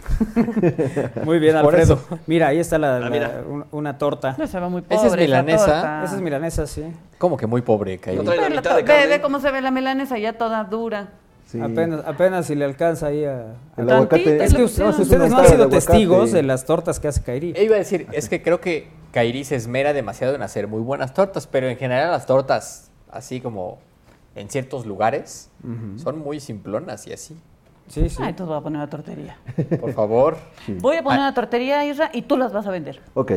Muy bien, Por Alfredo. Mira, ahí está la, la- mira. un- una torta. No se ve muy pobre Esa es esa milanesa. torta. Esa es milanesa, sí. Como que muy pobre, Kairi. No trae la Ve, la mitad to- de ve, carne. ve cómo se ve la milanesa ya toda dura. Sí. Apenas, apenas si le alcanza ahí a... El Tantito, aguacate. Es que lo ustedes, pusieron. ustedes no han sido de testigos de las tortas que hace Kairi. E iba a decir, es que creo que Kairi se esmera demasiado en hacer muy buenas tortas, pero en general las tortas, así como en ciertos lugares, son muy simplonas y así. Sí, sí. Ay, entonces voy a poner una tortería. Por favor. Voy a poner una tortería, Isra, y tú las vas a vender. Ok.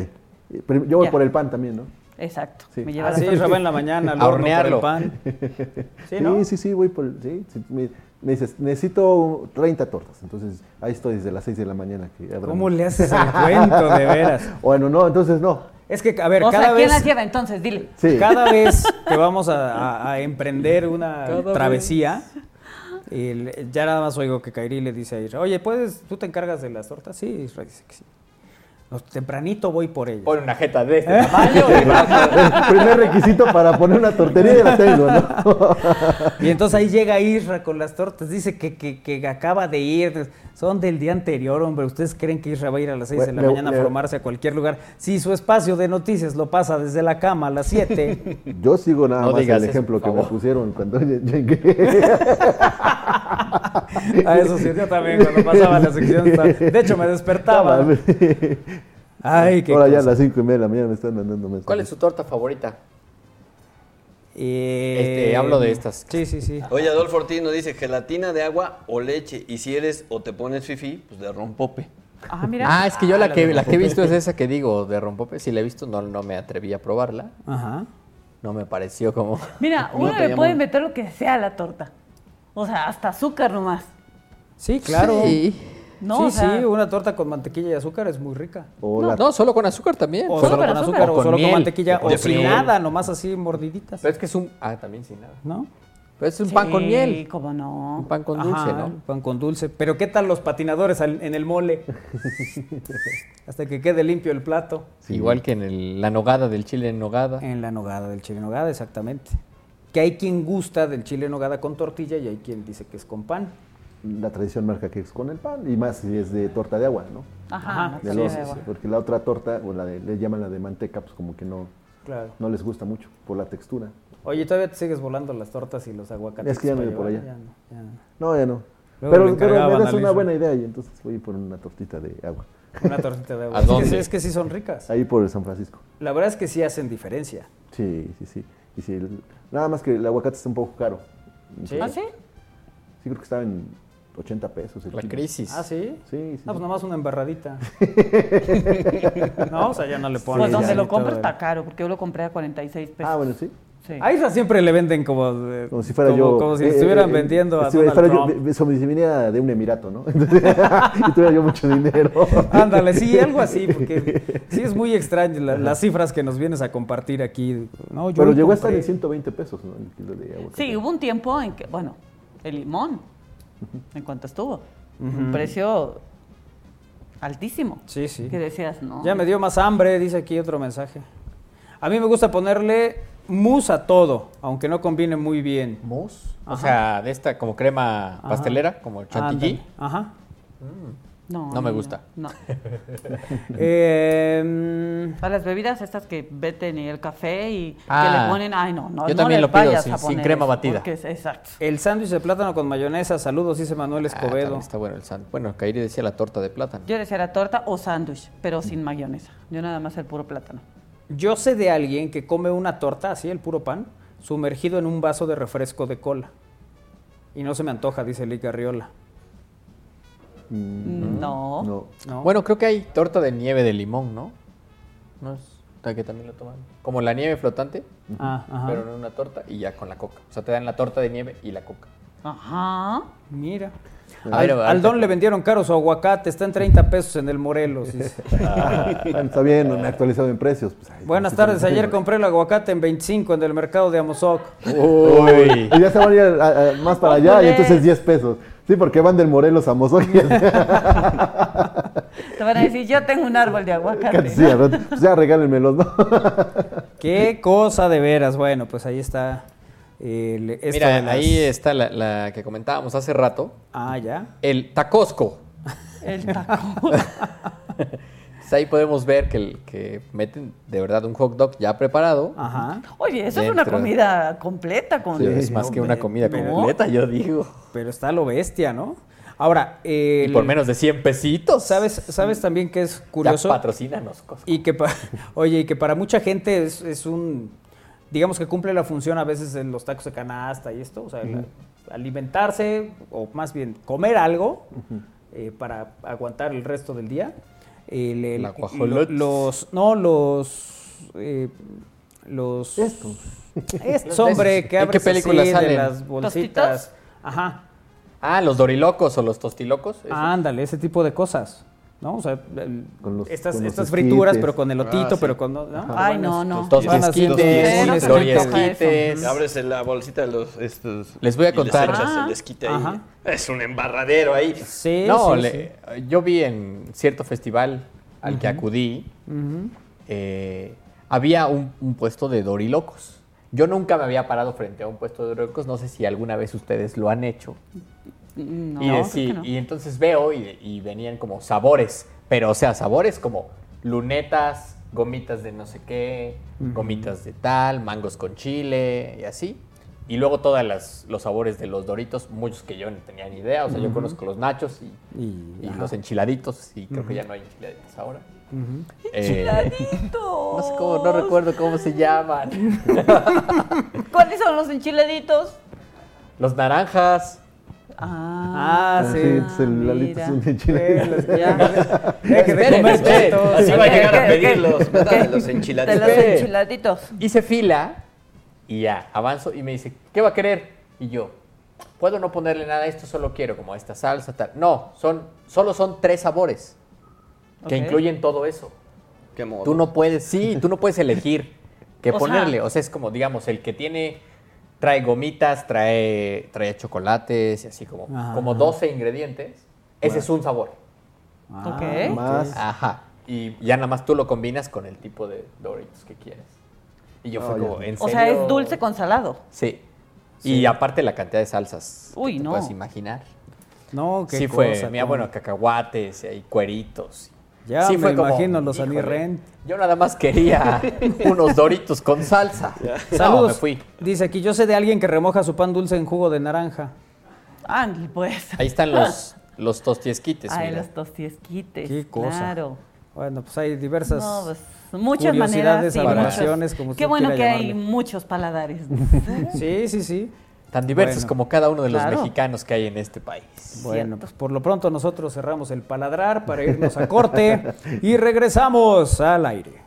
Yo voy Ya. por el pan también, ¿no? Exacto. Sí. Me lleva Así, la- Rafa en la mañana, al A horno por el hornearlo. pan. Sí, Sí, ¿no? sí, sí, voy por el- sí, sí, me, me dices, necesito 30 tortas. Entonces, ahí estoy desde las 6 de la mañana. Que. ¿Cómo le haces el cuento, de veras? Bueno, no, entonces no. Es que, a ver, O cada sea, ¿quién vez... las lleva entonces? Dile. Sí. Cada vez que vamos a, a- a emprender una travesía, el- ya nada más oigo que Kairi le dice a Isra, oye, ¿puedes, tú te encargas de las tortas? Sí, Isra dice que sí. Tempranito voy por ellas. Pon una jeta de este tamaño y vas. El primer requisito para poner una tortería ya la tengo, ¿no? Y entonces ahí llega Isra con las tortas, dice que, que, que acaba de ir, son del día anterior, hombre, ¿ustedes creen que Isra va a ir a las 6 de la mañana a formarse a cualquier lugar? Si su espacio de noticias lo pasa desde la cama a las 7, Yo sigo nada No más el ejemplo que me pusieron cuando llegué. a eso sí, yo también cuando pasaba la sección, de hecho me despertaba. Ay, qué Ahora ya a las 5 y media de la mañana me están mandando mensajes. ¿Cuál es su torta favorita? Eh, Este, hablo de estas. Sí, sí, sí. Oye, Adolfo Ortiz nos dice gelatina de agua o leche. Y si eres o te pones fifi, pues de rompope. Ah, mira. Ah, es que yo la que, la que he visto es esa que digo, de rompope. Si la he visto, no, no me atreví a probarla. Ajá. No me pareció como... Mira, No uno te le llamo. puede meter lo que sea a la torta. O sea, hasta azúcar nomás. Sí, claro. Sí. No, sí, o sea, sí, una torta con mantequilla y azúcar es muy rica. O No, la- no, solo con azúcar también. O Solo solo con azúcar. azúcar, O o con solo con mantequilla, O o con sin nada, nomás así mordiditas. Pero es que es un... Ah, también sin nada. ¿No? Pero es un pan con sí, miel. cómo no. Un pan con dulce, Ajá, ¿no? Pan con dulce. Pero ¿qué tal los patinadores al- en el mole? Hasta que quede limpio el plato. Igual que en el- la nogada del chile en nogada. En la nogada del chile en nogada, exactamente. Que hay quien gusta del chile en nogada con tortilla y hay quien dice que es con pan. La tradición marca que es con el pan y más si es de torta de agua, ¿no? Ajá, De sí, de porque la otra torta, o la de, le llaman la de manteca, pues como que no, Claro. no les gusta mucho por la textura. Oye, ¿todavía te sigues volando las tortas y los aguacates? Es que ya me para voy por allá. Ya no, ya no. No, ya no. Luego Pero, le pero me das a una buena idea y entonces voy por una tortita de agua. Una tortita de agua. ¿A Es que dónde? sí- es que sí son ricas. Ahí por San Francisco. La verdad es que sí hacen diferencia. Sí, sí, sí. Y sí, el- nada más que el aguacate está un poco caro. ¿Sí? ¿Ah, sí? Sí, creo que estaba en 80 pesos. el La kilo. crisis. ¿Ah, sí? Sí, sí. Ah, pues sí. nomás una embarradita. no, o sea, ya no le pones. Pues donde lo compro está caro, porque yo lo compré a 46 pesos. Ah, bueno, sí. Sí. A Isra siempre le venden como, de- Como si fuera como- yo. Como si eh, estuvieran eh, vendiendo a si Donald fuera yo- Trump. eh, como si viniera de un emirato, ¿no? Entonces, y tuviera yo mucho dinero. Ándale, sí, algo así, porque sí es muy extraño la- las cifras que nos vienes a compartir aquí. No, yo Pero llegó a estar en 120 pesos, ¿no? El kilo de aguacate. Sí, hubo un tiempo en que, bueno, el limón, en cuanto estuvo, un precio altísimo. Sí, sí. Que decías, no. Ya me dio más hambre, dice aquí otro mensaje. A mí me gusta ponerle mousse a todo, aunque no combine muy bien. ¿Mousse? O Ajá. sea, de esta como crema Ajá. pastelera, como el chantilly. Ajá. No, No me gusta. No. Eh, Para las bebidas estas que veten y el café y que Ah. le ponen, ay no, no, Yo no también le lo pido sin- crema batida. es- exacto. el sándwich de plátano con mayonesa, saludos, dice Manuel Ah, Escobedo. está bueno el sándwich. Bueno, Kairi decía la torta de plátano. Yo decía era torta o sándwich, pero sin mayonesa. Yo nada más el puro plátano. Yo sé de alguien que come una torta, así, el puro pan, sumergido en un vaso de refresco de cola. Y no se me antoja, dice Lica Riola. No. No. ¿no? Bueno, creo que hay torta de nieve de limón, ¿no? No es que también lo toman. Como la nieve flotante, Ah, ajá. pero en una torta y ya con la coca. O sea, te dan la torta de nieve y la coca. Ajá. Mira. A Al, ver, al don le vendieron caro su aguacate, está en 30 pesos en el Morelos. Ah, está bien, no me he actualizado en precios. pues, Buenas sí, tardes, sí, ayer sí. compré el aguacate en 25 en el mercado de Amozoc. Uy. Y ya se van a ir a- a- más para allá y entonces 10 pesos. Sí, porque van del Morelos a Mozoc. Te van a decir, yo tengo un árbol de aguacate. sí, pues ya regálenmelos, ¿no? Qué cosa de veras. Bueno, pues ahí está. el- Mira, las- ahí está la, la que comentábamos hace rato. Ah, ya. El tacosco. El taco. Pues ahí podemos ver que, el- que meten de verdad un hot dog ya preparado. Ajá. Oye, eso es una comida completa con Sí, es más que una comida completa, yo digo. Pero está lo bestia, ¿no? Ahora, Y el- por menos de 100 pesitos. ¿sabes, ¿sabes también que es curioso? Ya patrocínanos, Costco. Y que, pa- oye, y que para mucha gente es, es un, digamos que cumple la función a veces en los tacos de canasta y esto, o sea, la- alimentarse o más bien comer algo eh, para aguantar el resto del día. El- el- La guajolot. lo- los, no, los, eh, los, Estos. estos, hombre, que ¿En qué abres película así de salen? las bolsitas. Ajá. Ah, los dorilocos o los tostilocos. esos. Ándale, ese tipo de cosas. ¿No? O sea, el- Con los- estas, con los estas frituras, esquites. pero con elotito, Ah, sí. pero con. ¿no? Ay, no, no. Los esquites, los- esquites. Abres la bolsita de los estos. Les voy a y contar. echas Ah. el esquite ahí. Ajá. Es un embarradero ahí. Sí, No, sí, le- yo vi en cierto festival al que acudí, eh, había un, un puesto de dorilocos. Yo nunca me había parado frente a un puesto de dorilocos, no sé si alguna vez ustedes lo han hecho. No, y, no. y entonces veo y, y venían como sabores, pero o sea, sabores como lunetas, gomitas de no sé qué, gomitas de tal, mangos con chile y así. Y luego todos los sabores de los doritos, muchos que yo no tenía ni idea. O sea, yo conozco los nachos y, Y- y ajá. los enchiladitos y creo que ya no hay enchiladitos ahora. Eh, Enchiladitos. no sé cómo, no recuerdo cómo se llaman. ¿Cuáles son los enchiladitos? Los naranjas. Ah, Ah, sí. entonces el Lalito es mira. un enchilado. Eh, los- ya. Esperen, esperen. Así va a llegar a ¿Qué, pedir los. Los De los enchiladitos. Enchiladitos. Hice fila y ya, avanzo y me dice, ¿qué va a querer? Y yo, ¿puedo no ponerle nada a esto? Solo quiero como esta salsa, tal. No, son, solo son tres sabores que Ok. incluyen todo eso. Qué modo. Tú no puedes, sí, tú no puedes elegir qué O ponerle. sea- o sea, es como, digamos, el que tiene, trae gomitas, trae, trae chocolates y así como, como 12 ingredientes. Ese es un sabor. Ah, Ok. Más. Ajá. Y ya nada más tú lo combinas con el tipo de Doritos que quieres. Y yo fue Oh, como, ¿en O sea, es dulce con salado. Sí. Y aparte la cantidad de salsas. Uy, que te no. puedes imaginar. No, qué sí fue, cosa, mira, cómo. bueno, cacahuates y cueritos. Ya sí me como, imagino los híjole, Anirren. Yo nada más quería unos doritos con salsa. No, Saludos. me fui. Dice aquí, yo sé de alguien que remoja su pan dulce en jugo de naranja. Ah, pues. Ahí están los, los tostiesquites, Ay, mira. los tostiesquites. Qué cosa. Claro. Bueno, pues hay diversas No, pues, muchas curiosidades, maneras muchos- como Qué bueno que hay muchos paladares. Sí, sí, sí. Tan diversos Bueno. como cada uno de los Claro. mexicanos que hay en este país. Bueno, pues por lo pronto nosotros cerramos el paladrar para irnos a corte y regresamos al aire.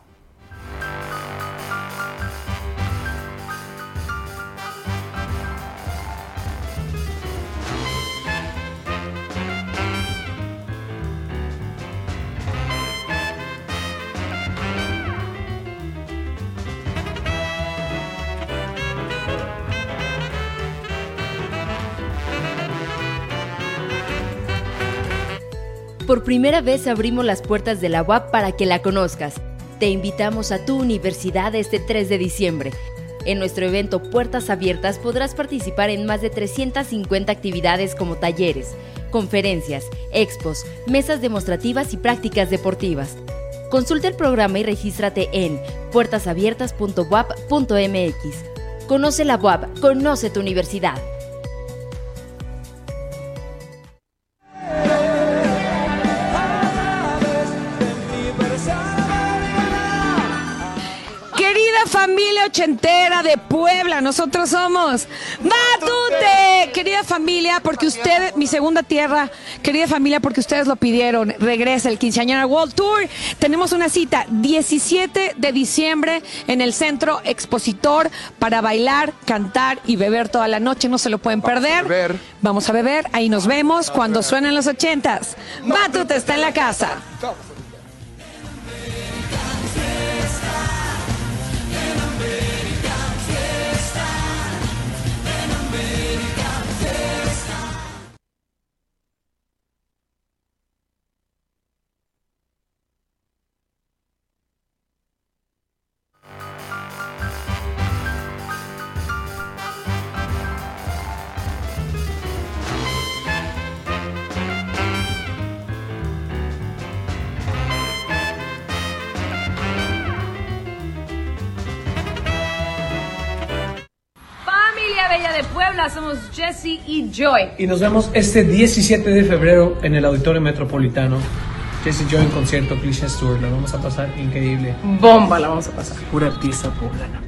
Primera vez abrimos las puertas de la UAP para que la conozcas. Te invitamos a tu universidad este 3 de diciembre. En nuestro evento Puertas Abiertas podrás participar en más de 350 actividades como talleres, conferencias, expos, mesas demostrativas y prácticas deportivas. Consulta el programa y regístrate en puertasabiertas.wap.mx. Conoce la UAP, conoce tu universidad. Familia ochentera de Puebla, nosotros somos Matute. Querida familia, porque usted, mi segunda tierra, querida familia, porque ustedes lo pidieron, regresa el quinceañera World Tour. Tenemos una cita 17 de diciembre en el Centro Expositor para bailar, cantar y beber toda la noche. No se lo pueden perder. Vamos a beber, ahí nos vemos cuando suenen los ochentas. Matute está en la casa. Somos Jesse y Joy. Y nos vemos este 17 de febrero en el Auditorio Metropolitano. Jesse Joy en concierto, Cliché Tour. La vamos a pasar increíble. Bomba la vamos a pasar. Pura pizza poblana.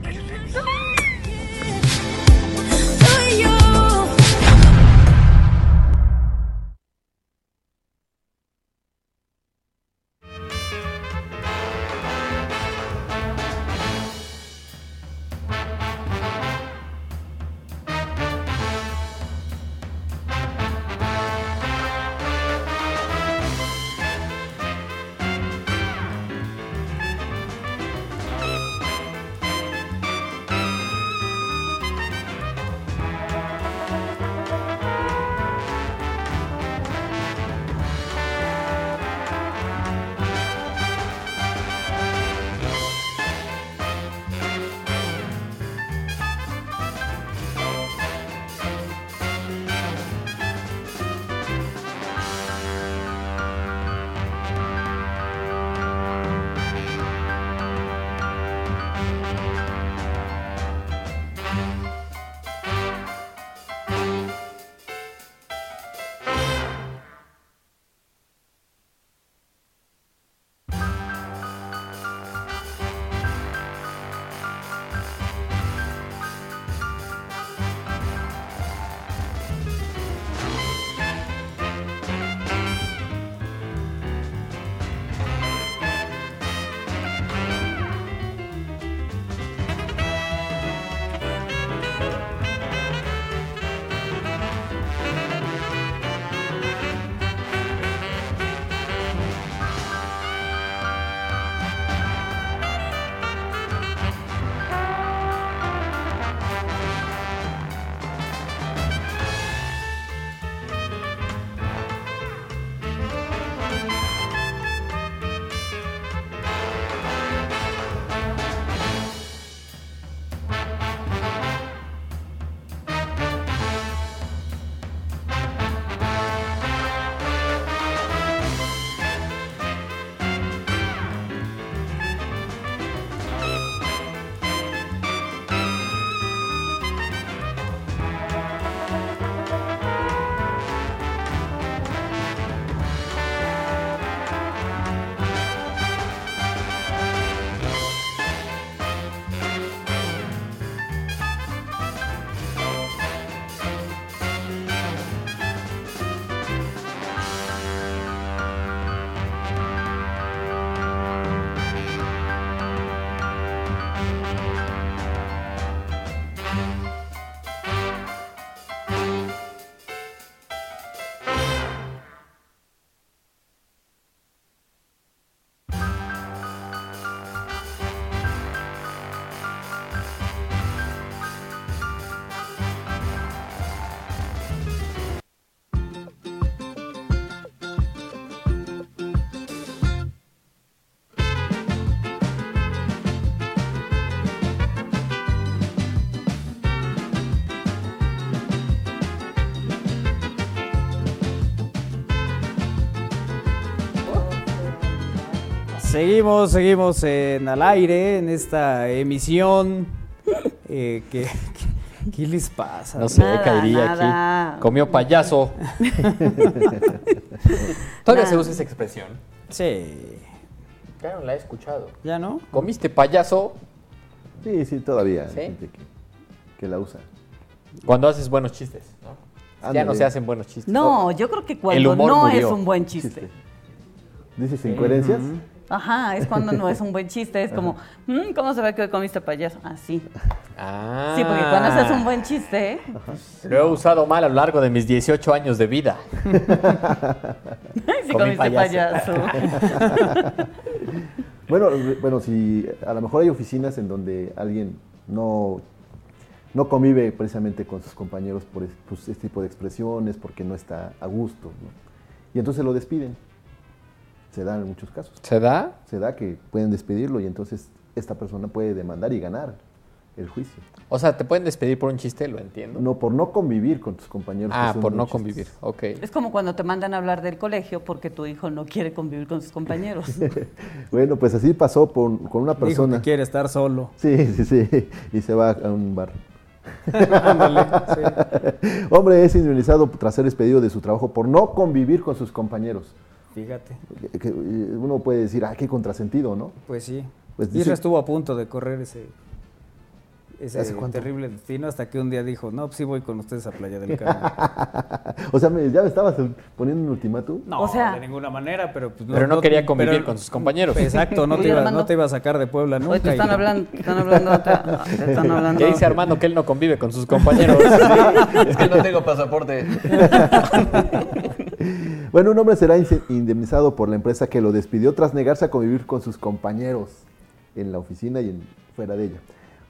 Seguimos, seguimos en al aire, en esta emisión. Eh, que, que- ¿Qué les pasa? No sé, Nada, caería nada. aquí. Comió payaso. Todavía se usa esa expresión. Sí. Ya no la he escuchado. ¿Ya no? ¿Comiste payaso? Sí, sí, todavía. hay ¿Sí? gente que, que la usa. Cuando haces buenos chistes, ¿no? Ya no se hacen buenos chistes. No, yo creo que cuando no murió. es un buen chiste. ¿Dices incoherencias? Ajá, es cuando no es un buen chiste. Es como, "Mm, ¿cómo se ve que hoy comiste payaso? Así. Ah. Sí, porque cuando haces un buen chiste, Lo he usado mal a lo largo de mis 18 años de vida. si Comí comiste payaso. payaso. Bueno, bueno, si a lo mejor hay oficinas en donde alguien no, no convive precisamente con sus compañeros por es- pues, este tipo de expresiones, porque no está a gusto, ¿no? y entonces lo despiden. Se da en muchos casos. ¿Se da? Se da que pueden despedirlo y entonces esta persona puede demandar y ganar el juicio. O sea, te pueden despedir por un chiste, lo entiendo. No, por no convivir con tus compañeros. ah, por no convivir. Ok. Es como cuando te mandan a hablar del colegio porque tu hijo no quiere convivir con sus compañeros. Bueno, pues así pasó por- con una Dijo persona. que quiere estar solo. Sí, sí, sí. Y se va a un bar. Ándale, Hombre es indemnizado tras ser despedido de su trabajo por no convivir con sus compañeros. Fíjate. Que- uno puede decir, ah, qué contrasentido, ¿no? Pues sí. Pues Isra estuvo a punto de correr ese, ese terrible destino hasta que un día dijo, no, pues sí voy con ustedes a Playa del Carmen. O sea, me- ya me estabas poniendo un ultimátum. No, O sea- de ninguna manera, pero pues Pero no quería convivir con sus compañeros. Exacto, no te, Oye, iba, Armando. no te iba a sacar de Puebla nunca. Hoy te están y- hablando, te están hablando te están hablando. ¿Qué dice Armando? Que él no convive con sus compañeros. Es que no tengo pasaporte. Bueno, un hombre será indemnizado por la empresa que lo despidió tras negarse a convivir con sus compañeros en la oficina y en- fuera de ella.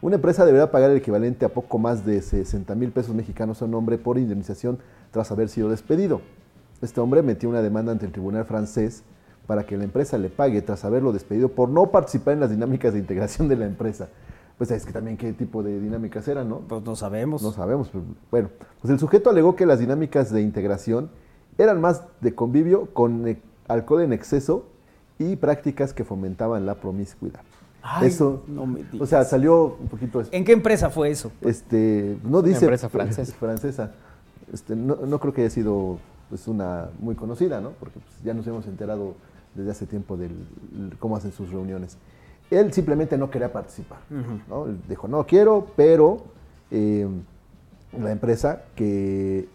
Una empresa deberá pagar el equivalente a poco más de 60 mil pesos mexicanos a un hombre por indemnización tras haber sido despedido. Este hombre metió una demanda ante el tribunal francés para que la empresa le pague tras haberlo despedido por no participar en las dinámicas de integración de la empresa. Pues es que también qué tipo de dinámicas eran, ¿no? Pues no sabemos. No sabemos, pero bueno. Pues el sujeto alegó que las dinámicas de integración eran más de convivio con eh, alcohol en exceso y prácticas que fomentaban la promiscuidad. Ay, eso, no me o digas. sea, salió un poquito, ¿En qué empresa fue eso? este, no dice empresa francesa. francesa. Este, no, no creo que haya sido pues una muy conocida, ¿no? Porque pues, ya nos hemos enterado desde hace tiempo de cómo hacen sus reuniones. Él simplemente no quería participar, ¿no? Él dijo, no quiero, pero eh, la empresa que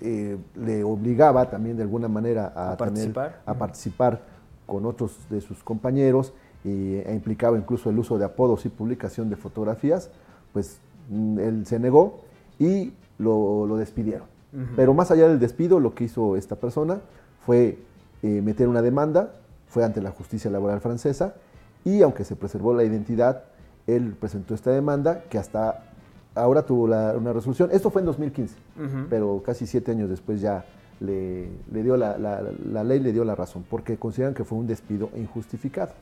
eh, le obligaba también de alguna manera a, ¿A tener- participar? a participar con otros de sus compañeros y, e implicaba incluso el uso de apodos y publicación de fotografías, pues mm, él se negó y lo, lo despidieron. Pero más allá del despido, lo que hizo esta persona fue eh, meter una demanda, fue ante la justicia laboral francesa y aunque se preservó la identidad, él presentó esta demanda que hasta ahora tuvo la- una resolución. Esto fue en 2015, pero casi siete años después ya le, le dio la, la- la ley le dio la razón, porque consideran que fue un despido injustificado.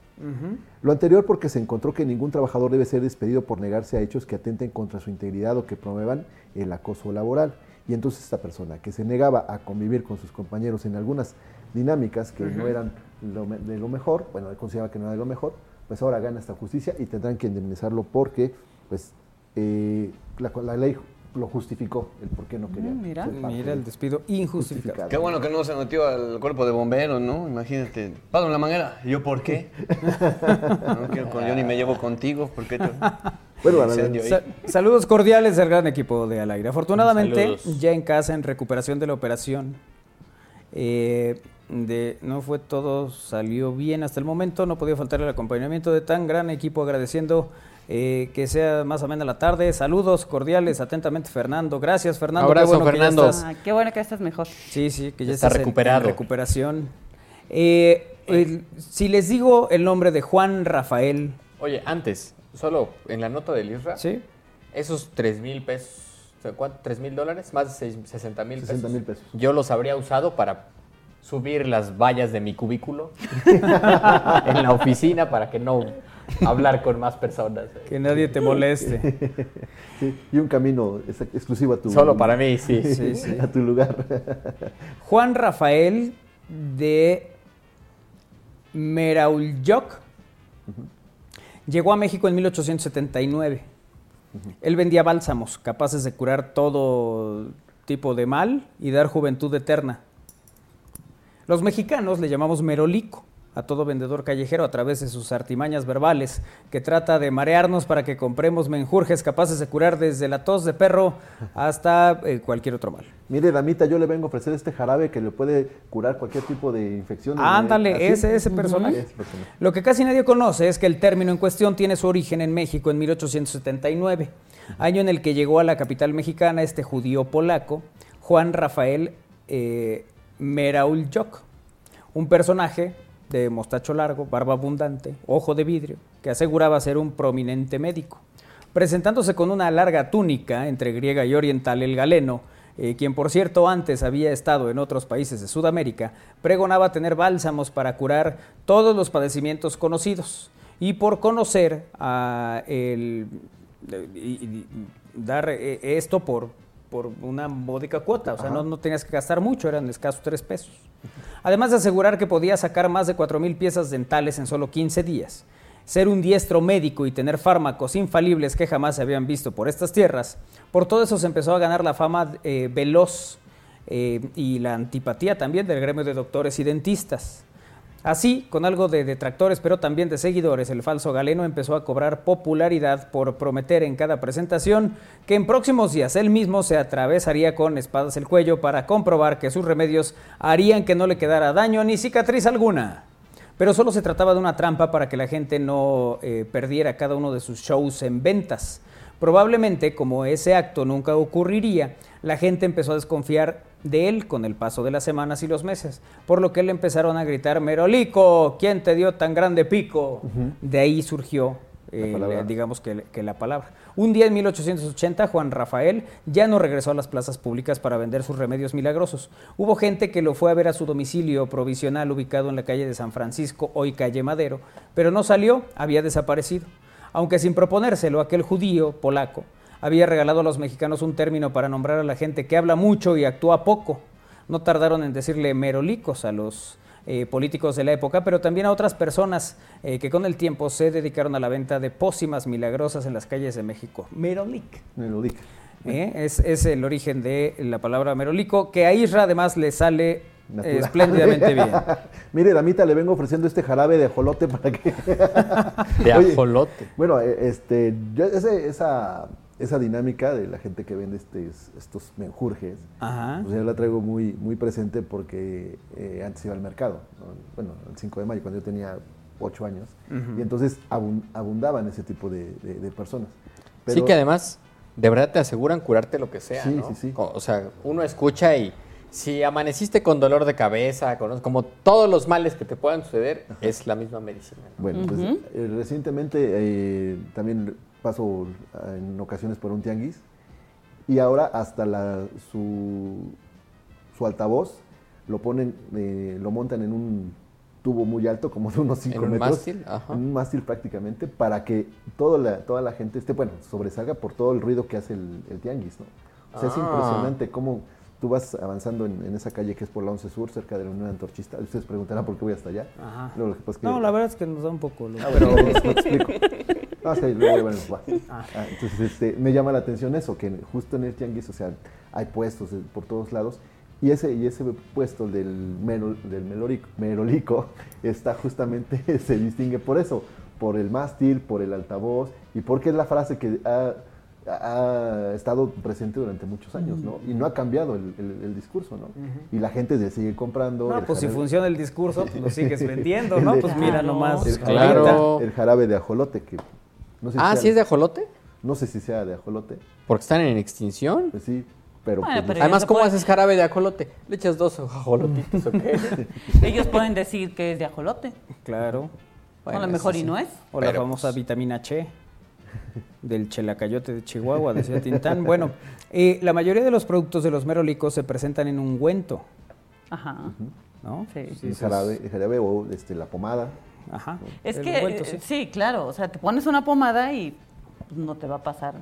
Lo anterior porque se encontró que ningún trabajador debe ser despedido por negarse a hechos que atenten contra su integridad o que promuevan el acoso laboral. Y entonces esta persona que se negaba a convivir con sus compañeros en algunas dinámicas que no eran lo de lo mejor, bueno, él consideraba que no era de lo mejor, pues ahora gana esta justicia y tendrán que indemnizarlo porque pues eh, la, la ley lo justificó, el por qué no quería. Mm, mira. ser parte Mira el despido injustificado. Qué bueno que no se metió al cuerpo de bomberos, ¿no? Imagínate. Pásame la manguera. ¿Y yo por qué? No quiero con, yo ni me llevo contigo. ¿Por qué? te- Bueno. Sa- saludos cordiales del gran equipo de Al Aire. Afortunadamente, Saludos. ya en casa, en recuperación de la operación. eh, de, no fue todo, salió bien hasta el momento. No podía faltar el acompañamiento de tan gran equipo. Agradeciendo eh, que sea más o menos la tarde. Saludos cordiales, atentamente, Fernando. Gracias, Fernando. Qué Abrazo, bueno que ya Fernando. estás- Ah, qué bueno que estás mejor. Sí, sí, que ya Está estás en- recuperado. En, recuperación. Eh, el- si les digo el nombre de Juan Rafael, Oye, antes, solo en la nota del ISRA, ¿sí? esos 3 mil pesos, o sea, ¿cuánto? ¿3 mil dólares? Más de seis- 60 mil pesos. 60,000 pesos. Yo los habría usado para subir las vallas de mi cubículo en la oficina para que no hablar con más personas. Que nadie te moleste. Sí, y un camino ex- exclusivo a tu Solo para mí, sí. Sí, sí. a tu lugar. Juan Rafael de Meraulyok, Llegó a México en 1879. Él vendía bálsamos capaces de curar todo tipo de mal y dar juventud eterna. Los mexicanos le llamamos merolico a todo vendedor callejero a través de sus artimañas verbales, que trata de marearnos para que compremos menjurjes capaces de curar desde la tos de perro hasta eh, cualquier otro mal. Mire, damita, yo le vengo a ofrecer este jarabe que le puede curar cualquier tipo de infección. Ándale, ¿Así? ese, ese personaje. Ese personaje. Lo que casi nadie conoce es que el término en cuestión tiene su origen en México en 1879, año en el que llegó a la capital mexicana este judío polaco, Juan Rafael eh, Merauljok, un personaje de mostacho largo, barba abundante, ojo de vidrio, que aseguraba ser un prominente médico. Presentándose con una larga túnica entre griega y oriental, el galeno, eh, quien por cierto antes había estado en otros países de Sudamérica, pregonaba tener bálsamos para curar todos los padecimientos conocidos. Y por conocer a el, y- y dar eh, esto por, por una módica cuota, o sea, no, no tenías que gastar mucho, eran escasos tres pesos. Además de asegurar que podía sacar más de 4.000 piezas dentales en solo 15 días, ser un diestro médico y tener fármacos infalibles que jamás se habían visto por estas tierras, por todo eso se empezó a ganar la fama eh, veloz eh, y la antipatía también del gremio de doctores y dentistas. Así, con algo de detractores, pero también de seguidores, el falso galeno empezó a cobrar popularidad por prometer en cada presentación que en próximos días él mismo se atravesaría con espadas el cuello para comprobar que sus remedios harían que no le quedara daño ni cicatriz alguna. Pero solo se trataba de una trampa para que la gente no eh, perdiera cada uno de sus shows en ventas. Probablemente, como ese acto nunca ocurriría, la gente empezó a desconfiar de él con el paso de las semanas y los meses, por lo que le empezaron a gritar, Merolico, ¿quién te dio tan grande pico? De ahí surgió, eh, digamos que, que la palabra. Un día en 1880, Juan Rafael ya no regresó a las plazas públicas para vender sus remedios milagrosos. Hubo gente que lo fue a ver a su domicilio provisional ubicado en la calle de San Francisco, hoy calle Madero, pero no salió, había desaparecido. Aunque sin proponérselo, aquel judío polaco había regalado a los mexicanos un término para nombrar a la gente que habla mucho y actúa poco. No tardaron en decirle merolicos a los eh, políticos de la época, pero también a otras personas eh, que con el tiempo se dedicaron a la venta de pócimas milagrosas en las calles de México. Merolic. Merolic. ¿eh? Es, es el origen de la palabra merolico, que a Isra además le sale Natural. espléndidamente bien. Mire, damita, le vengo ofreciendo este jarabe de ajolote para que... De Oye, ajolote. Bueno, eh, este, yo- ese- esa, esa dinámica de la gente que vende este, estos menjurjes, Ajá. pues yo la traigo muy, muy presente porque eh, antes iba al mercado, ¿no? bueno, el 5 de mayo, cuando yo tenía 8 años, y entonces abun- abundaban ese tipo de, de- de personas. sí que además, de verdad te aseguran curarte lo que sea, Sí, ¿no? sí, sí. O sea, uno escucha y si amaneciste con dolor de cabeza, con, como todos los males que te puedan suceder, es la misma medicina. ¿no? Bueno, pues eh, recientemente eh, también paso eh, en ocasiones por un tianguis y ahora hasta la, su, su altavoz lo ponen, eh, lo montan en un tubo muy alto, como de unos 5 ¿En un metros. mástil? Ajá. En un mástil prácticamente, para que toda la, toda la gente esté, bueno, sobresalga por todo el ruido que hace el, el tianguis, ¿no? O sea, es Ah. impresionante cómo tú vas avanzando en, en esa calle que es por la 11 Sur, cerca de la Unión Antorchista. Ustedes preguntarán por qué voy hasta allá. Ajá. Luego, lo que pasa es que- No, la verdad es que nos da un poco... lo- Ah, bueno, lo explico. No, luego, bueno, va. Ah. Ah, entonces, este, me llama la atención eso, que justo en el tianguis, o sea, hay puestos por todos lados, y ese, y ese puesto del, del melorico- merolico está justamente, se distingue por eso, por el mástil, por el altavoz, y porque es la frase que ha, ha estado presente durante muchos años, ¿no? Y no ha cambiado el, el- el discurso, ¿no? Y la gente se sigue comprando. No, pues si funciona el discurso, pues lo sigues vendiendo, ¿no? de- Pues mira nomás. El Claro. jarabe, el jarabe de ajolote, que no sé si Ah, sea- ¿sí es de ajolote? No sé si sea de ajolote. Porque están en extinción. Pues sí, pero... Bueno, pues, pero Además, ¿cómo puede- haces jarabe de ajolote? Le echas dos ajolotitos, ¿o qué? Ellos pueden decir que es de ajolote. Claro. a lo mejor y no es. O la famosa vitamina Che del chelacayote de Chihuahua, decía Tintán. Bueno, eh, la mayoría de los productos de los merolicos se presentan en ungüento, Ajá. ¿no? Sí. Sí, el jarabe, es- el jarabe o este, la pomada. Ajá. Es El que, ungüento, eh, sí. sí. claro, o sea, te pones una pomada y no te va a pasar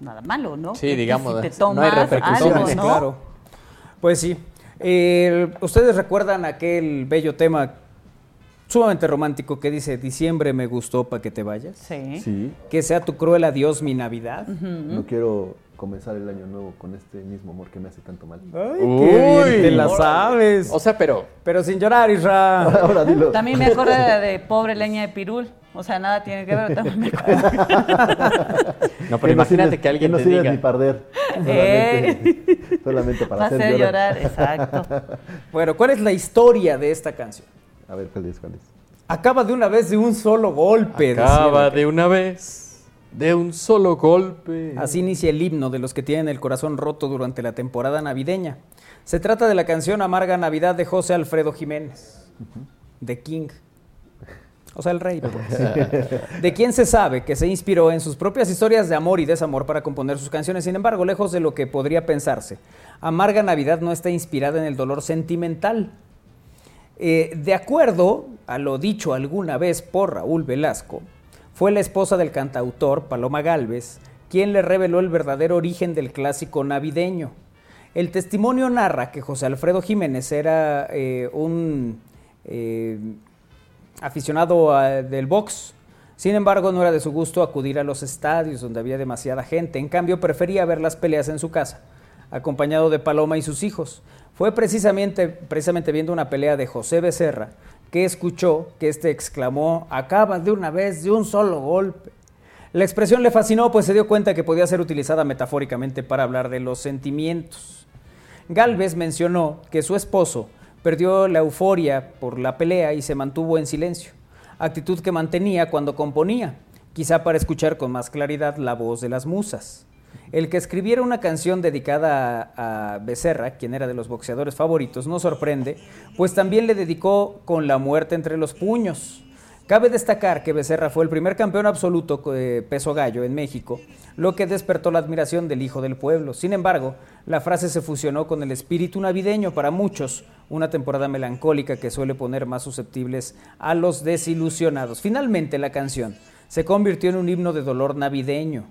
nada malo, ¿no? Sí, digamos, Si te no hay tomas algo, repercusiones, ¿no? Claro. Pues sí. ¿Ustedes recuerdan aquel bello tema sumamente romántico que dice, diciembre me gustó para que te vayas. Sí. Sí. Que sea tu cruel adiós mi Navidad. No quiero comenzar el año nuevo con este mismo amor que me hace tanto mal. Ay, qué bien te la sabes. O sea, pero Pero sin llorar, Isra. Ahora dilo. También me acuerdo de, de pobre leña de pirul. O sea, nada tiene que ver. También me acuerdo. no, pero Que imagínate que alguien no te diga. ni perder. Eh. Solamente, para, Para hacer llorar, exacto. Bueno, ¿cuál es la historia de esta canción? A ver, ¿cuál es? ¿Cuál es? Acaba de una vez de un solo golpe. Acaba de una vez, de un solo golpe. Así inicia el himno de los que tienen el corazón roto durante la temporada navideña. Se trata de la canción Amarga Navidad de José Alfredo Jiménez, de King. O sea, el rey. pues. De quien se sabe que se inspiró en sus propias historias de amor y desamor para componer sus canciones. Sin embargo, lejos de lo que podría pensarse, Amarga Navidad no está inspirada en el dolor sentimental. Eh, de acuerdo a lo dicho alguna vez por Raúl Velasco, fue la esposa del cantautor Paloma Galvez quien le reveló el verdadero origen del clásico navideño. El testimonio narra que José Alfredo Jiménez era eh, un eh, aficionado del box. Sin embargo, no era de su gusto acudir a los estadios donde había demasiada gente. En cambio, prefería ver las peleas en su casa, acompañado de Paloma y sus hijos. Fue precisamente, viendo una pelea de José Becerra que escuchó que este exclamó, acaba de una vez, de un solo golpe. La expresión le fascinó, pues se dio cuenta que podía ser utilizada metafóricamente para hablar de los sentimientos. Galvez mencionó que su esposo perdió la euforia por la pelea y se mantuvo en silencio, actitud que mantenía cuando componía, quizá para escuchar con más claridad la voz de las musas. El que escribiera una canción dedicada a, Becerra, quien era de los boxeadores favoritos, no sorprende, pues también le dedicó con la muerte entre los puños. Cabe destacar que Becerra fue el primer campeón absoluto de peso gallo en México, lo que despertó la admiración del hijo del pueblo. Sin embargo, la frase se fusionó con el espíritu navideño para muchos, una temporada melancólica que suele poner más susceptibles a los desilusionados. Finalmente, la canción se convirtió en un himno de dolor navideño,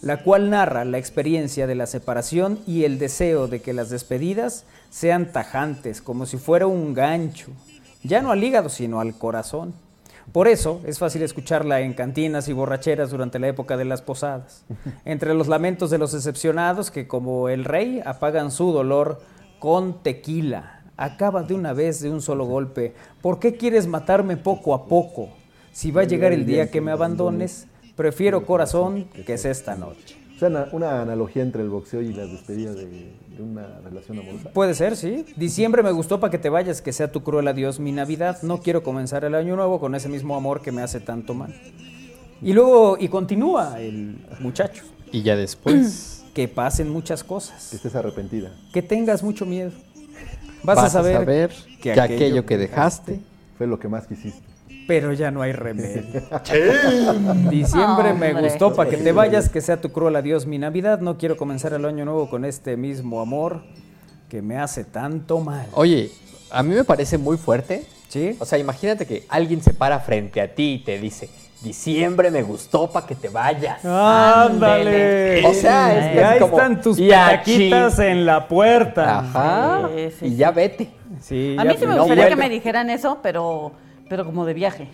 la cual narra la experiencia de la separación y el deseo de que las despedidas sean tajantes, como si fuera un gancho, ya no al hígado, sino al corazón. Por eso es fácil escucharla en cantinas y borracheras durante la época de las posadas, entre los lamentos de los decepcionados que como el rey apagan su dolor con tequila. Acaba de una vez de un solo golpe. ¿Por qué quieres matarme poco a poco? Si va a llegar el día que me abandones, prefiero corazón que es esta noche. O sea, una, analogía entre el boxeo y la despedida de, de una relación amorosa. Puede ser, sí. Diciembre me gustó para que te vayas, que sea tu cruel adiós mi Navidad. No quiero comenzar el año nuevo con ese mismo amor que me hace tanto mal. Y luego, y continúa el muchacho. Y ya después. Que pasen muchas cosas. Que estés arrepentida. Que tengas mucho miedo. Vas, a saber, que, aquello que dejaste. Fue lo que más quisiste. Pero ya no hay remedio. Diciembre me gustó para que te vayas, que sea tu cruel adiós mi Navidad. No quiero comenzar el año nuevo con este mismo amor que me hace tanto mal. Oye, a mí me parece muy fuerte. ¿Sí? O sea, imagínate que alguien se para frente a ti y te dice, diciembre me gustó para que te vayas. ¡Ándale! O sea, es Y ahí como, están tus chin- en la puerta. Ajá. Sí, sí, y ya vete. Sí, A ya mí sí me no gustaría que me dijeran eso, pero, pero como de viaje.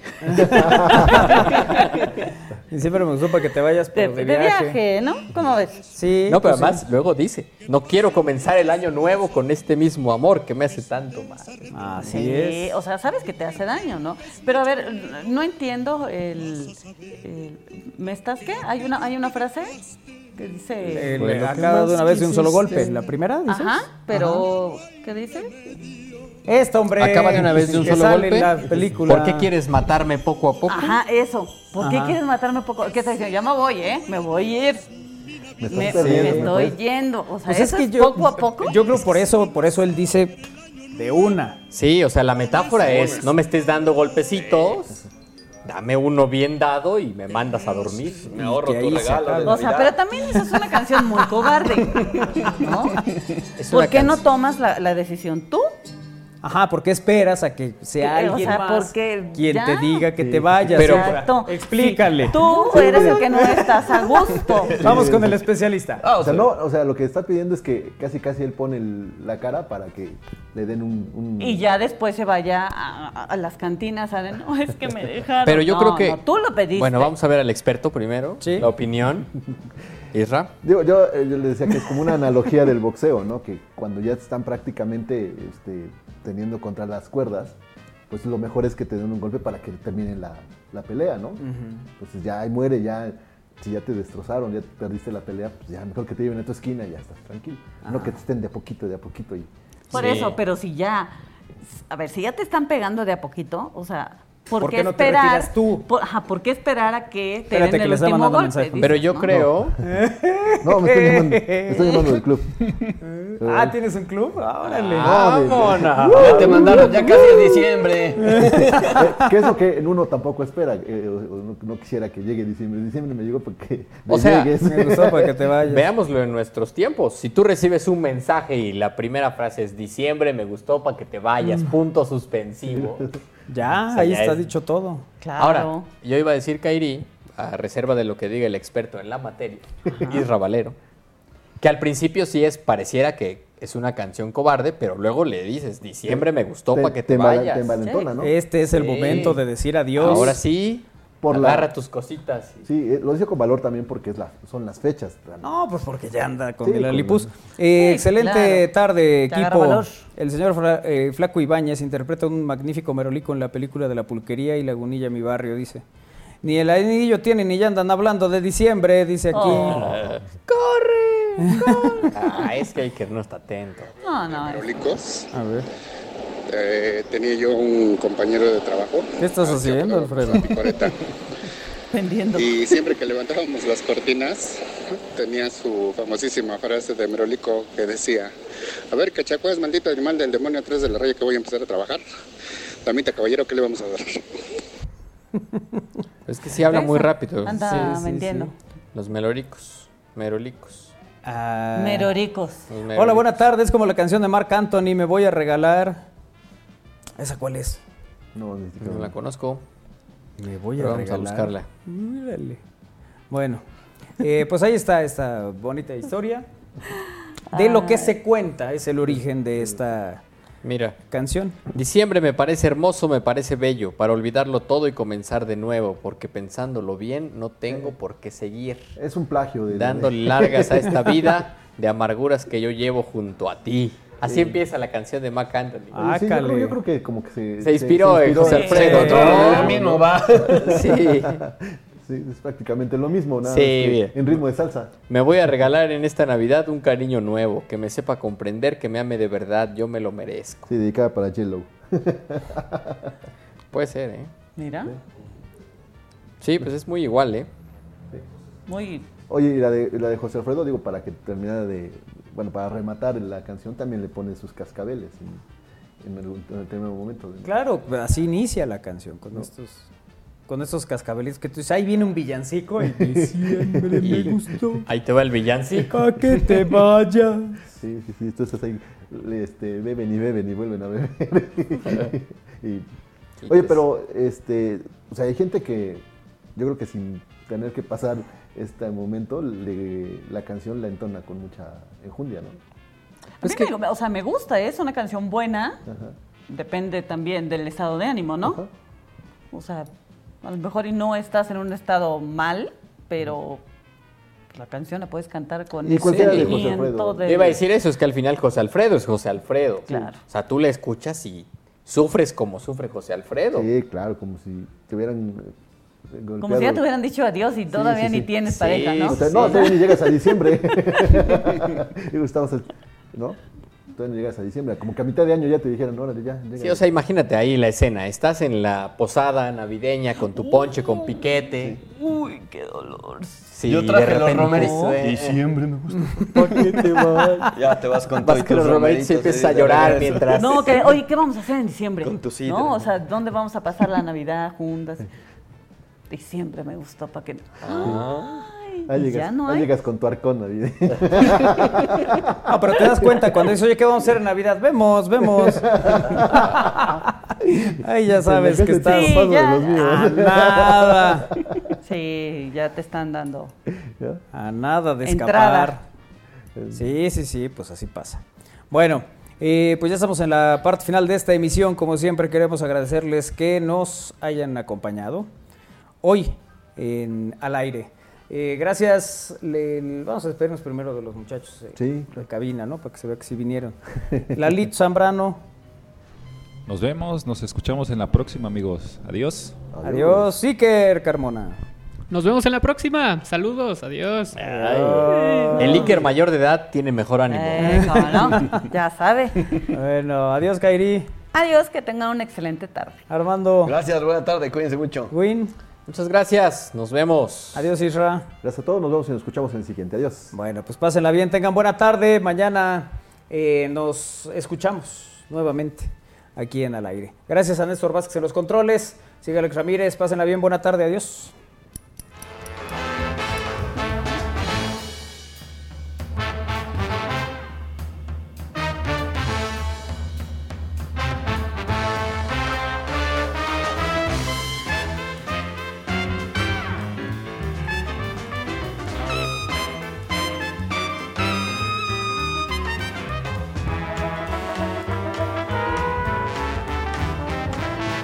Y siempre me gustó para que te vayas De, por de, de viaje. viaje, ¿no? ¿Cómo ves? Sí. No, pero pues sí. además luego dice, no quiero comenzar el año nuevo con este mismo amor que me hace tanto mal. Así Sí, es. o sea, sabes que te hace daño, ¿no? Pero a ver, no entiendo el, el- ¿me estás qué? Hay una hay una frase que dice El- de una vez de un solo golpe. La primera, dices? Ajá, pero ¿qué dice? Esta, hombre. Acaba de una vez de un solo golpe. en la película. ¿Por qué quieres matarme poco a poco? Ajá, eso. ¿Por qué quieres matarme poco? ¿Qué te dice? Ya me voy, ¿eh? Me voy a ir. Me estás Me, perdiendo, me ¿me estoy puedes? yendo. O sea, Pues eso es que es yo, poco a poco. Yo creo por eso, por eso él dice de una. Sí, o sea, la metáfora es, no me estés dando golpecitos, dame uno bien dado y me mandas a dormir. Me ahorro tu regalo. O sea, pero también esa es una canción muy cobarde, ¿no? Es ¿Por qué no tomas la, la decisión tú Ajá, ¿por qué esperas a que sea Eh, o alguien sea, más porque quien ya. te diga que Sí, te sí, vayas? Pero-? Exacto. explícale. Tú eres el que no estás a gusto. Vamos con el especialista. Ah, O sea, no, o sea, lo que está pidiendo es que casi casi él pone el- la cara para que le den un... un- Y ya después se vaya a, a las cantinas a de, no, es que me dejaron. Pero yo No, creo que. no, tú lo pediste. Bueno, vamos a ver al experto primero. Sí. La opinión. Isra. Digo, yo, eh, yo le decía que es como una analogía del boxeo, ¿no? Que cuando ya están prácticamente este, teniendo contra las cuerdas, pues lo mejor es que te den un golpe para que termine la, la pelea, ¿no? Entonces ya ahí muere, ya, si ya te destrozaron, ya perdiste la pelea, pues ya mejor que te lleven a tu esquina y ya estás tranquilo. No que te estén de a poquito, de a poquito y... Por Sí. eso, pero si ya, a ver, si ya te están pegando de a poquito, o sea, ¿por, ¿Por qué, qué no te esperar? retiras tú? Por, ajá, ¿por qué esperar a que te Espérate, den que el está último golpe? mensaje. dices, Pero yo ¿no? creo. No, me estoy llamando, me estoy llamando del club. Ah, ¿tienes un club? Órale. ¡Vámonos! Ya te mandaron, ya casi es diciembre. Eh, que es lo que uno tampoco espera, eh, no, no quisiera que llegue diciembre. Diciembre me llegó porque me O sea, llegues. Me gustó para que te vayas. Veámoslo en nuestros tiempos. Si tú recibes un mensaje y la primera frase es diciembre, me gustó para que te vayas, punto suspensivo. Ya, O sea, ahí ya está es- dicho todo. Claro. Ahora, yo iba a decir, Kairi, a reserva de lo que diga el experto en la materia, Isra Valero, que al principio sí es, pareciera que es una canción cobarde, pero luego le dices, diciembre me gustó para que te, vayas. te envalentona, ¿no? Este es el Sí. momento de decir adiós. Ahora sí, Por la- agarra tus cositas. Sí, eh, lo dice con valor también porque es la, son las fechas. No, pues porque ya anda con Sí, el con- Alipus. Eh, Sí, excelente claro. tarde, equipo. El señor Fra- eh, Flaco Ibáñez interpreta un magnífico merolico en la película de la pulquería y Lagunilla, mi barrio, dice. Ni el anillo tiene ni ya andan hablando de diciembre, dice aquí. Oh. Ah, es que hay que no está atento. No, no. Merolicos. A ver. Eh, tenía yo un compañero de trabajo. ¿Qué estás que haciendo, Alfredo? Vendiendo. Y siempre que levantábamos las cortinas, tenía su famosísima frase de Merolico que decía, a ver, cachacuás, maldito animal del demonio atrás de la raya que voy a empezar a trabajar. Damita, caballero, ¿qué le vamos a dar? Es que sí habla muy rápido. Anda Sí, sí, vendiendo. Los melóricos, merolicos. Ah. Meroricos. los Hola, buenas tardes. Como la canción de Marc Anthony, me voy a regalar. ¿Esa cuál es? No, ni siquiera. No la conozco. Me voy Pero a vamos a regalar. buscarla. Órale. Bueno, eh, pues ahí está esta bonita historia. De lo que se cuenta es el origen de esta Mira, canción. diciembre me parece hermoso, me parece bello, para olvidarlo todo y comenzar de nuevo, porque pensándolo bien, no tengo por qué seguir. Es un plagio de... Dándole largas a esta vida de amarguras que yo llevo junto a ti. Así empieza la canción de Mac Anthony. Oye, sí, yo, creo, yo creo que como que se... Se inspiró en José Alfredo, Sí. ¿no? Lo mismo va. Sí. Sí, es prácticamente lo mismo, nada Sí, más que bien. en ritmo de salsa. Me voy a regalar en esta Navidad un cariño nuevo, que me sepa comprender, que me ame de verdad, yo me lo merezco. Sí, dedicada para Yellow. Puede ser, ¿eh? Mira, Sí, pues es muy igual, ¿eh? muy... Oye, y la de, la de José Alfredo, digo, para que terminara de... Bueno, para rematar la canción también le pone sus cascabeles en, en el, en el primer momento. Claro, así inicia la canción, con estos con estos cascabelitos que tú dices, ahí viene un villancico y diciembre me Y gustó. ahí te va el villancico. A que te vayas. Sí, sí, sí, entonces ahí este, beben y beben y vuelven a beber. y, oye, pero este, o sea, hay gente que yo creo que sin tener que pasar este momento, le- la canción la entona con mucha enjundia, ¿no? A mí me- o sea, me gusta, ¿eh? es una canción buena. Depende también del estado de ánimo, ¿no? O sea, a lo mejor y no estás en un estado mal, pero la canción la puedes cantar con Y ese cualquiera de José sentimiento Alfredo. de- Iba a decir eso, es que al final José Alfredo es José Alfredo. Claro. O sea, tú le escuchas y sufres como sufre José Alfredo. Sí, claro, como si te hubieran eh, Como si ya te hubieran dicho adiós y todavía sí, ni sí. tienes Sí, pareja, ¿no? O sea, no, todavía ni llegas a diciembre. Digo, estamos, al- ¿no? Todavía no llegas a diciembre. Como que a mitad de año ya te dijeron, órale, ya. Sí, llega". o sea, imagínate ahí la escena. Estás en la posada navideña con tu ponche, con piquete. Uy, qué dolor. Sí, Yo traje de los repente romeritos. suena. Diciembre me gusta. ¿Por qué te vas? Ya te vas con Vas todo los tus romeritos y empiezas a llorar mientras... No, que, oye, ¿qué vamos a hacer en diciembre? Con tu sidra. No, o sea, ¿dónde vamos a pasar la Navidad juntas? Diciembre me gustó para que. Hay. Ahí y llegas, ya no hay. llegas con tu arcón navideño. No, pero te das cuenta cuando dices, oye, ¿qué vamos a hacer en Navidad? Vemos, vemos. Ahí ya sabes que está estás Sí, ya. los míos. a nada, Sí, ya te están dando. a nada de Entrada. escapar. Sí, sí, sí, pues así pasa. Bueno, eh, pues ya estamos en la parte final de esta emisión. Como siempre, queremos agradecerles que nos hayan acompañado hoy en Al Aire. Eh, gracias. le- vamos a despedirnos primero de los muchachos eh, Sí, de cabina, ¿no? Para que se vea que sí vinieron. Lalito Zambrano, Nos vemos, nos escuchamos en la próxima, amigos. Adiós. adiós. Iker Carmona. Nos vemos en la próxima. Saludos, adiós. El Iker mayor de edad tiene mejor ánimo. Eh, ¿cómo no? Ya sabe. Bueno, adiós, Kairi. Adiós, que tengan una excelente tarde. Armando. Gracias, buena tarde, cuídense mucho. Win. Muchas gracias, nos vemos. Adiós, Isra. Gracias a todos, nos vemos y nos escuchamos en el siguiente. Adiós. Bueno, pues pásenla bien, tengan buena tarde. Mañana eh, nos escuchamos nuevamente aquí en Al Aire. Gracias a Néstor Vázquez en los controles. Sigue Alex Ramírez, pásenla bien, buena tarde, adiós.